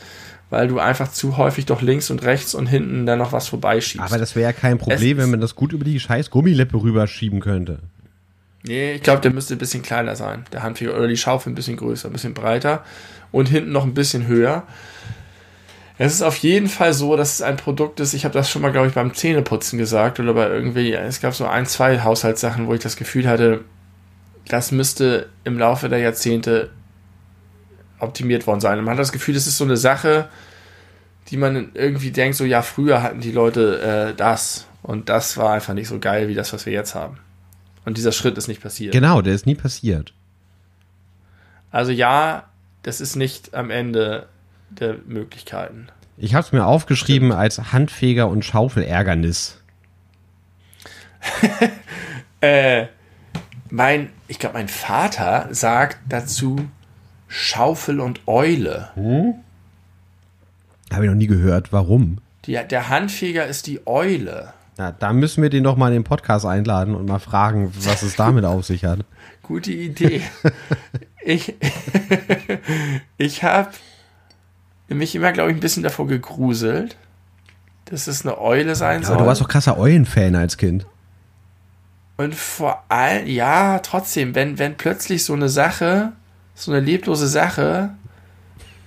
weil du einfach zu häufig doch links und rechts und hinten dann noch was vorbeischiebst. Aber das wäre ja kein Problem, Es- wenn man das gut über die scheiß Gummilippe rüberschieben könnte. Nee, ich glaube, der müsste ein bisschen kleiner sein, der Handfeger. Oder die Schaufel ein bisschen größer, ein bisschen breiter und hinten noch ein bisschen höher. Es ist auf jeden Fall so, dass es ein Produkt ist, ich habe das schon mal, glaube ich, beim Zähneputzen gesagt oder bei irgendwie, es gab so ein, zwei Haushaltssachen, wo ich das Gefühl hatte, das müsste im Laufe der Jahrzehnte optimiert worden sein. Und man hat das Gefühl, das ist so eine Sache, die man irgendwie denkt, so ja, früher hatten die Leute äh, das und das war einfach nicht so geil wie das, was wir jetzt haben. Und dieser Schritt ist nicht passiert. Genau, der ist nie passiert. Also ja, das ist nicht am Ende der Möglichkeiten. Ich habe es mir aufgeschrieben als Handfeger- und Schaufelärgernis. (laughs) Äh, mein, ich glaube, mein Vater sagt dazu Schaufel und Eule. Habe ich noch nie gehört. Warum? Die, der Handfeger ist die Eule. Na, da müssen wir den doch mal in den Podcast einladen und mal fragen, was es damit auf sich hat. (laughs) Gute Idee. ich (laughs) ich habe mich immer, glaube ich, ein bisschen davor gegruselt, dass es eine Eule sein soll. Aber du warst doch krasser Eulenfan als Kind. Und vor allem, ja, trotzdem, wenn, wenn plötzlich so eine Sache, so eine leblose Sache,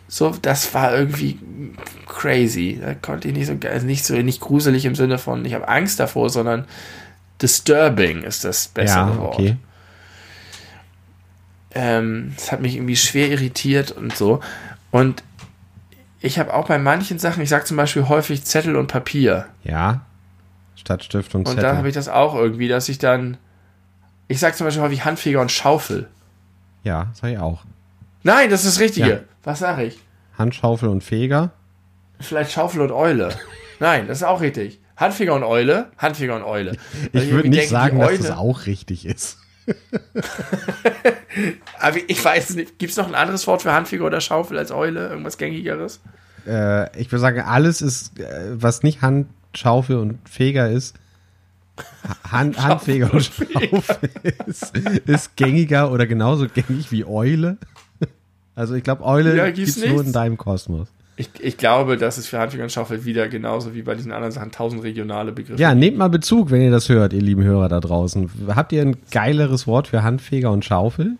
so, das war irgendwie crazy. Da konnte ich nicht so, also nicht so, nicht gruselig im Sinne von, ich habe Angst davor, sondern disturbing ist das bessere ja, Wort. okay. Ähm, das hat mich irgendwie schwer irritiert und so. Und ich habe auch bei manchen Sachen, ich sage zum Beispiel häufig Zettel und Papier. Ja. Statt Stift und Und Zettel. da habe ich das auch irgendwie, dass ich dann, ich sage zum Beispiel häufig Handfeger und Schaufel. Ja, sag ich auch. Nein, das ist das Richtige. Ja. Was sage ich? Handschaufel und Feger. Vielleicht Schaufel und Eule. (laughs) Nein, das ist auch richtig. Handfeger und Eule, Handfeger und Eule. Ich würde irgendwie nicht denke, sagen, dass das auch richtig ist. (laughs) Aber ich weiß nicht, gibt es noch ein anderes Wort für Handfeger oder Schaufel als Eule? Irgendwas gängigeres? Äh, ich würde sagen, alles ist, äh, was nicht Handschaufel und Feger ist, Hand, Handfeger und Schaufel ist, ist gängiger oder genauso gängig wie Eule. Also ich glaube, Eule Ja, gibt es nur in deinem Kosmos. Ich, ich glaube, dass es für Handfeger und Schaufel wieder genauso wie bei diesen anderen Sachen tausend regionale Begriffe Ja, nehmt mal Bezug, wenn ihr das hört, ihr lieben Hörer da draußen. Habt ihr ein geileres Wort für Handfeger und Schaufel?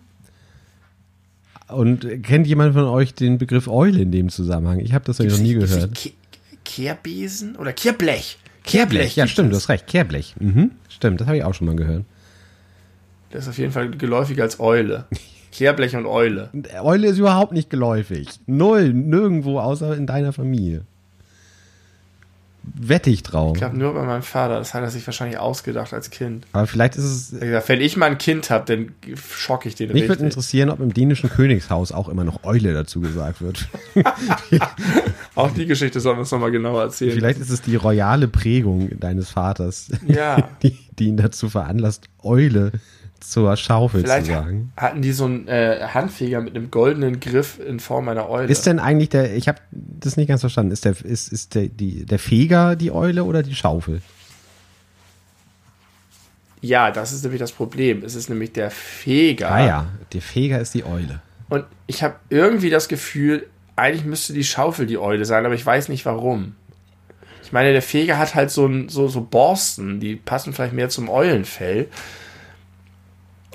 Und kennt jemand von euch den Begriff Eule in dem Zusammenhang? Ich habe das ja noch nie gehört. Ke Kehrbesen oder Kehrblech? Kehrblech, ja stimmt, du hast recht, Kehrblech. Mhm, stimmt, das habe ich auch schon mal gehört. Das ist auf jeden Fall geläufiger als Eule. Kehrblech und Eule. Eule ist überhaupt nicht geläufig. Null, nirgendwo, außer in deiner Familie. Wette ich drauf. Ich glaube nur bei meinem Vater. Das hat er sich wahrscheinlich ausgedacht als Kind. Aber vielleicht ist es. Gesagt, wenn ich mal ein Kind habe, dann schocke ich den Mich würde interessieren, ob im dänischen Königshaus auch immer noch Eule dazu gesagt wird. (laughs) Auch die Geschichte sollen wir uns nochmal genauer erzählen. Vielleicht ist es die royale Prägung deines Vaters, Ja. (laughs) die, die ihn dazu veranlasst, Eule zur Schaufel Vielleicht zu sagen. hatten die so einen äh, Handfeger mit einem goldenen Griff in Form einer Eule. Ist denn eigentlich der, ich habe das nicht ganz verstanden, ist der, ist, ist der, die, der Feger die Eule oder die Schaufel? ja, das ist nämlich das Problem. Es ist nämlich der Feger. Ah ja, der Feger ist die Eule. Und ich habe irgendwie das Gefühl, eigentlich müsste die Schaufel die Eule sein, aber ich weiß nicht warum. Ich meine, der Feger hat halt so, ein, so, so Borsten, die passen vielleicht mehr zum Eulenfell.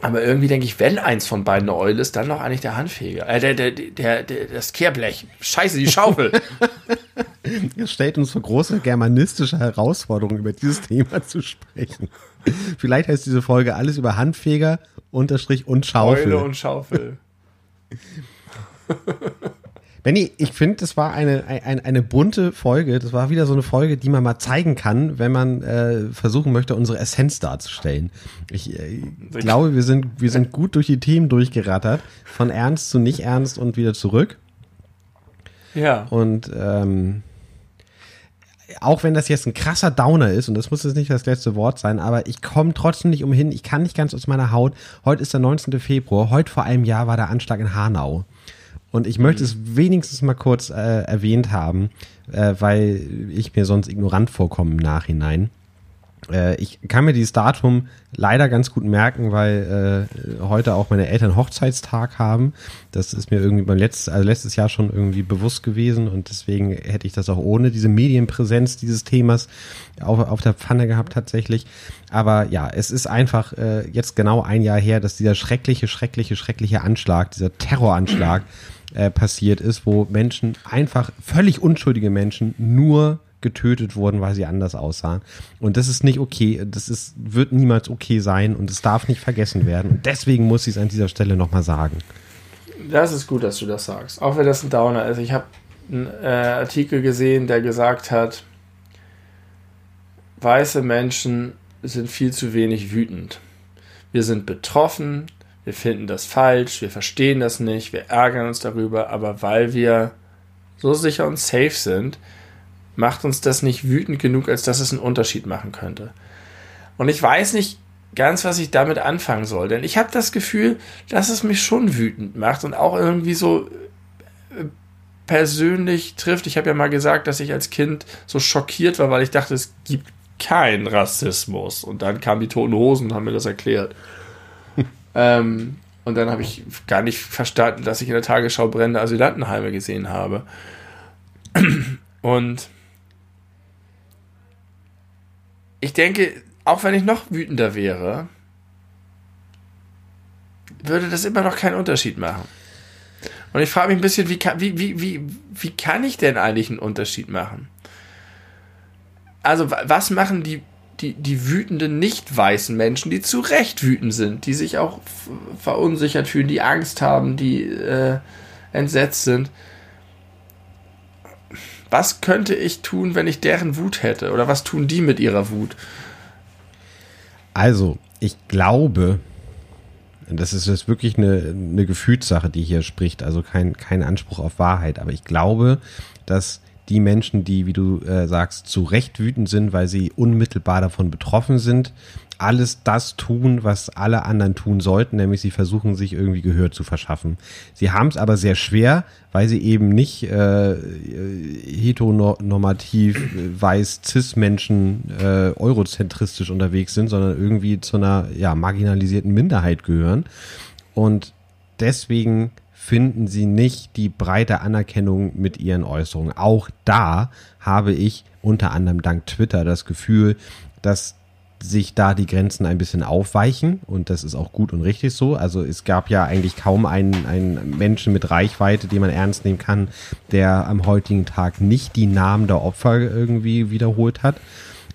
Aber irgendwie denke ich, wenn eins von beiden eine Eule ist, dann doch eigentlich der Handfeger. Äh, der, der, der, der, das Kehrblech. Scheiße, die Schaufel. (laughs) Es stellt uns vor große germanistische Herausforderungen, über dieses Thema zu sprechen. Vielleicht heißt diese Folge alles über Handfeger, Unterstrich und Schaufel. Eule und Schaufel. (laughs) Benny, ich finde, das war eine, eine, eine bunte Folge. Das war wieder so eine Folge, die man mal zeigen kann, wenn man äh, versuchen möchte, unsere Essenz darzustellen. Ich äh, glaube, wir sind, wir sind gut durch die Themen durchgerattert. Von ernst zu nicht ernst und wieder zurück. Ja. Und ähm, auch wenn das jetzt ein krasser Downer ist, und das muss jetzt nicht das letzte Wort sein, aber ich komme trotzdem nicht umhin, ich kann nicht ganz aus meiner Haut. Heute ist der 19. Februar, heute vor einem Jahr war der Anschlag in Hanau. Und ich möchte es wenigstens mal kurz äh, erwähnt haben, äh, weil ich mir sonst ignorant vorkomme im Nachhinein. Äh, ich kann mir dieses Datum leider ganz gut merken, weil äh, heute auch meine Eltern Hochzeitstag haben. Das ist mir irgendwie beim letzten, also letztes Jahr schon irgendwie bewusst gewesen und deswegen hätte ich das auch ohne diese Medienpräsenz dieses Themas auf, auf der Pfanne gehabt tatsächlich. Aber ja, es ist einfach äh, jetzt genau ein Jahr her, dass dieser schreckliche, schreckliche, schreckliche Anschlag, dieser Terroranschlag (clears throat) äh, passiert ist, wo Menschen einfach völlig unschuldige Menschen nur getötet wurden, weil sie anders aussahen. Und das ist nicht okay. Das ist, wird niemals okay sein und es darf nicht vergessen werden. Und deswegen muss ich es an dieser Stelle nochmal sagen. Das ist gut, dass du das sagst. Auch wenn das ein Downer ist. Ich habe einen äh, Artikel gesehen, der gesagt hat, weiße Menschen sind viel zu wenig wütend. Wir sind betroffen, wir finden das falsch, wir verstehen das nicht, wir ärgern uns darüber, aber weil wir so sicher und safe sind, macht uns das nicht wütend genug, als dass es einen Unterschied machen könnte. Und ich weiß nicht ganz, was ich damit anfangen soll, denn ich habe das Gefühl, dass es mich schon wütend macht und auch irgendwie so äh, persönlich trifft. Ich habe ja mal gesagt, dass ich als Kind so schockiert war, weil ich dachte, es gibt keinen Rassismus. Und dann kamen die Toten Hosen und haben mir das erklärt. Ähm, und dann habe ich gar nicht verstanden, dass ich in der Tagesschau brennende Asylantenheime gesehen habe. (clears throat) Und ich denke, auch wenn ich noch wütender wäre, würde das immer noch keinen Unterschied machen. Und ich frage mich ein bisschen, wie kann, wie, wie, wie, wie kann ich denn eigentlich einen Unterschied machen? Also, was machen die, die, die wütenden, nicht weißen Menschen, die zu Recht wütend sind, die sich auch verunsichert fühlen, die Angst haben, die äh, entsetzt sind? Was könnte ich tun, wenn ich deren Wut hätte? Oder was tun die mit ihrer Wut? Also, ich glaube, das ist jetzt wirklich eine, eine Gefühlssache, die hier spricht, also kein, kein Anspruch auf Wahrheit, aber ich glaube, dass die Menschen, die, wie du äh, sagst, zu Recht wütend sind, weil sie unmittelbar davon betroffen sind, alles das tun, was alle anderen tun sollten, nämlich sie versuchen, sich irgendwie Gehör zu verschaffen. Sie haben es aber sehr schwer, weil sie eben nicht äh, heteronormativ, äh, weiß, cis-Menschen, äh, eurozentristisch unterwegs sind, sondern irgendwie zu einer ja, marginalisierten Minderheit gehören. Und deswegen finden sie nicht die breite Anerkennung mit ihren Äußerungen. Auch da habe ich unter anderem dank Twitter das Gefühl, dass sich da die Grenzen ein bisschen aufweichen und das ist auch gut und richtig so. Also es gab ja eigentlich kaum einen, einen Menschen mit Reichweite, den man ernst nehmen kann, der am heutigen Tag nicht die Namen der Opfer irgendwie wiederholt hat.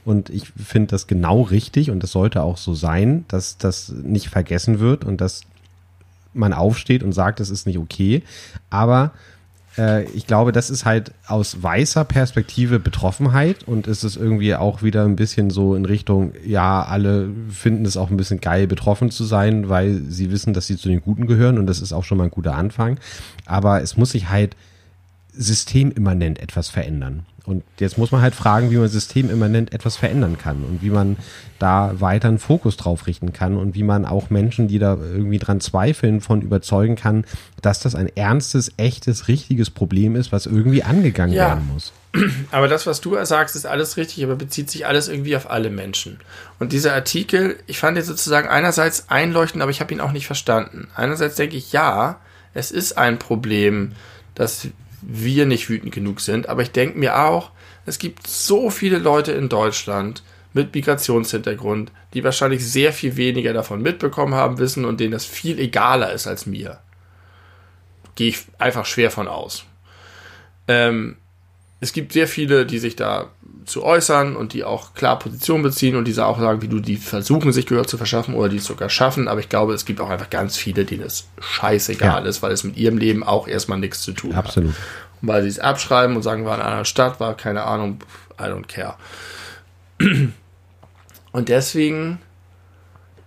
Und ich finde das genau richtig und das sollte auch so sein, dass das nicht vergessen wird und dass man aufsteht und sagt, das ist nicht okay. Aber äh, ich glaube, das ist halt aus weißer Perspektive Betroffenheit und es ist irgendwie auch wieder ein bisschen so in Richtung, ja, alle finden es auch ein bisschen geil, betroffen zu sein, weil sie wissen, dass sie zu den Guten gehören und das ist auch schon mal ein guter Anfang. Aber es muss sich halt systemimmanent etwas verändern. Und jetzt muss man halt fragen, wie man systemimmanent etwas verändern kann und wie man da weiter einen Fokus drauf richten kann und wie man auch Menschen, die da irgendwie dran zweifeln, von überzeugen kann, dass das ein ernstes, echtes, richtiges Problem ist, was irgendwie angegangen ja. werden muss. (clears throat) Aber das, was du sagst, ist alles richtig, aber bezieht sich alles irgendwie auf alle Menschen. Und dieser Artikel, ich fand ihn sozusagen einerseits einleuchtend, aber ich habe ihn auch nicht verstanden. Einerseits denke ich, ja, es ist ein Problem, dass wir nicht wütend genug sind. Aber ich denke mir auch, es gibt so viele Leute in Deutschland mit Migrationshintergrund, die wahrscheinlich sehr viel weniger davon mitbekommen haben, wissen und denen das viel egaler ist als mir. Gehe ich einfach schwer von aus. Ähm, es gibt sehr viele, die sich da zu äußern und die auch klar Position beziehen und diese auch sagen, wie du die versuchen, sich Gehör zu verschaffen oder die es sogar schaffen. Aber ich glaube, es gibt auch einfach ganz viele, denen es scheißegal ja. ist, weil es mit ihrem Leben auch erstmal nichts zu tun Absolut. hat. Absolut. Weil sie es abschreiben und sagen, war in einer Stadt, war keine Ahnung, I don't care. (clears throat) Und deswegen,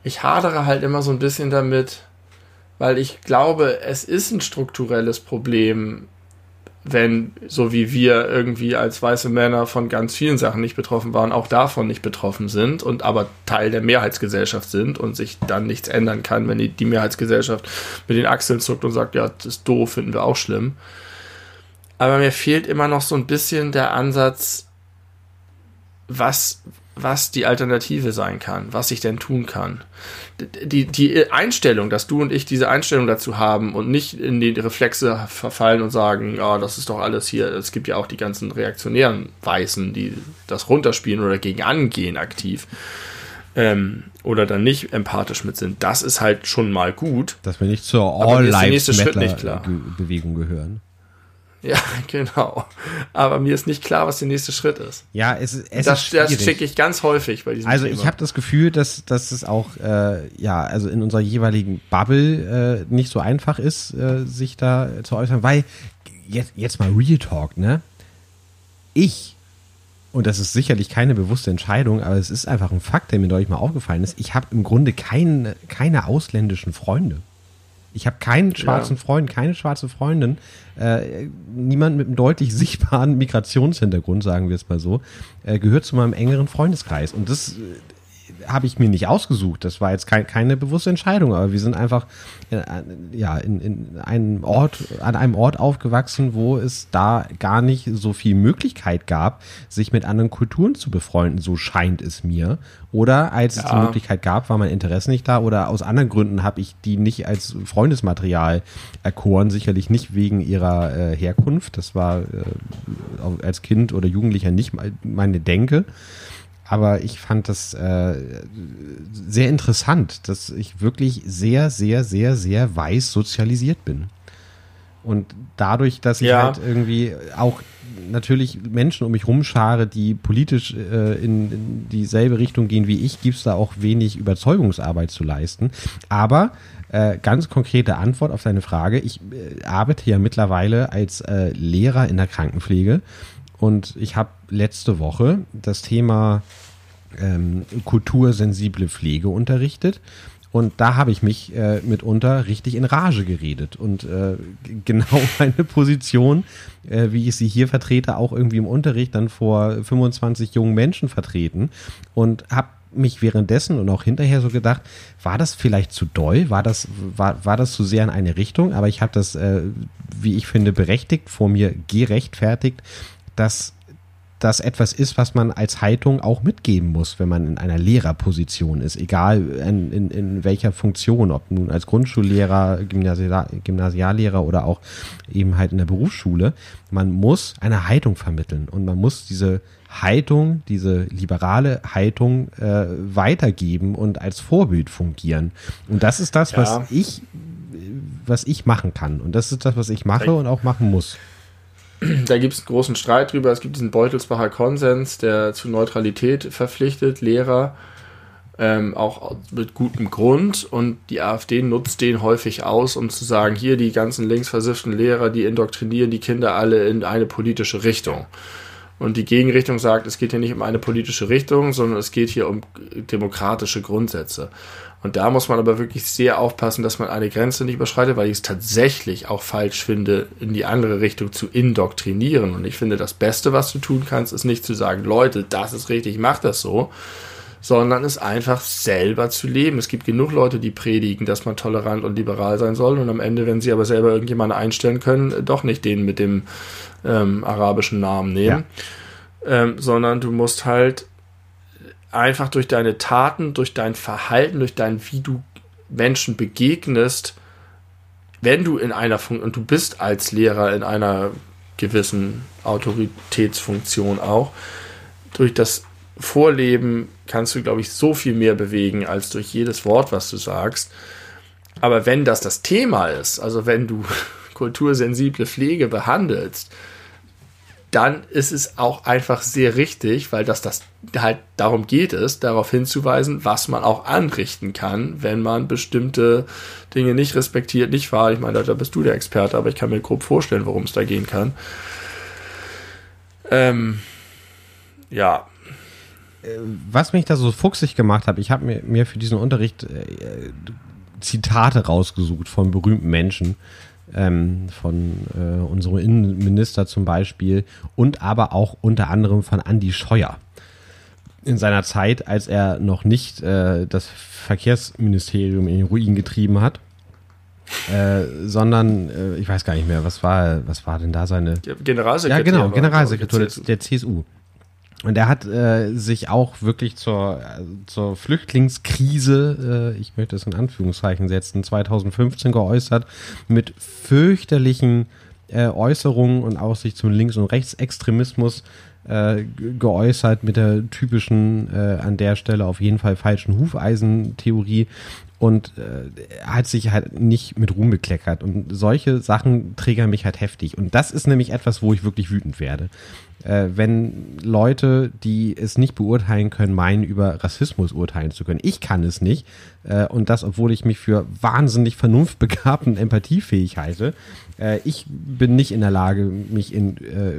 ich hadere halt immer so ein bisschen damit, weil ich glaube, es ist ein strukturelles Problem, wenn, so wie wir irgendwie als weiße Männer von ganz vielen Sachen nicht betroffen waren, auch davon nicht betroffen sind und aber Teil der Mehrheitsgesellschaft sind und sich dann nichts ändern kann, wenn die, die Mehrheitsgesellschaft mit den Achseln zuckt und sagt, ja, das ist doof, finden wir auch schlimm. Aber mir fehlt immer noch so ein bisschen der Ansatz, was, was die Alternative sein kann, was ich denn tun kann. Die, die Einstellung, dass du und ich diese Einstellung dazu haben und nicht in die Reflexe verfallen und sagen, ja, das ist doch alles hier, es gibt ja auch die ganzen reaktionären Weißen, die das runterspielen oder gegen angehen aktiv. Ähm, oder dann nicht empathisch mit sind, das ist halt schon mal gut. Dass wir nicht zur All-Lives-Matter-Bewegung gehören. (laughs) Ja, genau. Aber mir ist nicht klar, was der nächste Schritt ist. Ja, es, es das, ist schwierig. Das schicke ich ganz häufig bei diesem Also Thema. ich habe das Gefühl, dass, dass es auch, äh, ja, also in unserer jeweiligen Bubble äh, nicht so einfach ist, äh, sich da zu äußern, weil jetzt, jetzt mal Real Talk, ne? Ich, und das ist sicherlich keine bewusste Entscheidung, aber es ist einfach ein Fakt, der mir deutlich mal aufgefallen ist, ich habe im Grunde kein, keine ausländischen Freunde. Ich habe keinen schwarzen ja. Freund, keine schwarze Freundin, äh, niemand mit einem deutlich sichtbaren Migrationshintergrund, sagen wir es mal so, äh, gehört zu meinem engeren Freundeskreis. Und das äh, habe ich mir nicht ausgesucht. Das war jetzt kein, keine bewusste Entscheidung, aber wir sind einfach äh, ja, in, in einem Ort, an einem Ort aufgewachsen, wo es da gar nicht so viel Möglichkeit gab, sich mit anderen Kulturen zu befreunden, so scheint es mir. Oder als ja. es die Möglichkeit gab, war mein Interesse nicht da oder aus anderen Gründen habe ich die nicht als Freundesmaterial erkoren, sicherlich nicht wegen ihrer äh, Herkunft. Das war äh, als Kind oder Jugendlicher nicht meine Denke. Aber ich fand das äh, sehr interessant, dass ich wirklich sehr, sehr, sehr, sehr weiß sozialisiert bin. Und dadurch, dass ich ja. halt irgendwie auch natürlich Menschen um mich rumschare, die politisch äh, in, in dieselbe Richtung gehen wie ich, gibt es da auch wenig Überzeugungsarbeit zu leisten. Aber äh, ganz konkrete Antwort auf deine Frage. Ich äh, arbeite ja mittlerweile als äh, Lehrer in der Krankenpflege und ich habe letzte Woche das Thema ähm, kultursensible Pflege unterrichtet. Und da habe ich mich äh, mitunter richtig in Rage geredet. Und äh, genau (laughs) meine Position, äh, wie ich sie hier vertrete, auch irgendwie im Unterricht dann vor 25 jungen Menschen vertreten. Und habe mich währenddessen und auch hinterher so gedacht, war das vielleicht zu doll? War das, war, war das zu sehr in eine Richtung? Aber ich habe das, äh, wie ich finde, berechtigt vor mir gerechtfertigt, dass das etwas ist, was man als Haltung auch mitgeben muss, wenn man in einer Lehrerposition ist, egal in, in, in welcher Funktion, ob nun als Grundschullehrer, Gymnasial, Gymnasiallehrer oder auch eben halt in der Berufsschule. Man muss eine Haltung vermitteln und man muss diese Haltung, diese liberale Haltung äh, weitergeben und als Vorbild fungieren. Und das ist das, ja. was ich, was ich machen kann. Und das ist das, was ich mache und auch machen muss. (clears throat) da gibt es einen großen Streit drüber. Es gibt diesen Beutelsbacher Konsens, der zu Neutralität verpflichtet, Lehrer. ähm, auch mit gutem Grund. Und die AfD nutzt den häufig aus, um zu sagen, hier die ganzen linksversifften Lehrer, die indoktrinieren die Kinder alle in eine politische Richtung. Und die Gegenrichtung sagt, es geht hier nicht um eine politische Richtung, sondern es geht hier um demokratische Grundsätze. Und da muss man aber wirklich sehr aufpassen, dass man eine Grenze nicht überschreitet, weil ich es tatsächlich auch falsch finde, in die andere Richtung zu indoktrinieren. Und ich finde, das Beste, was du tun kannst, ist nicht zu sagen, Leute, das ist richtig, mach das so, sondern es einfach selber zu leben. Es gibt genug Leute, die predigen, dass man tolerant und liberal sein soll und am Ende, wenn sie aber selber irgendjemanden einstellen können, doch nicht den mit dem ähm, arabischen Namen nehmen, ja. ähm, sondern du musst halt einfach durch deine Taten, durch dein Verhalten, durch dein, wie du Menschen begegnest, wenn du in einer Funktion, und du bist als Lehrer in einer gewissen Autoritätsfunktion auch, durch das Vorleben kannst du, glaube ich, so viel mehr bewegen als durch jedes Wort, was du sagst. Aber wenn das das Thema ist, also wenn du (laughs) kultursensible Pflege behandelst, dann ist es auch einfach sehr richtig, weil das, das halt darum geht es, darauf hinzuweisen, was man auch anrichten kann, wenn man bestimmte Dinge nicht respektiert, nicht wahr. Ich meine, da bist du der Experte, aber ich kann mir grob vorstellen, worum es da gehen kann. Ähm, ja, was mich da so fuchsig gemacht hat, ich habe mir, mir für diesen Unterricht äh, Zitate rausgesucht von berühmten Menschen, ähm, von äh, unserem Innenminister zum Beispiel und aber auch unter anderem von Andy Scheuer. In seiner Zeit, als er noch nicht äh, das Verkehrsministerium in den Ruin getrieben hat, äh, sondern äh, ich weiß gar nicht mehr, was war, was war denn da seine Generalsekretär? Ja, genau, Generalsekretär der, der CSU. Und er hat äh, sich auch wirklich zur, zur Flüchtlingskrise, äh, ich möchte es in Anführungszeichen setzen, 2015 geäußert, mit fürchterlichen äh, Äußerungen und auch sich zum Links- und Rechtsextremismus äh, geäußert mit der typischen, äh, an der Stelle auf jeden Fall falschen Hufeisentheorie und äh, hat sich halt nicht mit Ruhm bekleckert. Und solche Sachen triggern mich halt heftig. Und das ist nämlich etwas, wo ich wirklich wütend werde äh, wenn Leute, die es nicht beurteilen können, meinen, über Rassismus urteilen zu können. Ich kann es nicht. Äh, und das, obwohl ich mich für wahnsinnig vernunftbegabt und empathiefähig halte. Äh, ich bin nicht in der Lage, mich in äh,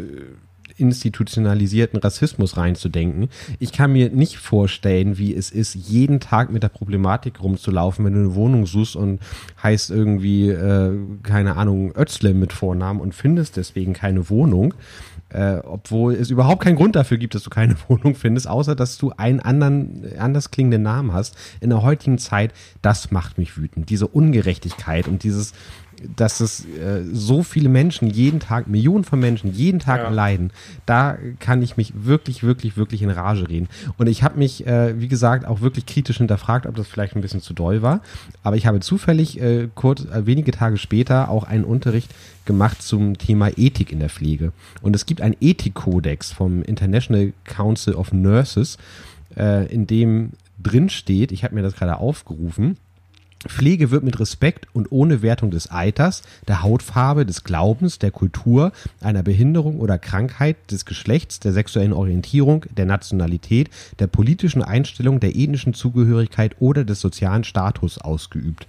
institutionalisierten Rassismus reinzudenken. Ich kann mir nicht vorstellen, wie es ist, jeden Tag mit der Problematik rumzulaufen, wenn du eine Wohnung suchst und heißt irgendwie, äh, keine Ahnung, Özlem mit Vornamen und findest deswegen keine Wohnung äh, obwohl es überhaupt keinen Grund dafür gibt, dass du keine (laughs) Wohnung findest, außer dass du einen anderen, anders klingenden Namen hast. In der heutigen Zeit, das macht mich wütend. Diese Ungerechtigkeit und dieses, dass es äh, so viele Menschen jeden Tag, Millionen von Menschen jeden Tag ja. leiden, da kann ich mich wirklich, wirklich, wirklich in Rage reden. Und ich habe mich, äh, wie gesagt, auch wirklich kritisch hinterfragt, ob das vielleicht ein bisschen zu doll war. Aber ich habe zufällig äh, kurz, äh, wenige Tage später auch einen Unterricht gemacht zum Thema Ethik in der Pflege. Und es gibt einen Ethikkodex vom International Council of Nurses, äh, in dem drin steht, ich habe mir das gerade aufgerufen, Pflege wird mit Respekt und ohne Wertung des Alters, der Hautfarbe, des Glaubens, der Kultur, einer Behinderung oder Krankheit, des Geschlechts, der sexuellen Orientierung, der Nationalität, der politischen Einstellung, der ethnischen Zugehörigkeit oder des sozialen Status ausgeübt.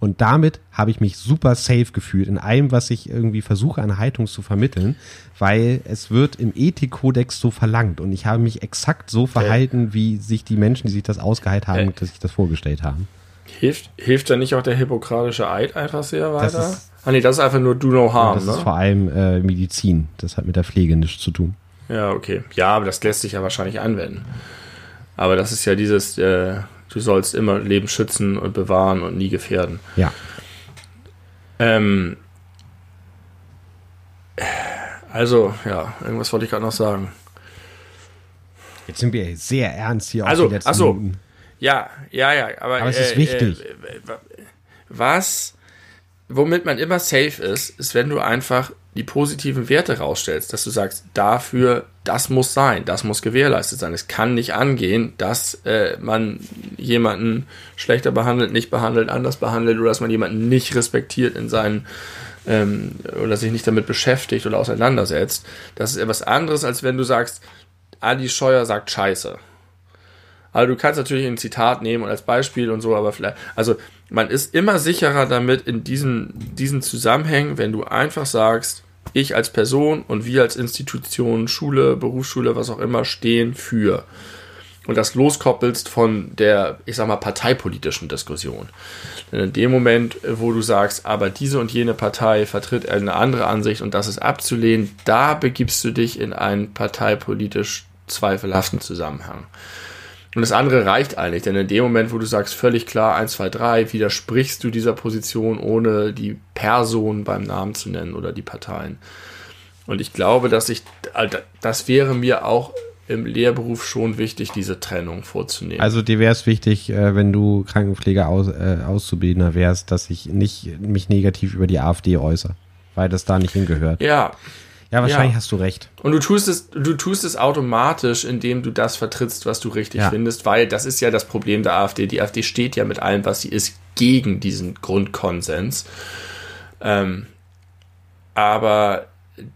Und damit habe ich mich super safe gefühlt in allem, was ich irgendwie versuche an Haltung zu vermitteln, weil es wird im Ethikkodex so verlangt und ich habe mich exakt so verhalten, wie sich die Menschen, die sich das ausgeheilt haben, dass sich das vorgestellt haben. Hilft, hilft da nicht auch der hippokratische Eid einfach sehr weiter? Das ist, ah nee, das ist einfach nur do no harm, Das ne? ist vor allem äh, Medizin. Das hat mit der Pflege nichts zu tun. Ja, okay. Ja, aber das lässt sich ja wahrscheinlich anwenden. Aber das ist ja dieses, äh, du sollst immer Leben schützen und bewahren und nie gefährden. Ja. Ähm, also, ja, irgendwas wollte ich gerade noch sagen. Jetzt sind wir sehr ernst hier also, auf die letzten achso, Minuten. Ja, ja, ja. Aber, aber es ist äh, wichtig. Äh, was, womit man immer safe ist, ist, wenn du einfach die positiven Werte rausstellst, dass du sagst, dafür, das muss sein, das muss gewährleistet sein. Es kann nicht angehen, dass äh, man jemanden schlechter behandelt, nicht behandelt, anders behandelt oder dass man jemanden nicht respektiert in seinen ähm, oder sich nicht damit beschäftigt oder auseinandersetzt. Das ist etwas anderes, als wenn du sagst, Adi Scheuer sagt Scheiße. Aber du kannst natürlich ein Zitat nehmen und als Beispiel und so, aber vielleicht, also man ist immer sicherer damit in diesen, diesen Zusammenhängen, wenn du einfach sagst, ich als Person und wir als Institution, Schule, Berufsschule, was auch immer, stehen für. Und das loskoppelst von der, ich sag mal, parteipolitischen Diskussion. Denn in dem Moment, wo du sagst, aber diese und jene Partei vertritt eine andere Ansicht und das ist abzulehnen, da begibst du dich in einen parteipolitisch zweifelhaften Zusammenhang. Und das andere reicht eigentlich, denn in dem Moment, wo du sagst, völlig klar, 1, 2, 3, widersprichst du dieser Position, ohne die Person beim Namen zu nennen oder die Parteien. Und ich glaube, dass ich, das wäre mir auch im Lehrberuf schon wichtig, diese Trennung vorzunehmen. Also dir wäre es wichtig, äh, wenn du Krankenpfleger aus, äh, Auszubildender wärst, dass ich nicht mich negativ über die AfD äußere, weil das da nicht hingehört. Ja, ja, wahrscheinlich ja. hast du recht. Und du tust es, du tust es automatisch, indem du das vertrittst, was du richtig ja. findest, weil das ist ja das Problem der AfD. Die AfD steht ja mit allem, was sie ist, gegen diesen Grundkonsens. Ähm, aber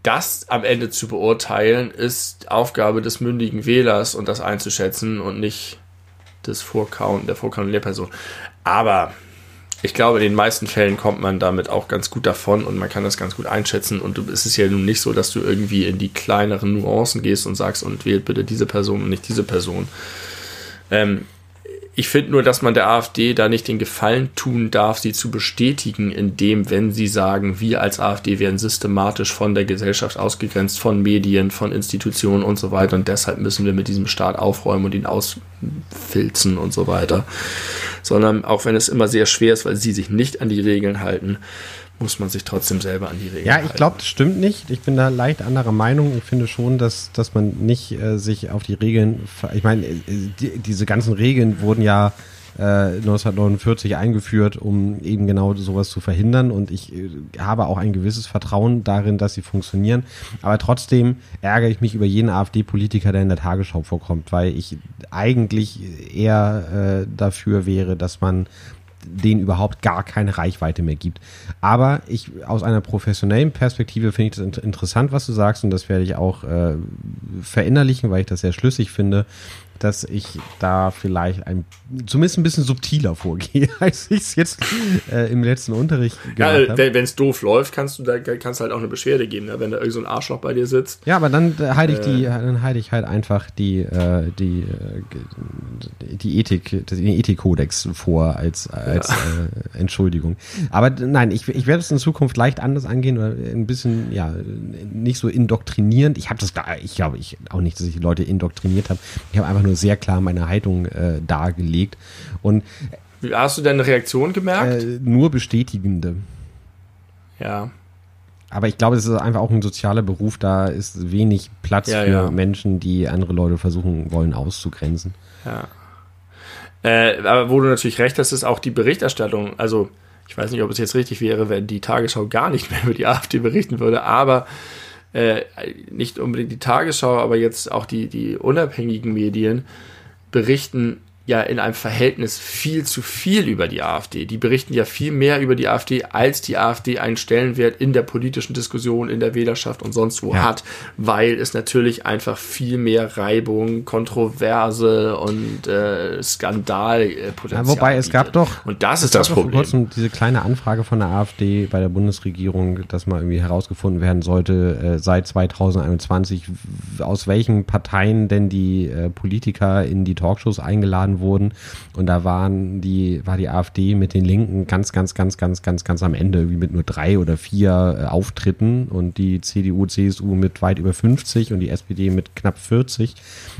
das am Ende zu beurteilen, ist Aufgabe des mündigen Wählers und das einzuschätzen und nicht des Vorkauen, der vorkauen Lehrperson. Aber ich glaube, in den meisten Fällen kommt man damit auch ganz gut davon und man kann das ganz gut einschätzen. Und es ist ja nun nicht so, dass du irgendwie in die kleineren Nuancen gehst und sagst, und wählt bitte diese Person und nicht diese Person. Ähm, ich finde nur, dass man der AfD da nicht den Gefallen tun darf, sie zu bestätigen, indem, wenn sie sagen, wir als AfD werden systematisch von der Gesellschaft ausgegrenzt, von Medien, von Institutionen und so weiter und deshalb müssen wir mit diesem Staat aufräumen und ihn ausfilzen und so weiter. Sondern auch wenn es immer sehr schwer ist, weil sie sich nicht an die Regeln halten, muss man sich trotzdem selber an die Regeln Ja, ich glaube, das stimmt nicht. Ich bin da leicht anderer Meinung. Ich finde schon, dass, dass man nicht äh, sich auf die Regeln, ich meine, äh, die, diese ganzen Regeln wurden ja äh, 1949 eingeführt, um eben genau sowas zu verhindern. Und ich äh, habe auch ein gewisses Vertrauen darin, dass sie funktionieren. Aber trotzdem ärgere ich mich über jeden AfD-Politiker, der in der Tagesschau vorkommt, weil ich eigentlich eher äh, dafür wäre, dass man denen überhaupt gar keine Reichweite mehr gibt. Aber ich aus einer professionellen Perspektive finde ich das interessant, was du sagst, und das werde ich auch äh, verinnerlichen, weil ich das sehr schlüssig finde dass ich da vielleicht ein, zumindest ein bisschen subtiler vorgehe, (laughs) als ich es jetzt äh, im letzten Unterricht gemacht ja, Wenn es doof läuft, kannst du da kannst halt auch eine Beschwerde geben, ne? wenn da irgend so ein Arschloch bei dir sitzt. Ja, aber dann äh, halte ich äh, die, dann halte ich halt einfach die, äh, die, äh, die Ethik, den Ethikkodex vor als, als ja. äh, Entschuldigung. Aber nein, ich, ich werde es in Zukunft leicht anders angehen oder ein bisschen, ja, nicht so indoktrinierend. Ich habe das, ich glaube ich auch nicht, dass ich die Leute indoktriniert habe. Ich habe einfach nur sehr klar meine Haltung äh, dargelegt. Und Hast du deine Reaktion gemerkt? Äh, nur bestätigende. Ja. Aber ich glaube, es ist einfach auch ein sozialer Beruf, da ist wenig Platz ja, für ja. Menschen, die andere Leute versuchen wollen auszugrenzen. Ja. Äh, aber wo du natürlich recht hast, ist auch die Berichterstattung. Also, ich weiß nicht, ob es jetzt richtig wäre, wenn die Tagesschau gar nicht mehr über die (laughs) AfD berichten würde, aber äh, nicht unbedingt die Tagesschau, aber jetzt auch die, die unabhängigen Medien berichten ja in einem Verhältnis viel zu viel über die AfD. Die berichten ja viel mehr über die AfD, als die AfD einen Stellenwert in der politischen Diskussion, in der Wählerschaft und sonst wo ja. hat, weil es natürlich einfach viel mehr Reibung, Kontroverse und äh, Skandalpotenzial ja, Wobei es gab doch, und das ist das Problem. Vor kurzem diese kleine Anfrage von der AfD bei der Bundesregierung, dass mal irgendwie herausgefunden werden sollte, äh, seit 2021, aus welchen Parteien denn die äh, Politiker in die Talkshows eingeladen wurden. Und da waren die, war die AfD mit den Linken ganz, ganz, ganz, ganz, ganz, ganz am Ende, wie mit nur drei oder vier äh, Auftritten und die CDU, CSU mit weit über 50 und die SPD mit knapp 40.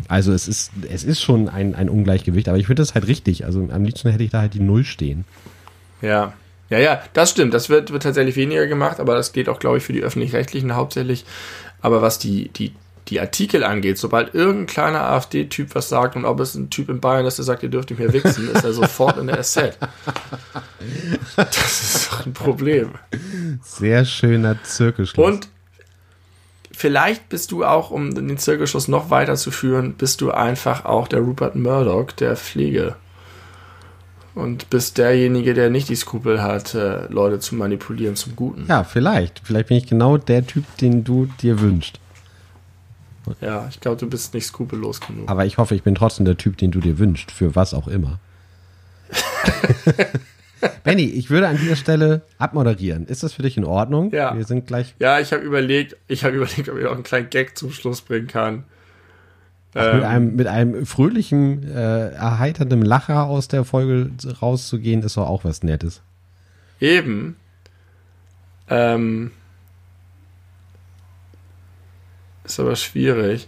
Also es ist, es ist schon ein, ein Ungleichgewicht, aber ich finde das halt richtig. Also am liebsten hätte ich da halt die Null stehen. Ja. Ja, ja, das stimmt. Das wird, wird tatsächlich weniger gemacht, aber das geht auch, glaube ich, für die öffentlich-rechtlichen hauptsächlich. Aber was die, die die Artikel angeht, sobald irgendein kleiner AfD-Typ was sagt und ob es ein Typ in Bayern ist, der sagt, ihr dürft nicht mehr wichsen, ist er sofort in der Asset. Das ist doch ein Problem. Sehr schöner Zirkelschluss. Und vielleicht bist du auch, um den Zirkelschluss noch weiterzuführen, bist du einfach auch der Rupert Murdoch der Pflege. Und bist derjenige, der nicht die Skrupel hat, äh, Leute zu manipulieren zum Guten. Ja, vielleicht. Vielleicht bin ich genau der Typ, den du dir wünschst. Ja, ich glaube, du bist nicht skrupellos genug. Aber ich hoffe, ich bin trotzdem der Typ, den du dir wünschst, für was auch immer. (laughs) Benny, ich würde an dieser Stelle abmoderieren. Ist das für dich in Ordnung? Ja. Wir sind gleich. Ja, ich habe überlegt, ich habe (laughs) überlegt, ob ich auch einen kleinen Gag zum Schluss bringen kann. Ach, mit, einem, mit einem fröhlichen, äh, erheiternden Lacher aus der Folge rauszugehen, ist doch auch was Nettes. Eben. Ähm, ist aber schwierig.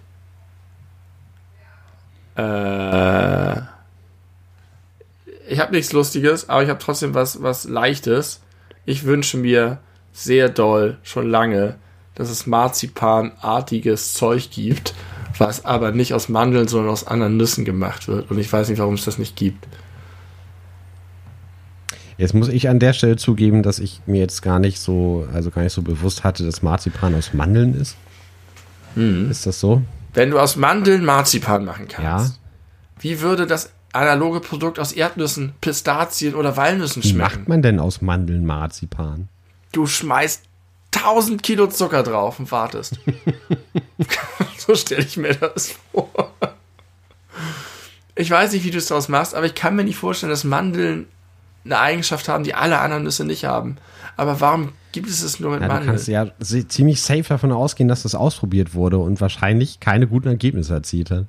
Äh, ich habe nichts Lustiges, aber ich habe trotzdem was, was Leichtes. Ich wünsche mir sehr doll, schon lange, dass es Marzipanartiges Zeug gibt, was aber nicht aus Mandeln, sondern aus anderen Nüssen gemacht wird. Und ich weiß nicht, warum es das nicht gibt. Jetzt muss ich an der Stelle zugeben, dass ich mir jetzt gar nicht so, also gar nicht so bewusst hatte, dass Marzipan aus Mandeln ist. Hm. Ist das so? Wenn du aus Mandeln Marzipan machen kannst, Ja. wie würde das analoge Produkt aus Erdnüssen, Pistazien oder Walnüssen Wie schmecken? macht man denn aus Mandeln Marzipan? Du schmeißt 1000 Kilo Zucker drauf und wartest. (laughs) so stelle ich mir das vor. Ich weiß nicht, wie du es daraus machst, aber ich kann mir nicht vorstellen, dass Mandeln eine Eigenschaft haben, die alle anderen Nüsse nicht haben. Aber warum gibt es es nur mit Ja, du Mandeln? kannst ja ziemlich safe davon ausgehen, dass das ausprobiert wurde und wahrscheinlich keine guten Ergebnisse erzielt hat.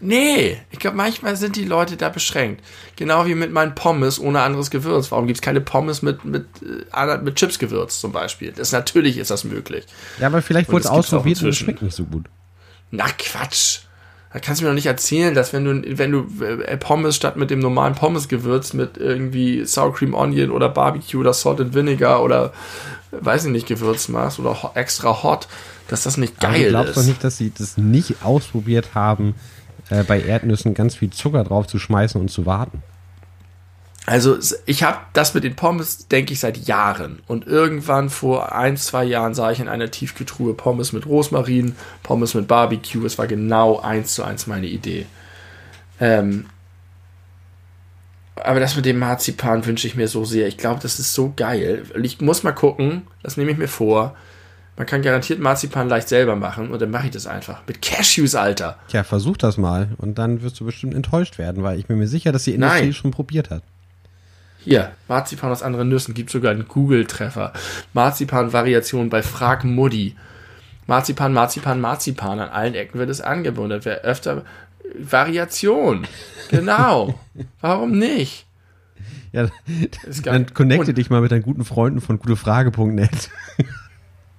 Nee, ich glaube, manchmal sind die Leute da beschränkt. Genau wie mit meinen Pommes ohne anderes Gewürz. Warum gibt es keine Pommes mit, mit, äh, mit Chipsgewürz zum Beispiel? Das, natürlich ist das möglich. Ja, aber vielleicht wurde es ausprobiert und es schmeckt nicht so gut. Na Quatsch. Da kannst du mir doch nicht erzählen, dass wenn du, wenn du äh, Pommes statt mit dem normalen Pommesgewürz mit irgendwie Sour Cream Onion oder Barbecue oder Salt and Vinegar oder äh, weiß ich nicht, Gewürz machst oder extra hot, dass das nicht geil ist. doch nicht, dass sie das nicht ausprobiert haben, äh, bei Erdnüssen ganz viel Zucker drauf zu schmeißen und zu warten. Also ich habe das mit den Pommes, denke ich, seit Jahren. Und irgendwann vor ein, zwei Jahren sah ich in einer Tiefkühltruhe Pommes mit Rosmarin, Pommes mit Barbecue. Es war genau eins zu eins meine Idee. Ähm, aber das mit dem Marzipan wünsche ich mir so sehr. Ich glaube, das ist so geil. Ich muss mal gucken, das nehme ich mir vor. Man kann garantiert Marzipan leicht selber machen und dann mache ich das einfach. Mit Cashews, Alter. Tja, versuch das mal und dann wirst du bestimmt enttäuscht werden, weil ich bin mir sicher, dass die Industrie Nein. schon probiert hat. Hier, Marzipan aus anderen Nüssen, gibt sogar einen Google-Treffer. Marzipan-Variation bei Frag Muddy. Marzipan, Marzipan, Marzipan. An allen Ecken wird es angeboten. Wer öfter Variation. Genau. (laughs) Warum nicht? Ja, dann connecte Und dich mal mit deinen guten Freunden von gutefrage.net.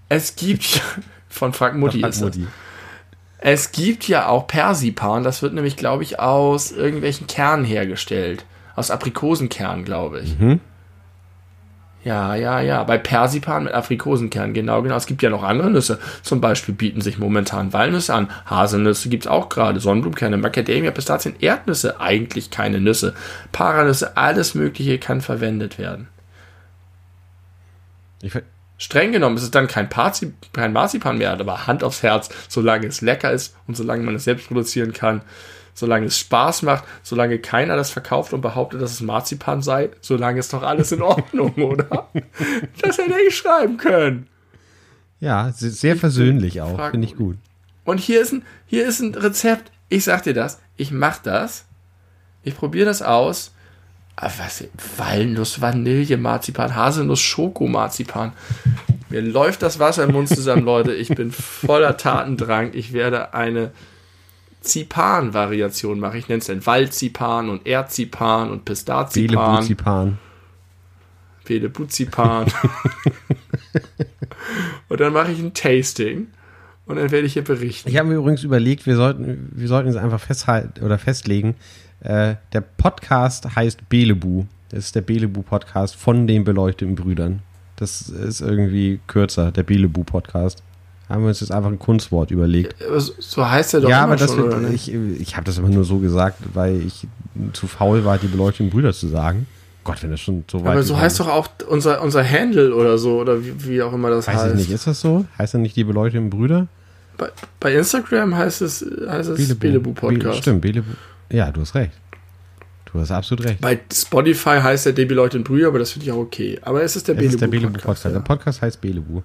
Es gibt ja, von Frag Mutti das. Mutti. Es gibt ja auch Persipan. Das wird nämlich, glaube ich, aus irgendwelchen Kernen hergestellt. Aus Aprikosenkernen, glaube ich. Mhm. Ja, ja, ja. Bei Persipan mit Aprikosenkern, genau, genau. Es gibt ja noch andere Nüsse. Zum Beispiel bieten sich momentan Walnüsse an. Haselnüsse gibt's auch gerade. Sonnenblumenkerne, Macadamia, Pistazien, Erdnüsse. Eigentlich keine Nüsse. Paranüsse, alles Mögliche kann verwendet werden. Ich, ver- Streng genommen ist es dann kein, Parzi kein Marzipan mehr, aber Hand aufs Herz, solange es lecker ist und solange man es selbst produzieren kann, solange es Spaß macht, solange keiner das verkauft und behauptet, dass es Marzipan sei, solange ist doch alles in Ordnung, (laughs) oder? Das hätte ich schreiben können. ja, se- sehr versöhnlich auch, finde ich gut. Und hier ist ein, hier ist ein Rezept. Ich sag dir das. Ich mach das. Ich probiere das aus. Aber was? Walnuss, Vanille, Marzipan, Haselnuss, Schokomarzipan. Mir läuft das Wasser im Mund zusammen, Leute. Ich bin voller Tatendrang. Ich werde eine Zipan-Variation machen. Ich nenne es dann Waldzipan und Erdzipan und Pistazipan. Belebuzipan. Pelebuzipan. (laughs) und dann mache ich ein Tasting. Und dann werde ich hier berichten. Ich habe mir übrigens überlegt, wir sollten, wir sollten es einfach festhalten oder festlegen. Äh, der Podcast heißt Belebu. Das ist der Belebu-Podcast von den beleuchteten Brüdern. Das ist irgendwie kürzer, der Belebu-Podcast. Haben wir uns jetzt einfach ein Kunstwort überlegt. Aber so- heißt er doch ja, aber das schon, wird, ich, ich habe das immer nur so gesagt, weil ich zu faul war, die beleuchteten Brüder zu sagen. Gott, wenn das schon so weit Aber so heißt doch auch unser, unser Handle oder so, oder wie, wie auch immer das Weiß heißt. ich nicht, ist das so? Heißt er nicht die beleuchteten Brüder? Bei, bei Instagram heißt es, heißt es Belebu Be- Podcast. Stimmt, Belebu. Ja, du hast recht. Du hast absolut recht. Bei Spotify heißt der DB Leute Brüder, aber das finde ich auch okay. Aber es ist der Es ist der Belebu Belebu Podcast. Podcast. Der Podcast heißt Belebu.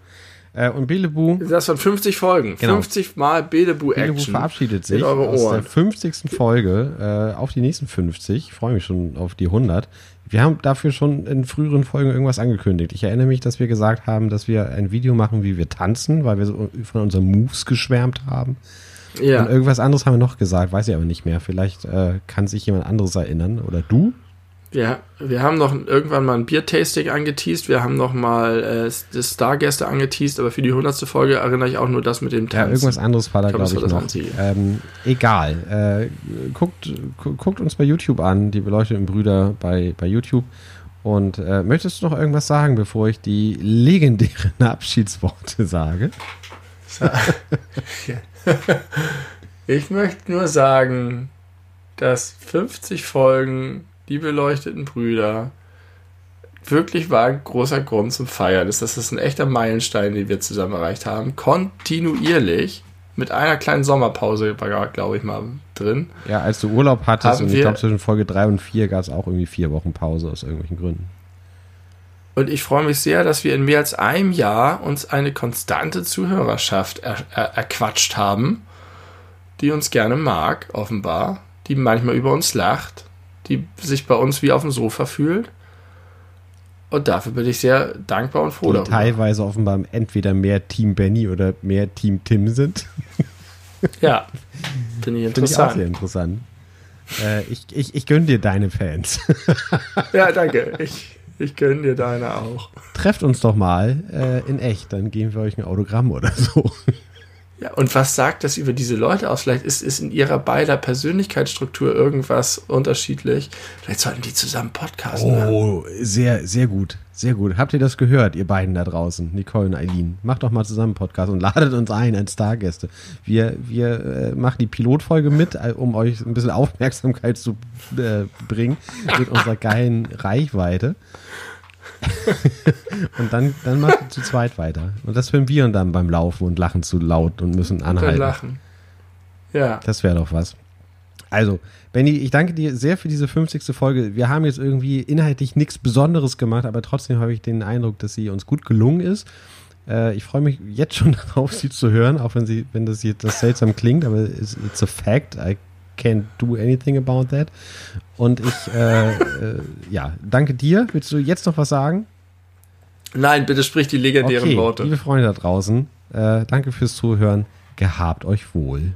Äh, und Belebu. Das waren 50 Folgen. Genau. 50 Mal Belebu Belebu Action. verabschiedet sich in eure aus der Ohren. 50. Folge äh, auf die nächsten 50. Ich freue mich schon auf die 100. Wir haben dafür schon in früheren Folgen irgendwas angekündigt. Ich erinnere mich, dass wir gesagt haben, dass wir ein Video machen, wie wir tanzen, weil wir so von unseren Moves geschwärmt haben. Ja. Und irgendwas anderes haben wir noch gesagt, weiß ich aber nicht mehr. Vielleicht äh, kann sich jemand anderes erinnern. Oder du? Wir, wir haben noch irgendwann mal ein Biertasting angeteased, wir haben noch mal äh, das Stargäste angeteased, aber für die 100. Folge erinnere ich auch nur das mit dem Ja, Tanzen. irgendwas anderes war da, Ich glaub, glaube ich, das war noch. Ähm, egal. Äh, guckt, gu guckt uns bei YouTube an, die beleuchteten Brüder bei, bei YouTube. Und äh, möchtest du noch irgendwas sagen, bevor ich die legendären (laughs) Abschiedsworte sage? (laughs) (laughs) Ich möchte nur sagen, dass 50 Folgen Die beleuchteten Brüder wirklich war ein großer Grund zum Feiern. Das das ist ein echter Meilenstein, den wir zusammen erreicht haben. Kontinuierlich. Mit einer kleinen Sommerpause, glaube ich mal, drin. Ja, als du Urlaub hattest und ich glaube zwischen Folge 3 und 4 gab es auch irgendwie vier Wochen Pause aus irgendwelchen Gründen. Und ich freue mich sehr, dass wir in mehr als einem Jahr uns eine konstante Zuhörerschaft er, er, erquatscht haben, die uns gerne mag, offenbar, die manchmal über uns lacht, die sich bei uns wie auf dem Sofa fühlt. Und dafür bin ich sehr dankbar und froh Die darüber. teilweise offenbar entweder mehr Team Benny oder mehr Team Tim sind. (laughs) Ja, finde ich Finde ich auch sehr interessant. interessant. Äh, ich, ich, ich gönne dir deine Fans. (laughs) Ja, danke. Ich, ich gönne dir deine auch. Trefft uns doch mal äh, in echt, dann geben wir euch ein Autogramm oder so. Ja, und was sagt das über diese Leute aus? Vielleicht ist, ist in ihrer beider Persönlichkeitsstruktur irgendwas unterschiedlich. Vielleicht sollten die zusammen podcasten. Oh, sehr, sehr gut. Sehr gut. Habt ihr das gehört, ihr beiden da draußen, Nicole und Eileen? Macht doch mal zusammen einen Podcast und ladet uns ein als Stargäste. Wir, wir äh, machen die Pilotfolge mit, äh, um euch ein bisschen (laughs) Aufmerksamkeit zu äh, bringen mit unserer geilen Reichweite. (laughs) und dann, dann macht ihr zu zweit weiter. Und das hören wir dann beim Laufen und lachen zu laut und müssen Dann anhalten. lachen. Ja. Das wäre doch was. Also, Benny, ich danke dir sehr für diese 50. Folge. Wir haben jetzt irgendwie inhaltlich nichts Besonderes gemacht, aber trotzdem habe ich den Eindruck, dass sie uns gut gelungen ist. Äh, ich freue mich jetzt schon (laughs) darauf, sie zu hören, auch wenn sie, wenn das jetzt das seltsam klingt, aber it's, it's a fact. I can't do anything about that. Und ich, äh, äh, ja, danke dir. Willst du jetzt noch was sagen? Nein, bitte sprich die legendären Okay, Worte. liebe Freunde da draußen, äh, danke fürs Zuhören. Gehabt euch wohl.